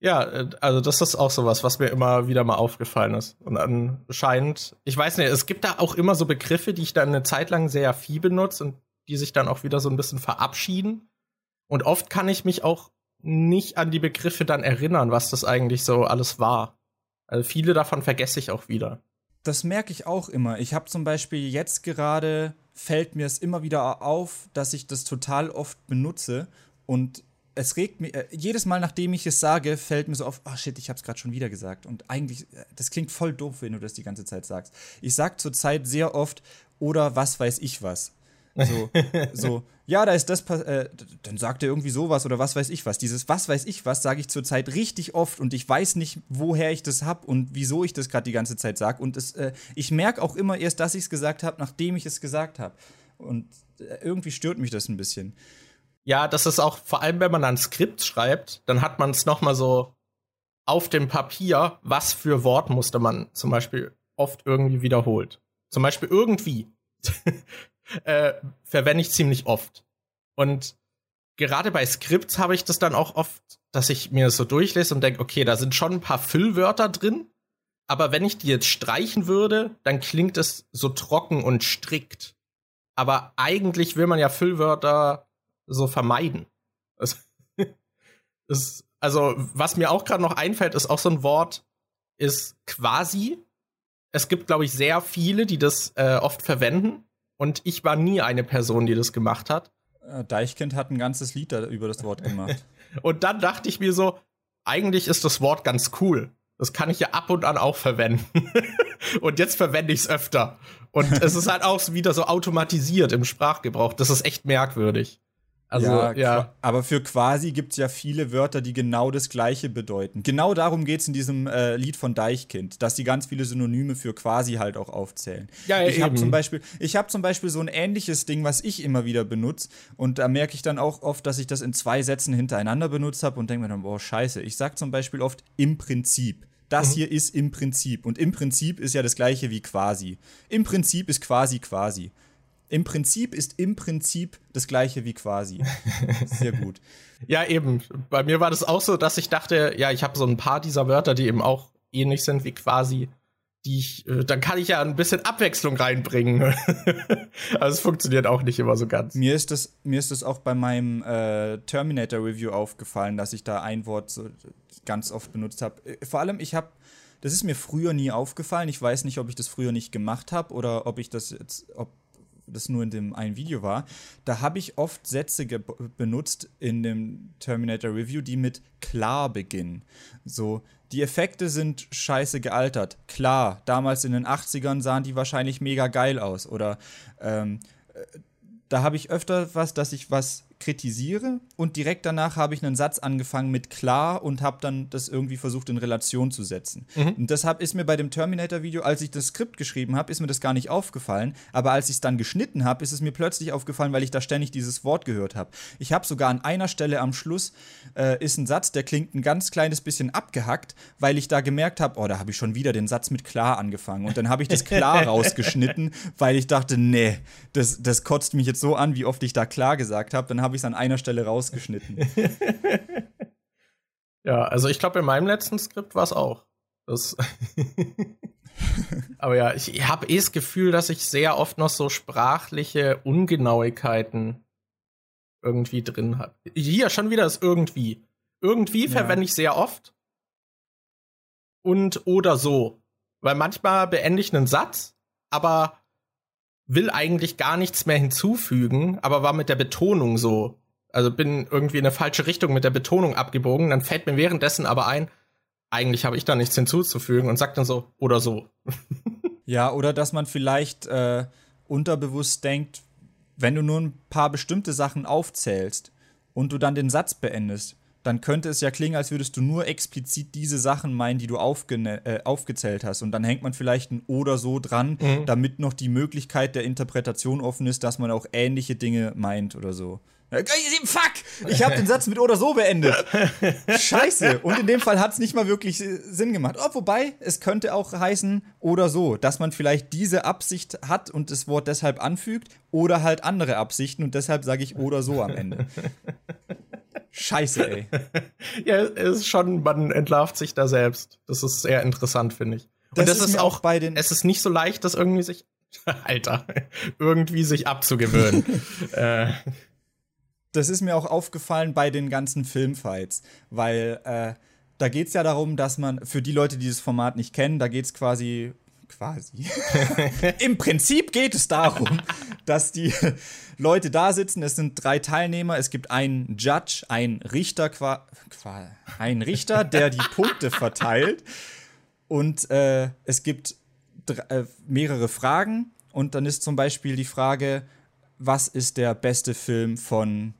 Ja, äh, also das ist auch sowas, was mir immer wieder mal aufgefallen ist. Und anscheinend, ich weiß nicht, es gibt da auch immer so Begriffe, die ich dann eine Zeit lang sehr viel benutze und die sich dann auch wieder so ein bisschen verabschieden. Und oft kann ich mich auch nicht an die Begriffe dann erinnern, was das eigentlich so alles war. Also viele davon vergesse ich auch wieder. Das merke ich auch immer. Ich habe zum Beispiel jetzt gerade, fällt mir es immer wieder auf, dass ich das total oft benutze und es regt mir, äh, jedes Mal, nachdem ich es sage, fällt mir so auf, oh shit, ich habe es gerade schon wieder gesagt. Und eigentlich, äh, das klingt voll doof, wenn du das die ganze Zeit sagst. Ich sag zurzeit sehr oft, oder was weiß ich was. So, so, ja, da ist das, äh, dann sagt er irgendwie sowas oder was weiß ich was. Dieses was weiß ich was sage ich zurzeit richtig oft und ich weiß nicht, woher ich das hab und wieso ich das gerade die ganze Zeit sage. Und es, äh, ich merke auch immer erst, dass ich es gesagt habe, nachdem ich es gesagt habe. Und äh, irgendwie stört mich das ein bisschen. Ja, das ist auch, vor allem wenn man ein Skript schreibt, dann hat man es nochmal so auf dem Papier, was für Wortmuster man zum Beispiel oft irgendwie wiederholt. Zum Beispiel irgendwie. äh, verwende ich ziemlich oft. Und gerade bei Skripts habe ich das dann auch oft, dass ich mir das so durchlese und denke, okay, da sind schon ein paar Füllwörter drin, aber wenn ich die jetzt streichen würde, dann klingt es so trocken und strikt. Aber eigentlich will man ja Füllwörter so vermeiden. Das, das, also, was mir auch gerade noch einfällt, ist auch so ein Wort, ist quasi. Es gibt, glaube ich, sehr viele, die das äh, oft verwenden. Und ich war nie eine Person, die das gemacht hat. Äh, Deichkind hat ein ganzes Lied über das Wort gemacht. und dann dachte ich mir so, eigentlich ist das Wort ganz cool. Das kann ich ja ab und an auch verwenden. und jetzt verwende ich es öfter. Und es ist halt auch wieder so automatisiert im Sprachgebrauch. Das ist echt merkwürdig. Also, ja, ja. Aber für quasi gibt es ja viele Wörter, die genau das Gleiche bedeuten. Genau darum geht es in diesem äh, Lied von Deichkind, dass die ganz viele Synonyme für quasi halt auch aufzählen. Ja, ja ich habe zum Beispiel, ich habe zum Beispiel so ein ähnliches Ding, was ich immer wieder benutze, und da merke ich dann auch oft, dass ich das in zwei Sätzen hintereinander benutzt habe und denke mir dann, boah, scheiße. Ich sage zum Beispiel oft im Prinzip. Das mhm. hier ist im Prinzip. Und im Prinzip ist ja das gleiche wie quasi. Im Prinzip ist quasi quasi. Im Prinzip ist im Prinzip das gleiche wie quasi. Sehr gut. ja, eben. Bei mir war das auch so, dass ich dachte, ja, ich habe so ein paar dieser Wörter, die eben auch ähnlich sind wie quasi. Die ich, äh, dann kann ich ja ein bisschen Abwechslung reinbringen. also es funktioniert auch nicht immer so ganz. Mir ist das, mir ist das auch bei meinem äh, Terminator Review aufgefallen, dass ich da ein Wort so ganz oft benutzt habe. Äh, vor allem, ich habe das ist mir früher nie aufgefallen. Ich weiß nicht, ob ich das früher nicht gemacht habe oder ob ich das jetzt, ob das nur in dem einen Video war, da habe ich oft Sätze benutzt in dem Terminator Review, die mit klar beginnen. So, die Effekte sind scheiße gealtert. Klar, damals in den 80ern sahen die wahrscheinlich mega geil aus. Oder ähm, äh, da habe ich öfter was, dass ich was kritisiere und direkt danach habe ich einen Satz angefangen mit klar und habe dann das irgendwie versucht in Relation zu setzen. Mhm. Und deshalb ist mir bei dem Terminator-Video, als ich das Skript geschrieben habe, ist mir das gar nicht aufgefallen. Aber als ich es dann geschnitten habe, ist es mir plötzlich aufgefallen, weil ich da ständig dieses Wort gehört habe. Ich habe sogar an einer Stelle am Schluss äh, ist ein Satz, der klingt ein ganz kleines bisschen abgehackt, weil ich da gemerkt habe, oh, da habe ich schon wieder den Satz mit klar angefangen. Und dann habe ich das klar rausgeschnitten, weil ich dachte, nee, das, das kotzt mich jetzt so an, wie oft ich da klar gesagt habe. Dann habe habe ich es an einer Stelle rausgeschnitten. ja, also ich glaube, in meinem letzten Skript war es auch. Das Aber ja, ich habe eh das Gefühl, dass ich sehr oft noch so sprachliche Ungenauigkeiten irgendwie drin habe. Hier schon wieder das irgendwie. Irgendwie ja. verwende ich sehr oft. Und oder so. Weil manchmal beende ich einen Satz, aber will eigentlich gar nichts mehr hinzufügen, aber war mit der Betonung so. Also bin irgendwie in eine falsche Richtung mit der Betonung abgebogen. Dann fällt mir währenddessen aber ein, eigentlich habe ich da nichts hinzuzufügen und sagt dann so oder so. ja, oder dass man vielleicht äh, unterbewusst denkt, wenn du nur ein paar bestimmte Sachen aufzählst und du dann den Satz beendest, dann könnte es ja klingen, als würdest du nur explizit diese Sachen meinen, die du äh, aufgezählt hast. Und dann hängt man vielleicht ein oder so dran, mhm. damit noch die Möglichkeit der Interpretation offen ist, dass man auch ähnliche Dinge meint oder so. Fuck! Ich habe den Satz mit oder so beendet. Scheiße. Und in dem Fall hat es nicht mal wirklich äh, Sinn gemacht. Oh, wobei, es könnte auch heißen oder so, dass man vielleicht diese Absicht hat und das Wort deshalb anfügt oder halt andere Absichten und deshalb sage ich oder so am Ende. Scheiße, ey. ja, es ist schon, man entlarvt sich da selbst. Das ist sehr interessant, finde ich. Und das, das ist, ist auch bei den. Es ist nicht so leicht, das irgendwie sich. Alter, irgendwie sich abzugewöhnen. äh. Das ist mir auch aufgefallen bei den ganzen Filmfights, weil äh, da geht es ja darum, dass man, für die Leute, die das Format nicht kennen, da geht es quasi quasi. Im Prinzip geht es darum, dass die Leute da sitzen. Es sind drei Teilnehmer. Es gibt einen Judge, einen Richter, einen Richter, der die Punkte verteilt. Und äh, es gibt äh, mehrere Fragen. Und dann ist zum Beispiel die Frage, was ist der beste Film von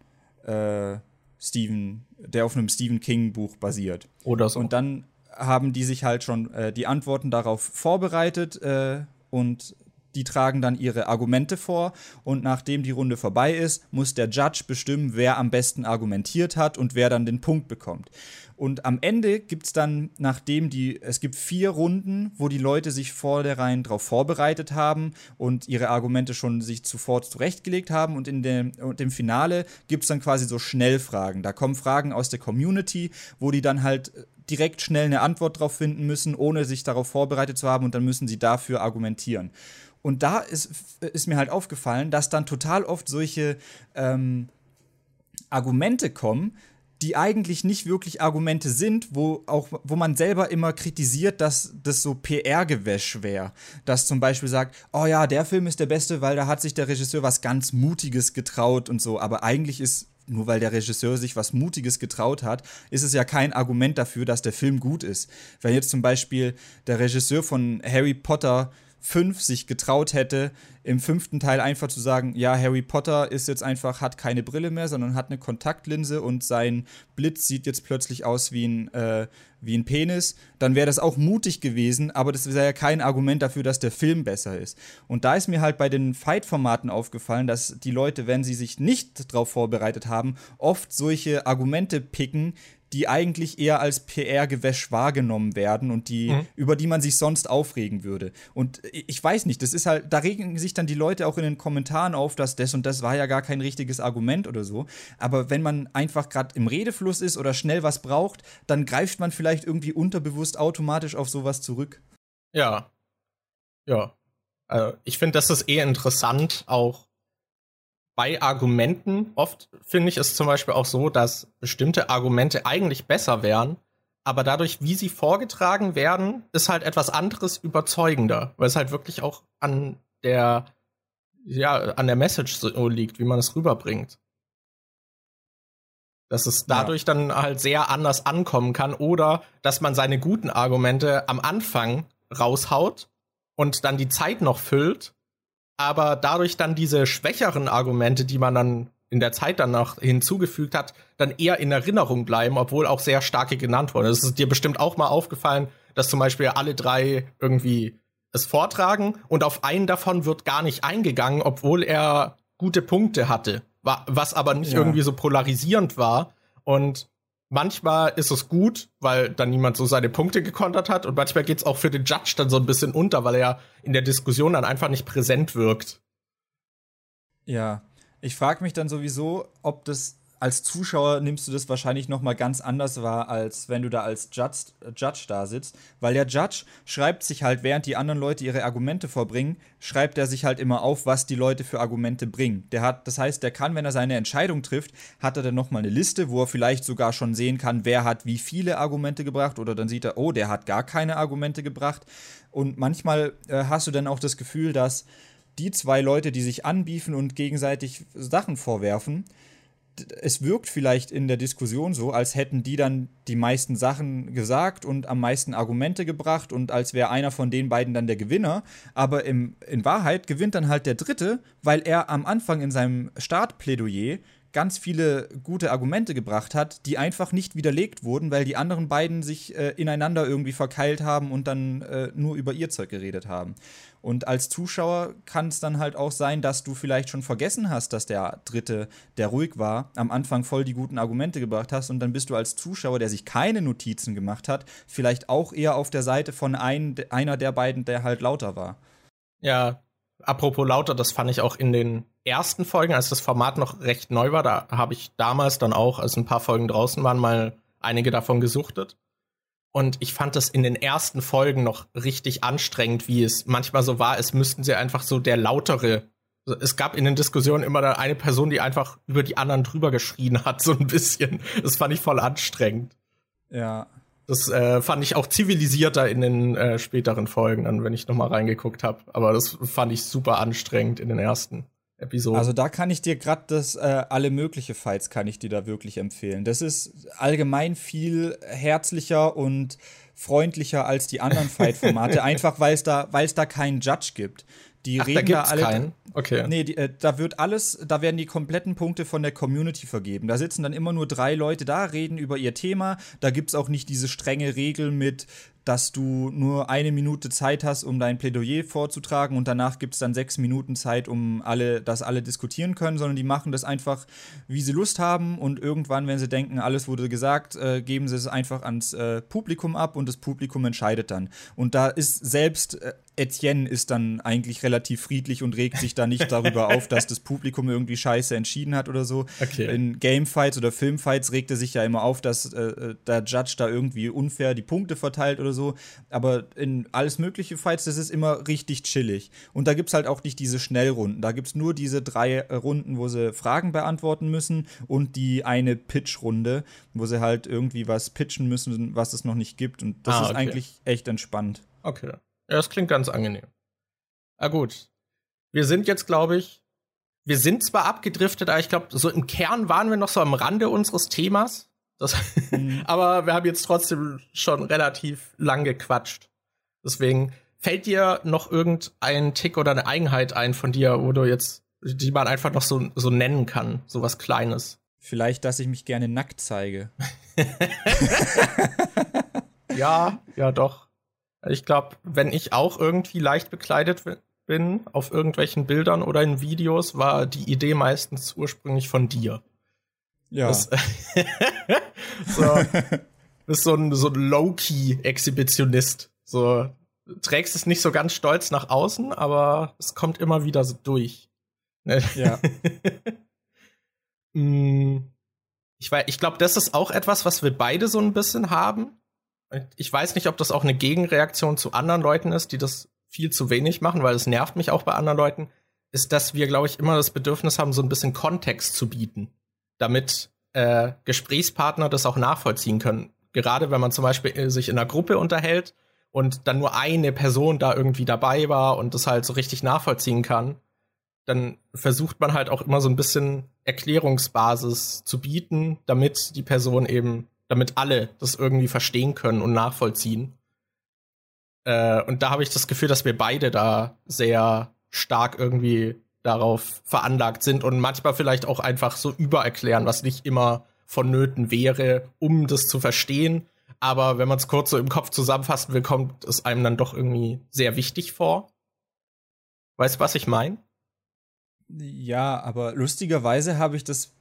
äh, Stephen, der auf einem Stephen King Buch basiert? Oder so. Und dann haben die sich halt schon äh, die Antworten darauf vorbereitet äh, und die tragen dann ihre Argumente vor und nachdem die Runde vorbei ist, muss der Judge bestimmen, wer am besten argumentiert hat und wer dann den Punkt bekommt. Und am Ende gibt es dann, nachdem die, es gibt vier Runden, wo die Leute sich vor der Reihe darauf vorbereitet haben und ihre Argumente schon sich zuvor zurechtgelegt haben. Und in dem, und im Finale gibt es dann quasi so Schnellfragen. Da kommen Fragen aus der Community, wo die dann halt direkt schnell eine Antwort drauf finden müssen, ohne sich darauf vorbereitet zu haben und dann müssen sie dafür argumentieren. Und da ist, ist mir halt aufgefallen, dass dann total oft solche ähm, Argumente kommen, die eigentlich nicht wirklich Argumente sind, wo auch, wo man selber immer kritisiert, dass das so PR-Gewäsch wäre. Dass zum Beispiel sagt, oh ja, der Film ist der beste, weil da hat sich der Regisseur was ganz Mutiges getraut und so. Aber eigentlich ist nur weil der Regisseur sich was Mutiges getraut hat, ist es ja kein Argument dafür, dass der Film gut ist. Wenn jetzt zum Beispiel der Regisseur von Harry Potter 5 sich getraut hätte, im fünften Teil einfach zu sagen, ja, Harry Potter ist jetzt einfach, hat keine Brille mehr, sondern hat eine Kontaktlinse und sein Blitz sieht jetzt plötzlich aus wie ein, äh, wie ein Penis, dann wäre das auch mutig gewesen, aber das wäre ja kein Argument dafür, dass der Film besser ist. Und da ist mir halt bei den Fight-Formaten aufgefallen, dass die Leute, wenn sie sich nicht darauf vorbereitet haben, oft solche Argumente picken, die eigentlich eher als PR-Gewäsch wahrgenommen werden und die, mhm. über die man sich sonst aufregen würde. Und ich weiß nicht, das ist halt, da regen sich dann die Leute auch in den Kommentaren auf, dass das und das war ja gar kein richtiges Argument oder so. Aber wenn man einfach gerade im Redefluss ist oder schnell was braucht, dann greift man vielleicht irgendwie unterbewusst automatisch auf sowas zurück. Ja. Ja. Also ich finde, das ist eher interessant, auch bei Argumenten, oft finde ich es zum Beispiel auch so, dass bestimmte Argumente eigentlich besser wären, aber dadurch, wie sie vorgetragen werden, ist halt etwas anderes überzeugender, weil es halt wirklich auch an der, ja, an der Message so liegt, wie man es rüberbringt. Dass es dadurch ja. dann halt sehr anders ankommen kann oder dass man seine guten Argumente am Anfang raushaut und dann die Zeit noch füllt aber dadurch dann diese schwächeren Argumente, die man dann in der Zeit danach hinzugefügt hat, dann eher in Erinnerung bleiben, obwohl auch sehr starke genannt wurden. Es ist dir bestimmt auch mal aufgefallen, dass zum Beispiel alle drei irgendwie es vortragen und auf einen davon wird gar nicht eingegangen, obwohl er gute Punkte hatte, was aber nicht ja. irgendwie so polarisierend war. Und manchmal ist es gut, weil dann niemand so seine Punkte gekontert hat und manchmal geht es auch für den Judge dann so ein bisschen unter, weil er in der Diskussion dann einfach nicht präsent wirkt. Ja, ich frage mich dann sowieso, ob das als Zuschauer nimmst du das wahrscheinlich noch mal ganz anders wahr, als wenn du da als Judge, Judge da sitzt. Weil der Judge schreibt sich halt, während die anderen Leute ihre Argumente vorbringen, schreibt er sich halt immer auf, was die Leute für Argumente bringen. Der hat, das heißt, der kann, wenn er seine Entscheidung trifft, hat er dann noch mal eine Liste, wo er vielleicht sogar schon sehen kann, wer hat wie viele Argumente gebracht. Oder dann sieht er, oh, der hat gar keine Argumente gebracht. Und manchmal äh, hast du dann auch das Gefühl, dass die zwei Leute, die sich anbiefen und gegenseitig Sachen vorwerfen, es wirkt vielleicht in der Diskussion so, als hätten die dann die meisten Sachen gesagt und am meisten Argumente gebracht und als wäre einer von den beiden dann der Gewinner. Aber im, in Wahrheit gewinnt dann halt der Dritte, weil er am Anfang in seinem Startplädoyer ganz viele gute Argumente gebracht hat, die einfach nicht widerlegt wurden, weil die anderen beiden sich äh, ineinander irgendwie verkeilt haben und dann äh, nur über ihr Zeug geredet haben. Und als Zuschauer kann es dann halt auch sein, dass du vielleicht schon vergessen hast, dass der Dritte, der ruhig war, am Anfang voll die guten Argumente gebracht hast und dann bist du als Zuschauer, der sich keine Notizen gemacht hat, vielleicht auch eher auf der Seite von ein, einer der beiden, der halt lauter war. Ja, apropos lauter, das fand ich auch in den ersten Folgen, als das Format noch recht neu war, da habe ich damals dann auch, als ein paar Folgen draußen waren, mal einige davon gesuchtet. Und ich fand das in den ersten Folgen noch richtig anstrengend, wie es manchmal so war, es müssten sie einfach so der lautere. Es gab in den Diskussionen immer da eine Person, die einfach über die anderen drüber geschrien hat, so ein bisschen. Das fand ich voll anstrengend. Ja. Das äh, fand ich auch zivilisierter in den äh, späteren Folgen, dann, wenn ich noch mal reingeguckt habe. Aber das fand ich super anstrengend in den ersten. Episoden. Also da kann ich dir gerade das äh, alle mögliche Fights kann ich dir da wirklich empfehlen. Das ist allgemein viel herzlicher und freundlicher als die anderen Fight-Formate, einfach weil es da, weil es da keinen Judge gibt. Die Ach, reden da da alle. Keinen? Okay. Nee, die, äh, da wird alles, da werden die kompletten Punkte von der Community vergeben. Da sitzen dann immer nur drei Leute da, reden über ihr Thema. Da gibt es auch nicht diese strenge Regel mit, dass du nur eine Minute Zeit hast, um dein Plädoyer vorzutragen und danach gibt es dann sechs Minuten Zeit, um alle, dass alle diskutieren können, sondern die machen das einfach, wie sie Lust haben und irgendwann, wenn sie denken, alles wurde gesagt, äh, geben sie es einfach ans äh, Publikum ab und das Publikum entscheidet dann. Und da ist selbst äh, Etienne ist dann eigentlich relativ friedlich und regt sich da nicht darüber auf, dass das Publikum irgendwie scheiße entschieden hat oder so. Okay. In Gamefights oder Filmfights regt er sich ja immer auf, dass äh, der Judge da irgendwie unfair die Punkte verteilt oder so. Aber in alles mögliche Fights, das ist immer richtig chillig. Und da gibt es halt auch nicht diese Schnellrunden. Da gibt es nur diese drei äh, Runden, wo sie Fragen beantworten müssen und die eine Pitch-Runde, wo sie halt irgendwie was pitchen müssen, was es noch nicht gibt. Und das Ah, ist okay. eigentlich echt entspannt. Okay. Ja, das klingt ganz angenehm. Ah, gut. Wir sind jetzt, glaube ich, wir sind zwar abgedriftet, aber ich glaube, so im Kern waren wir noch so am Rande unseres Themas. Das, Mhm. aber wir haben jetzt trotzdem schon relativ lang gequatscht. Deswegen fällt dir noch irgendein Tick oder eine Eigenheit ein von dir, wo du jetzt, die man einfach noch so, so nennen kann, so was Kleines. Vielleicht, dass ich mich gerne nackt zeige. Ja, ja, doch. Ich glaube, wenn ich auch irgendwie leicht bekleidet bin auf irgendwelchen Bildern oder in Videos, war die Idee meistens ursprünglich von dir. Ja. Das, so, bist so ein, so ein Low-Key-Exhibitionist. So, du trägst es nicht so ganz stolz nach außen, aber es kommt immer wieder so durch. Ne? ja. Mm, Ich, ich glaube, das ist auch etwas, was wir beide so ein bisschen haben. Ich weiß nicht, ob das auch eine Gegenreaktion zu anderen Leuten ist, die das viel zu wenig machen, weil es nervt mich auch bei anderen Leuten, ist, dass wir, glaube ich, immer das Bedürfnis haben, so ein bisschen Kontext zu bieten, damit äh, Gesprächspartner das auch nachvollziehen können. Gerade wenn man zum Beispiel äh, sich in einer Gruppe unterhält und dann nur eine Person da irgendwie dabei war und das halt so richtig nachvollziehen kann, dann versucht man halt auch immer so ein bisschen Erklärungsbasis zu bieten, damit die Person eben, damit alle das irgendwie verstehen können und nachvollziehen. Äh, und da habe ich das Gefühl, dass wir beide da sehr stark irgendwie darauf veranlagt sind und manchmal vielleicht auch einfach so übererklären, was nicht immer vonnöten wäre, um das zu verstehen. Aber wenn man es kurz so im Kopf zusammenfassen will, kommt es einem dann doch irgendwie sehr wichtig vor. Weißt du, was ich meine? Ja, aber lustigerweise habe ich das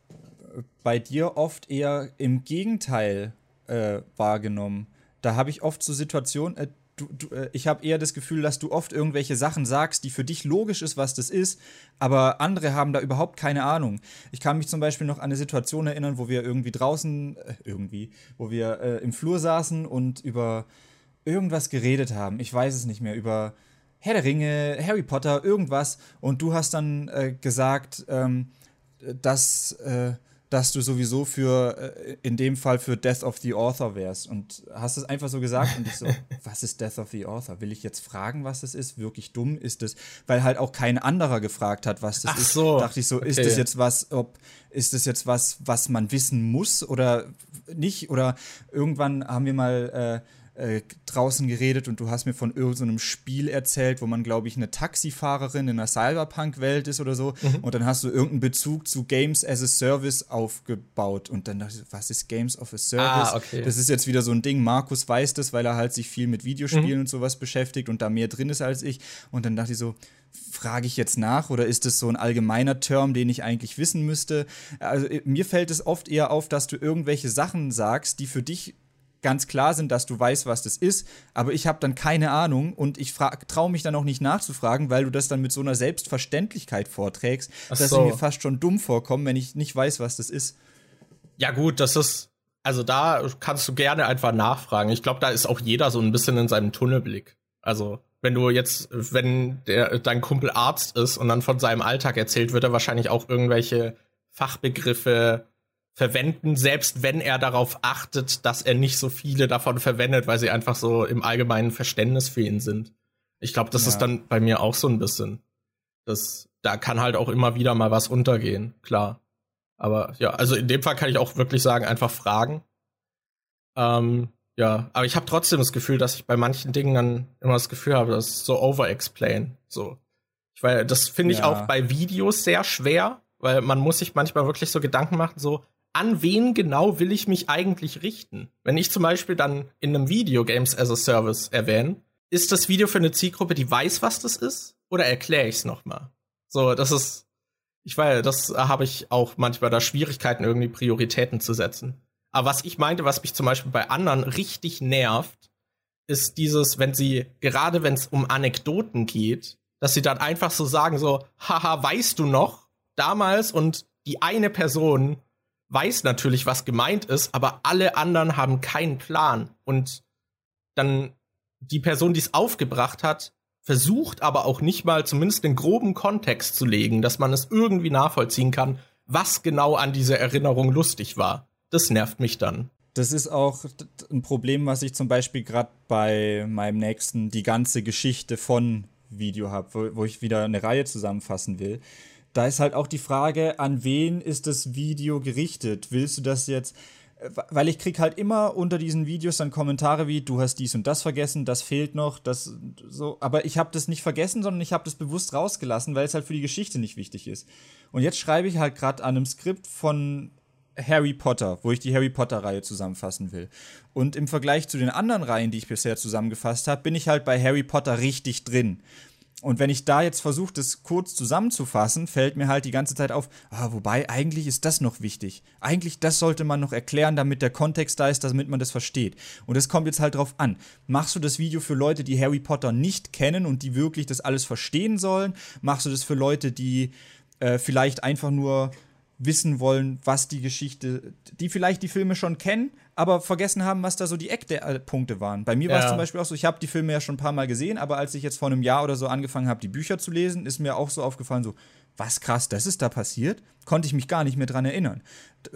bei dir oft eher im Gegenteil äh, wahrgenommen. Da habe ich oft so Situationen, äh, du, du, äh, ich habe eher das Gefühl, dass du oft irgendwelche Sachen sagst, die für dich logisch ist, was das ist, aber andere haben da überhaupt keine Ahnung. Ich kann mich zum Beispiel noch an eine Situation erinnern, wo wir irgendwie draußen, äh, irgendwie, wo wir äh, im Flur saßen und über irgendwas geredet haben. Ich weiß es nicht mehr, über Herr der Ringe, Harry Potter, irgendwas. Und du hast dann äh, gesagt, ähm, dass, äh, dass du sowieso für, äh, in dem Fall für Death of the Author wärst. Und hast es einfach so gesagt und ich so, was ist Death of the Author? Will ich jetzt fragen, was das ist? Wirklich dumm ist es? Weil halt auch kein anderer gefragt hat, was das Ach ist. so, Dachte ich so, ist okay. das jetzt was, ob, ist das jetzt was, was man wissen muss oder nicht? Oder irgendwann haben wir mal äh, äh, draußen geredet und du hast mir von irgendeinem Spiel erzählt, wo man, glaube ich, eine Taxifahrerin in einer Cyberpunk-Welt ist oder so. Mhm. Und dann hast du irgendeinen Bezug zu Games as a Service aufgebaut. Und dann dachte ich, was ist Games of a Service? Ah, okay. Das ist jetzt wieder so ein Ding. Markus weiß das, weil er halt sich viel mit Videospielen Mhm. und sowas beschäftigt und da mehr drin ist als ich. Und dann dachte ich so, frage ich jetzt nach oder ist das so ein allgemeiner Term, den ich eigentlich wissen müsste? Also äh, mir fällt es oft eher auf, dass du irgendwelche Sachen sagst, die für dich ganz klar sind, dass du weißt, was das ist, aber ich habe dann keine Ahnung und ich traue mich dann auch nicht nachzufragen, weil du das dann mit so einer Selbstverständlichkeit vorträgst, Ach dass so. ich mir fast schon dumm vorkomme, wenn ich nicht weiß, was das ist. Ja gut, das ist, also da kannst du gerne einfach nachfragen. Ich glaube, da ist auch jeder so ein bisschen in seinem Tunnelblick. Also wenn du jetzt, wenn der, dein Kumpel Arzt ist und dann von seinem Alltag erzählt, wird er wahrscheinlich auch irgendwelche Fachbegriffe verwenden, selbst wenn er darauf achtet, dass er nicht so viele davon verwendet, weil sie einfach so im allgemeinen Verständnis für ihn sind. Ich glaube, das ja. ist dann bei mir auch so ein bisschen. Das, da kann halt auch immer wieder mal was untergehen, klar. Aber ja, also in dem Fall kann ich auch wirklich sagen, einfach fragen. Ähm, ja, aber ich habe trotzdem das Gefühl, dass ich bei manchen Dingen dann immer das Gefühl habe, das ist so overexplain. So. Ich weil das finde ich ja. auch bei Videos sehr schwer, weil man muss sich manchmal wirklich so Gedanken machen, so, an wen genau will ich mich eigentlich richten? Wenn ich zum Beispiel dann in einem Video Games as a Service erwähne, ist das Video für eine Zielgruppe, die weiß, was das ist? Oder erkläre ich es nochmal? So, das ist, ich weiß, das habe ich auch manchmal da Schwierigkeiten, irgendwie Prioritäten zu setzen. Aber was ich meinte, was mich zum Beispiel bei anderen richtig nervt, ist dieses, wenn sie, gerade wenn es um Anekdoten geht, dass sie dann einfach so sagen, so, haha, weißt du noch, damals und die eine Person weiß natürlich, was gemeint ist, aber alle anderen haben keinen Plan. Und dann die Person, die es aufgebracht hat, versucht aber auch nicht mal zumindest den groben Kontext zu legen, dass man es irgendwie nachvollziehen kann, was genau an dieser Erinnerung lustig war. Das nervt mich dann. Das ist auch ein Problem, was ich zum Beispiel gerade bei meinem nächsten Die ganze Geschichte von Video habe, wo, wo ich wieder eine Reihe zusammenfassen will da ist halt auch die Frage, an wen ist das Video gerichtet? Willst du das jetzt weil ich krieg halt immer unter diesen Videos dann Kommentare wie du hast dies und das vergessen, das fehlt noch, das so, aber ich habe das nicht vergessen, sondern ich habe das bewusst rausgelassen, weil es halt für die Geschichte nicht wichtig ist. Und jetzt schreibe ich halt gerade an einem Skript von Harry Potter, wo ich die Harry Potter Reihe zusammenfassen will. Und im Vergleich zu den anderen Reihen, die ich bisher zusammengefasst habe, bin ich halt bei Harry Potter richtig drin. Und wenn ich da jetzt versuche, das kurz zusammenzufassen, fällt mir halt die ganze Zeit auf, ah, wobei eigentlich ist das noch wichtig. Eigentlich das sollte man noch erklären, damit der Kontext da ist, damit man das versteht. Und es kommt jetzt halt drauf an. Machst du das Video für Leute, die Harry Potter nicht kennen und die wirklich das alles verstehen sollen? Machst du das für Leute, die äh, vielleicht einfach nur wissen wollen, was die Geschichte, die vielleicht die Filme schon kennen, aber vergessen haben, was da so die Eckpunkte waren. Bei mir war es zum Beispiel auch so, ich habe die Filme ja schon ein paar Mal gesehen, aber als ich jetzt vor einem Jahr oder so angefangen habe, die Bücher zu lesen, ist mir auch so aufgefallen, so, was krass, das ist da passiert, konnte ich mich gar nicht mehr dran erinnern.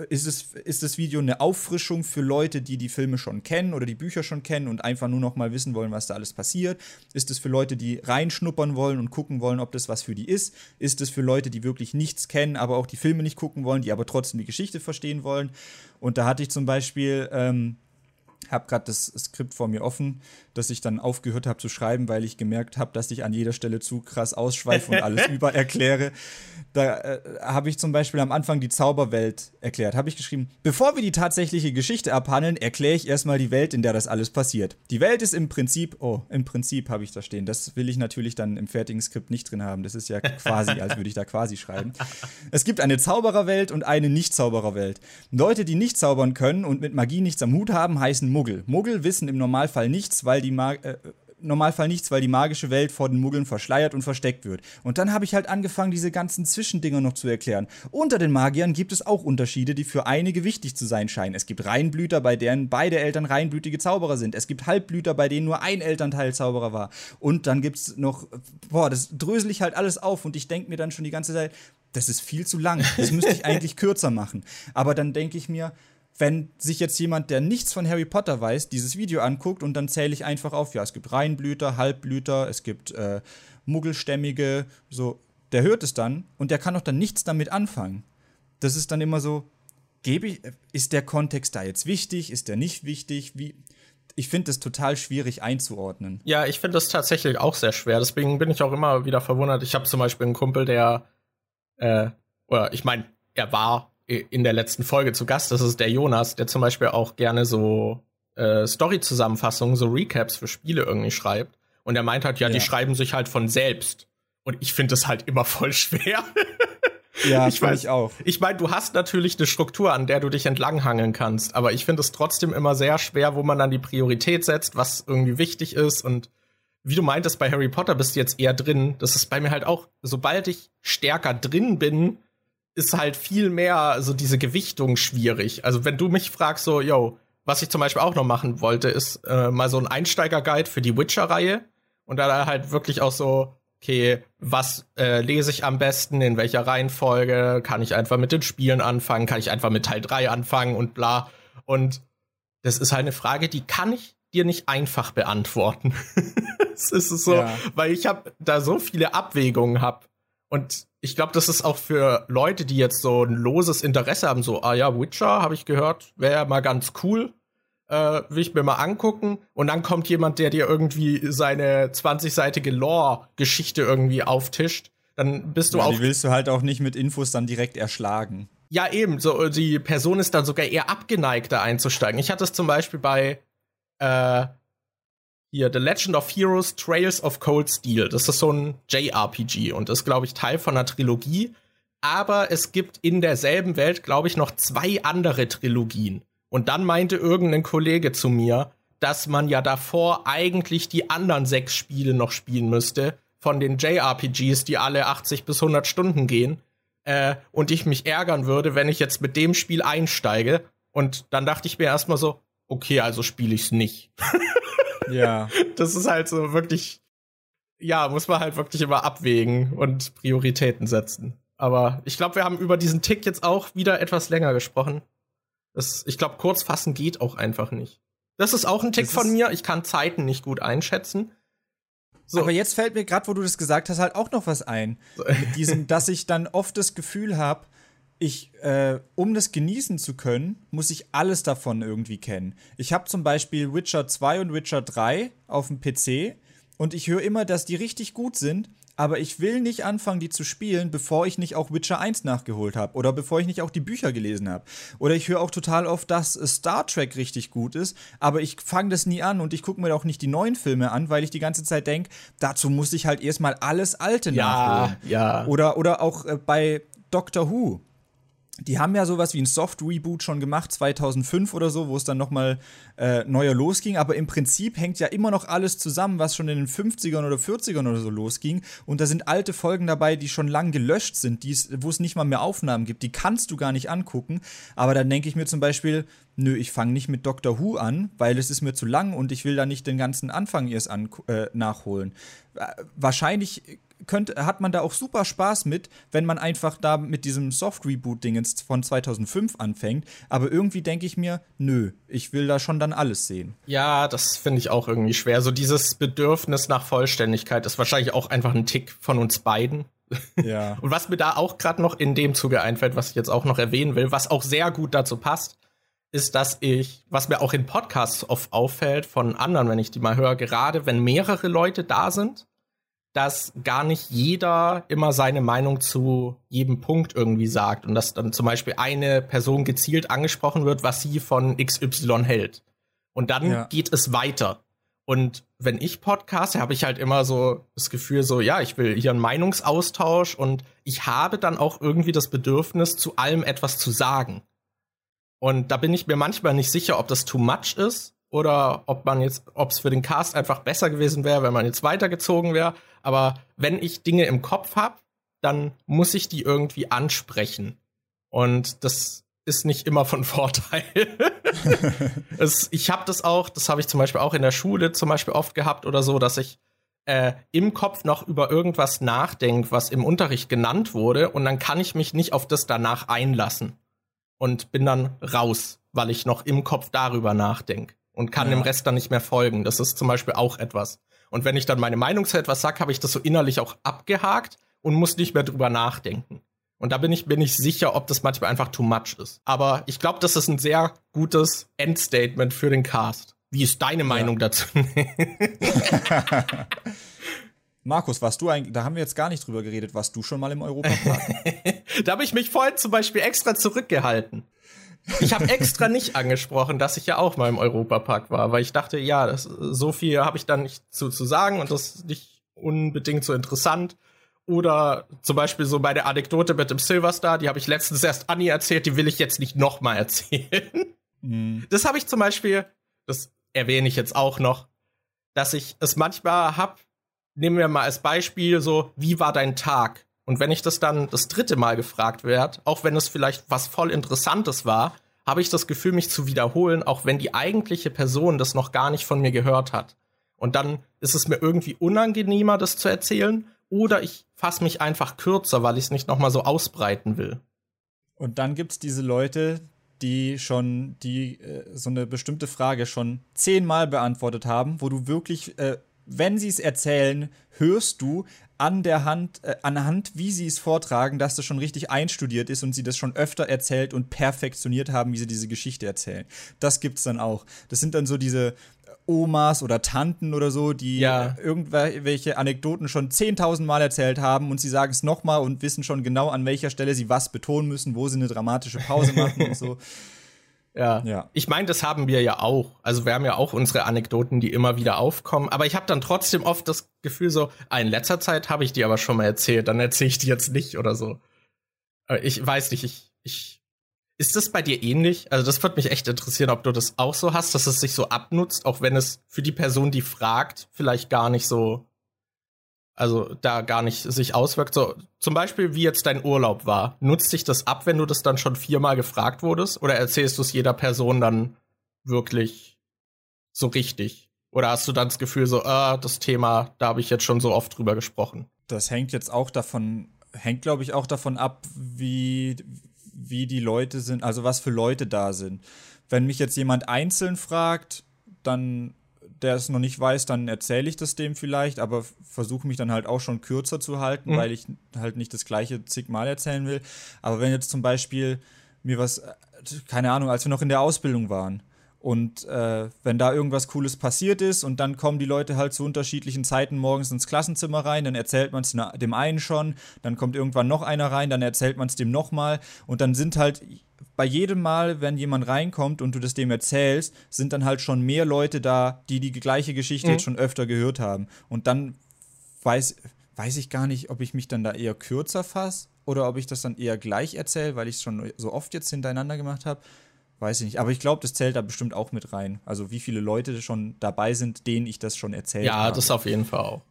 Ist, es, ist das Video eine Auffrischung für Leute, die die Filme schon kennen oder die Bücher schon kennen und einfach nur noch mal wissen wollen, was da alles passiert? Ist es für Leute, die reinschnuppern wollen und gucken wollen, ob das was für die ist? Ist es für Leute, die wirklich nichts kennen, aber auch die Filme nicht gucken wollen, die aber trotzdem die Geschichte verstehen wollen? Und da hatte ich zum Beispiel ähm, habe gerade das Skript vor mir offen, das ich dann aufgehört habe zu schreiben, weil ich gemerkt habe, dass ich an jeder Stelle zu krass ausschweife und alles über erkläre. Da äh, habe ich zum Beispiel am Anfang die Zauberwelt erklärt. Habe ich geschrieben, bevor wir die tatsächliche Geschichte abhandeln, erkläre ich erstmal die Welt, in der das alles passiert. Die Welt ist im Prinzip, oh, im Prinzip habe ich da stehen. Das will ich natürlich dann im fertigen Skript nicht drin haben. Das ist ja quasi, als würde ich da quasi schreiben. Es gibt eine Zaubererwelt und eine Nicht-Zaubererwelt. Leute, die nicht zaubern können und mit Magie nichts am Hut haben, heißen Muggel. Muggel wissen im Normalfall nichts, weil die Mag äh, Normalfall nichts, weil die magische Welt vor den Muggeln verschleiert und versteckt wird. Und dann habe ich halt angefangen, diese ganzen Zwischendinger noch zu erklären. Unter den Magiern gibt es auch Unterschiede, die für einige wichtig zu sein scheinen. Es gibt Reinblüter, bei denen beide Eltern reinblütige Zauberer sind. Es gibt Halbblüter, bei denen nur ein Elternteil Zauberer war. Und dann gibt es noch, boah, das drösel ich halt alles auf und ich denke mir dann schon die ganze Zeit, das ist viel zu lang. Das müsste ich eigentlich kürzer machen. Aber dann denke ich mir, wenn sich jetzt jemand, der nichts von Harry Potter weiß, dieses Video anguckt und dann zähle ich einfach auf, ja, es gibt Reinblüter, Halbblüter, es gibt äh, Muggelstämmige, so, der hört es dann und der kann doch dann nichts damit anfangen. Das ist dann immer so, gebe ich, ist der Kontext da jetzt wichtig, ist der nicht wichtig, wie, ich finde das total schwierig einzuordnen. Ja, ich finde das tatsächlich auch sehr schwer. Deswegen bin ich auch immer wieder verwundert. Ich habe zum Beispiel einen Kumpel, der, äh, oder ich meine, er war in der letzten Folge zu Gast. Das ist der Jonas, der zum Beispiel auch gerne so äh, Story-Zusammenfassungen, so Recaps für Spiele irgendwie schreibt. Und er meint halt, ja, ja. die schreiben sich halt von selbst. Und ich finde das halt immer voll schwer. Ja, ich weiß ich auch. Ich meine, du hast natürlich eine Struktur, an der du dich entlanghangeln kannst, aber ich finde es trotzdem immer sehr schwer, wo man dann die Priorität setzt, was irgendwie wichtig ist und wie du meintest, bei Harry Potter bist du jetzt eher drin. Das ist bei mir halt auch, sobald ich stärker drin bin, ist halt viel mehr so diese Gewichtung schwierig. Also wenn du mich fragst, so, yo, was ich zum Beispiel auch noch machen wollte, ist äh, mal so ein Einsteiger-Guide für die Witcher-Reihe und da halt wirklich auch so, okay, was äh, lese ich am besten, in welcher Reihenfolge, kann ich einfach mit den Spielen anfangen, kann ich einfach mit Teil 3 anfangen und bla. Und das ist halt eine Frage, die kann ich dir nicht einfach beantworten. es ist so, ja. weil ich habe da so viele Abwägungen hab und ich glaube, das ist auch für Leute, die jetzt so ein loses Interesse haben, so, ah ja, Witcher, habe ich gehört, wäre mal ganz cool, äh, will ich mir mal angucken. Und dann kommt jemand, der dir irgendwie seine 20-seitige Lore-Geschichte irgendwie auftischt. Dann bist du ja, auch. Die willst du halt auch nicht mit Infos dann direkt erschlagen. Ja, eben. So, die Person ist dann sogar eher abgeneigt, da einzusteigen. Ich hatte es zum Beispiel bei äh, hier The Legend of Heroes Trails of Cold Steel. Das ist so ein JRPG und ist, glaube ich, Teil von einer Trilogie. Aber es gibt in derselben Welt, glaube ich, noch zwei andere Trilogien. Und dann meinte irgendein Kollege zu mir, dass man ja davor eigentlich die anderen sechs Spiele noch spielen müsste, von den JRPGs, die alle 80 bis 100 Stunden gehen. Äh, und ich mich ärgern würde, wenn ich jetzt mit dem Spiel einsteige. Und dann dachte ich mir erstmal so, okay, also spiele ich's nicht. ja. Das ist halt so wirklich, ja, muss man halt wirklich immer abwägen und Prioritäten setzen. Aber ich glaube, wir haben über diesen Tick jetzt auch wieder etwas länger gesprochen. Das, ich glaube, kurz fassen geht auch einfach nicht. Das ist auch ein Tick von mir. Ich kann Zeiten nicht gut einschätzen. So. Aber jetzt fällt mir gerade, wo du das gesagt hast, halt auch noch was ein. Mit diesem, dass ich dann oft das Gefühl habe, ich, äh, um das genießen zu können, muss ich alles davon irgendwie kennen. Ich habe zum Beispiel Witcher 2 und Witcher 3 auf dem PC und ich höre immer, dass die richtig gut sind, aber ich will nicht anfangen, die zu spielen, bevor ich nicht auch Witcher 1 nachgeholt habe oder bevor ich nicht auch die Bücher gelesen habe. Oder ich höre auch total oft, dass Star Trek richtig gut ist, aber ich fange das nie an und ich gucke mir auch nicht die neuen Filme an, weil ich die ganze Zeit denke, dazu muss ich halt erstmal alles Alte ja, nachholen. Ja. Oder, oder auch äh, bei Doctor Who die haben ja sowas wie ein Soft-Reboot schon gemacht, 2005 oder so, wo es dann nochmal äh, neuer losging. Aber im Prinzip hängt ja immer noch alles zusammen, was schon in den 50ern oder 40ern oder so losging. Und da sind alte Folgen dabei, die schon lang gelöscht sind, wo es nicht mal mehr Aufnahmen gibt. Die kannst du gar nicht angucken. Aber dann denke ich mir zum Beispiel, nö, ich fange nicht mit Doctor Who an, weil es ist mir zu lang und ich will da nicht den ganzen Anfang erst an, äh, nachholen. Äh, wahrscheinlich könnte, hat man da auch super Spaß mit, wenn man einfach da mit diesem Soft-Reboot-Dingens von 2005 anfängt. Aber irgendwie denke ich mir, nö, ich will da schon dann alles sehen. Ja, das finde ich auch irgendwie schwer. So dieses Bedürfnis nach Vollständigkeit ist wahrscheinlich auch einfach ein Tick von uns beiden. Ja. Und was mir da auch gerade noch in dem Zuge einfällt, was ich jetzt auch noch erwähnen will, was auch sehr gut dazu passt, ist, dass ich, was mir auch in Podcasts oft auffällt von anderen, wenn ich die mal höre, gerade wenn mehrere Leute da sind, dass gar nicht jeder immer seine Meinung zu jedem Punkt irgendwie sagt und dass dann zum Beispiel eine Person gezielt angesprochen wird, was sie von XY hält. Und dann ja. geht es weiter. Und wenn ich podcaste, habe ich halt immer so das Gefühl, so, ja, ich will hier einen Meinungsaustausch und ich habe dann auch irgendwie das Bedürfnis, zu allem etwas zu sagen. Und da bin ich mir manchmal nicht sicher, ob das too much ist oder ob man jetzt, ob es für den Cast einfach besser gewesen wäre, wenn man jetzt weitergezogen wäre. Aber wenn ich Dinge im Kopf habe, dann muss ich die irgendwie ansprechen. Und das ist nicht immer von Vorteil. es, ich habe das auch, das habe ich zum Beispiel auch in der Schule zum Beispiel oft gehabt oder so, dass ich äh, im Kopf noch über irgendwas nachdenke, was im Unterricht genannt wurde, und dann kann ich mich nicht auf das danach einlassen und bin dann raus, weil ich noch im Kopf darüber nachdenke und kann ja. dem Rest dann nicht mehr folgen. Das ist zum Beispiel auch etwas. Und wenn ich dann meine Meinung zu etwas sage, habe ich das so innerlich auch abgehakt und muss nicht mehr drüber nachdenken. Und da bin ich, bin ich sicher, ob das manchmal einfach too much ist. Aber ich glaube, das ist ein sehr gutes Endstatement für den Cast. Wie ist deine Meinung ja. dazu? Markus, warst du eigentlich, da haben wir jetzt gar nicht drüber geredet, warst du schon mal im Europapark? da habe ich mich vorhin zum Beispiel extra zurückgehalten. Ich habe extra nicht angesprochen, dass ich ja auch mal im Europapark war, weil ich dachte, ja, das, so viel habe ich dann nicht zu, zu sagen und das ist nicht unbedingt so interessant. Oder zum Beispiel so bei der Anekdote mit dem Silverstar, die habe ich letztens erst Annie erzählt, die will ich jetzt nicht nochmal erzählen. Mhm. Das habe ich zum Beispiel, das erwähne ich jetzt auch noch, dass ich es manchmal hab, nehmen wir mal als Beispiel so, wie war dein Tag? Und wenn ich das dann das dritte Mal gefragt werde, auch wenn es vielleicht was voll Interessantes war, habe ich das Gefühl, mich zu wiederholen, auch wenn die eigentliche Person das noch gar nicht von mir gehört hat. Und dann ist es mir irgendwie unangenehmer, das zu erzählen, oder ich fasse mich einfach kürzer, weil ich es nicht nochmal so ausbreiten will. Und dann gibt es diese Leute, die schon die äh, so eine bestimmte Frage schon zehnmal beantwortet haben, wo du wirklich, äh, wenn sie es erzählen, hörst du an der Hand, äh, anhand, wie sie es vortragen, dass das schon richtig einstudiert ist und sie das schon öfter erzählt und perfektioniert haben, wie sie diese Geschichte erzählen. Das gibt's dann auch. Das sind dann so diese Omas oder Tanten oder so, die ja. irgendwelche Anekdoten schon 10.000 Mal erzählt haben und sie sagen es nochmal und wissen schon genau, an welcher Stelle sie was betonen müssen, wo sie eine dramatische Pause machen und so. Ja. ja. Ich meine, das haben wir ja auch. Also wir haben ja auch unsere Anekdoten, die immer wieder aufkommen. Aber ich habe dann trotzdem oft das Gefühl so, ah, in letzter Zeit habe ich die aber schon mal erzählt, dann erzähle ich die jetzt nicht oder so. Ich weiß nicht, ich, ich ist das bei dir ähnlich? Also das würde mich echt interessieren, ob du das auch so hast, dass es sich so abnutzt, auch wenn es für die Person, die fragt, vielleicht gar nicht so, also da gar nicht sich auswirkt. So zum Beispiel, wie jetzt dein Urlaub war. Nutzt sich das ab, wenn du das dann schon viermal gefragt wurdest? Oder erzählst du es jeder Person dann wirklich so richtig? Oder hast du dann das Gefühl so, ah, das Thema, da habe ich jetzt schon so oft drüber gesprochen? Das hängt jetzt auch davon, hängt glaube ich auch davon ab, wie wie die Leute sind, also was für Leute da sind. Wenn mich jetzt jemand einzeln fragt, dann der es noch nicht weiß, dann erzähle ich das dem vielleicht, aber versuche mich dann halt auch schon kürzer zu halten, mhm. weil ich halt nicht das gleiche zigmal erzählen will. Aber wenn jetzt zum Beispiel mir was, keine Ahnung, als wir noch in der Ausbildung waren, und äh, wenn da irgendwas Cooles passiert ist und dann kommen die Leute halt zu unterschiedlichen Zeiten morgens ins Klassenzimmer rein, dann erzählt man es dem einen schon, dann kommt irgendwann noch einer rein, dann erzählt man es dem nochmal und dann sind halt bei jedem Mal, wenn jemand reinkommt und du das dem erzählst, sind dann halt schon mehr Leute da, die die gleiche Geschichte mhm. jetzt schon öfter gehört haben. Und dann weiß, weiß ich gar nicht, ob ich mich dann da eher kürzer fasse oder ob ich das dann eher gleich erzähle, weil ich es schon so oft jetzt hintereinander gemacht habe. Weiß ich nicht. Aber ich glaube, das zählt da bestimmt auch mit rein. Also wie viele Leute schon dabei sind, denen ich das schon erzählt ja, habe. Ja, das auf jeden Fall auch.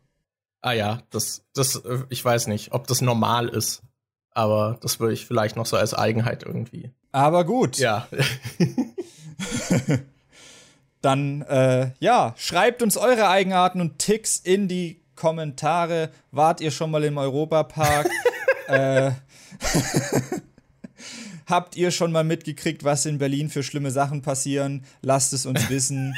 Ah ja, das, das, äh, ich weiß nicht, ob das normal ist. Aber das würde ich vielleicht noch so als Eigenheit irgendwie. Aber gut. Ja. Dann, äh, ja, schreibt uns eure Eigenarten und Ticks in die Kommentare. Wart ihr schon mal im Europapark? äh, Habt ihr schon mal mitgekriegt, was in Berlin für schlimme Sachen passieren? Lasst es uns wissen.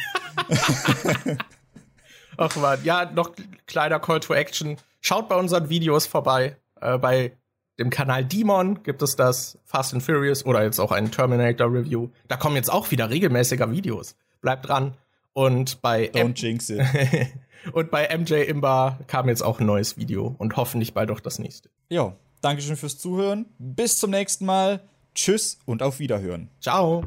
Ach man, ja, noch kleiner Call to Action. Schaut bei unseren Videos vorbei. Äh, bei dem Kanal Demon gibt es das Fast and Furious oder jetzt auch ein Terminator Review. Da kommen jetzt auch wieder regelmäßiger Videos. Bleibt dran. Und bei Don't M jinx it. und bei MJ Imba kam jetzt auch ein neues Video und hoffentlich bald auch das nächste. Jo, Dankeschön fürs Zuhören. Bis zum nächsten Mal. Tschüss und auf Wiederhören. Ciao.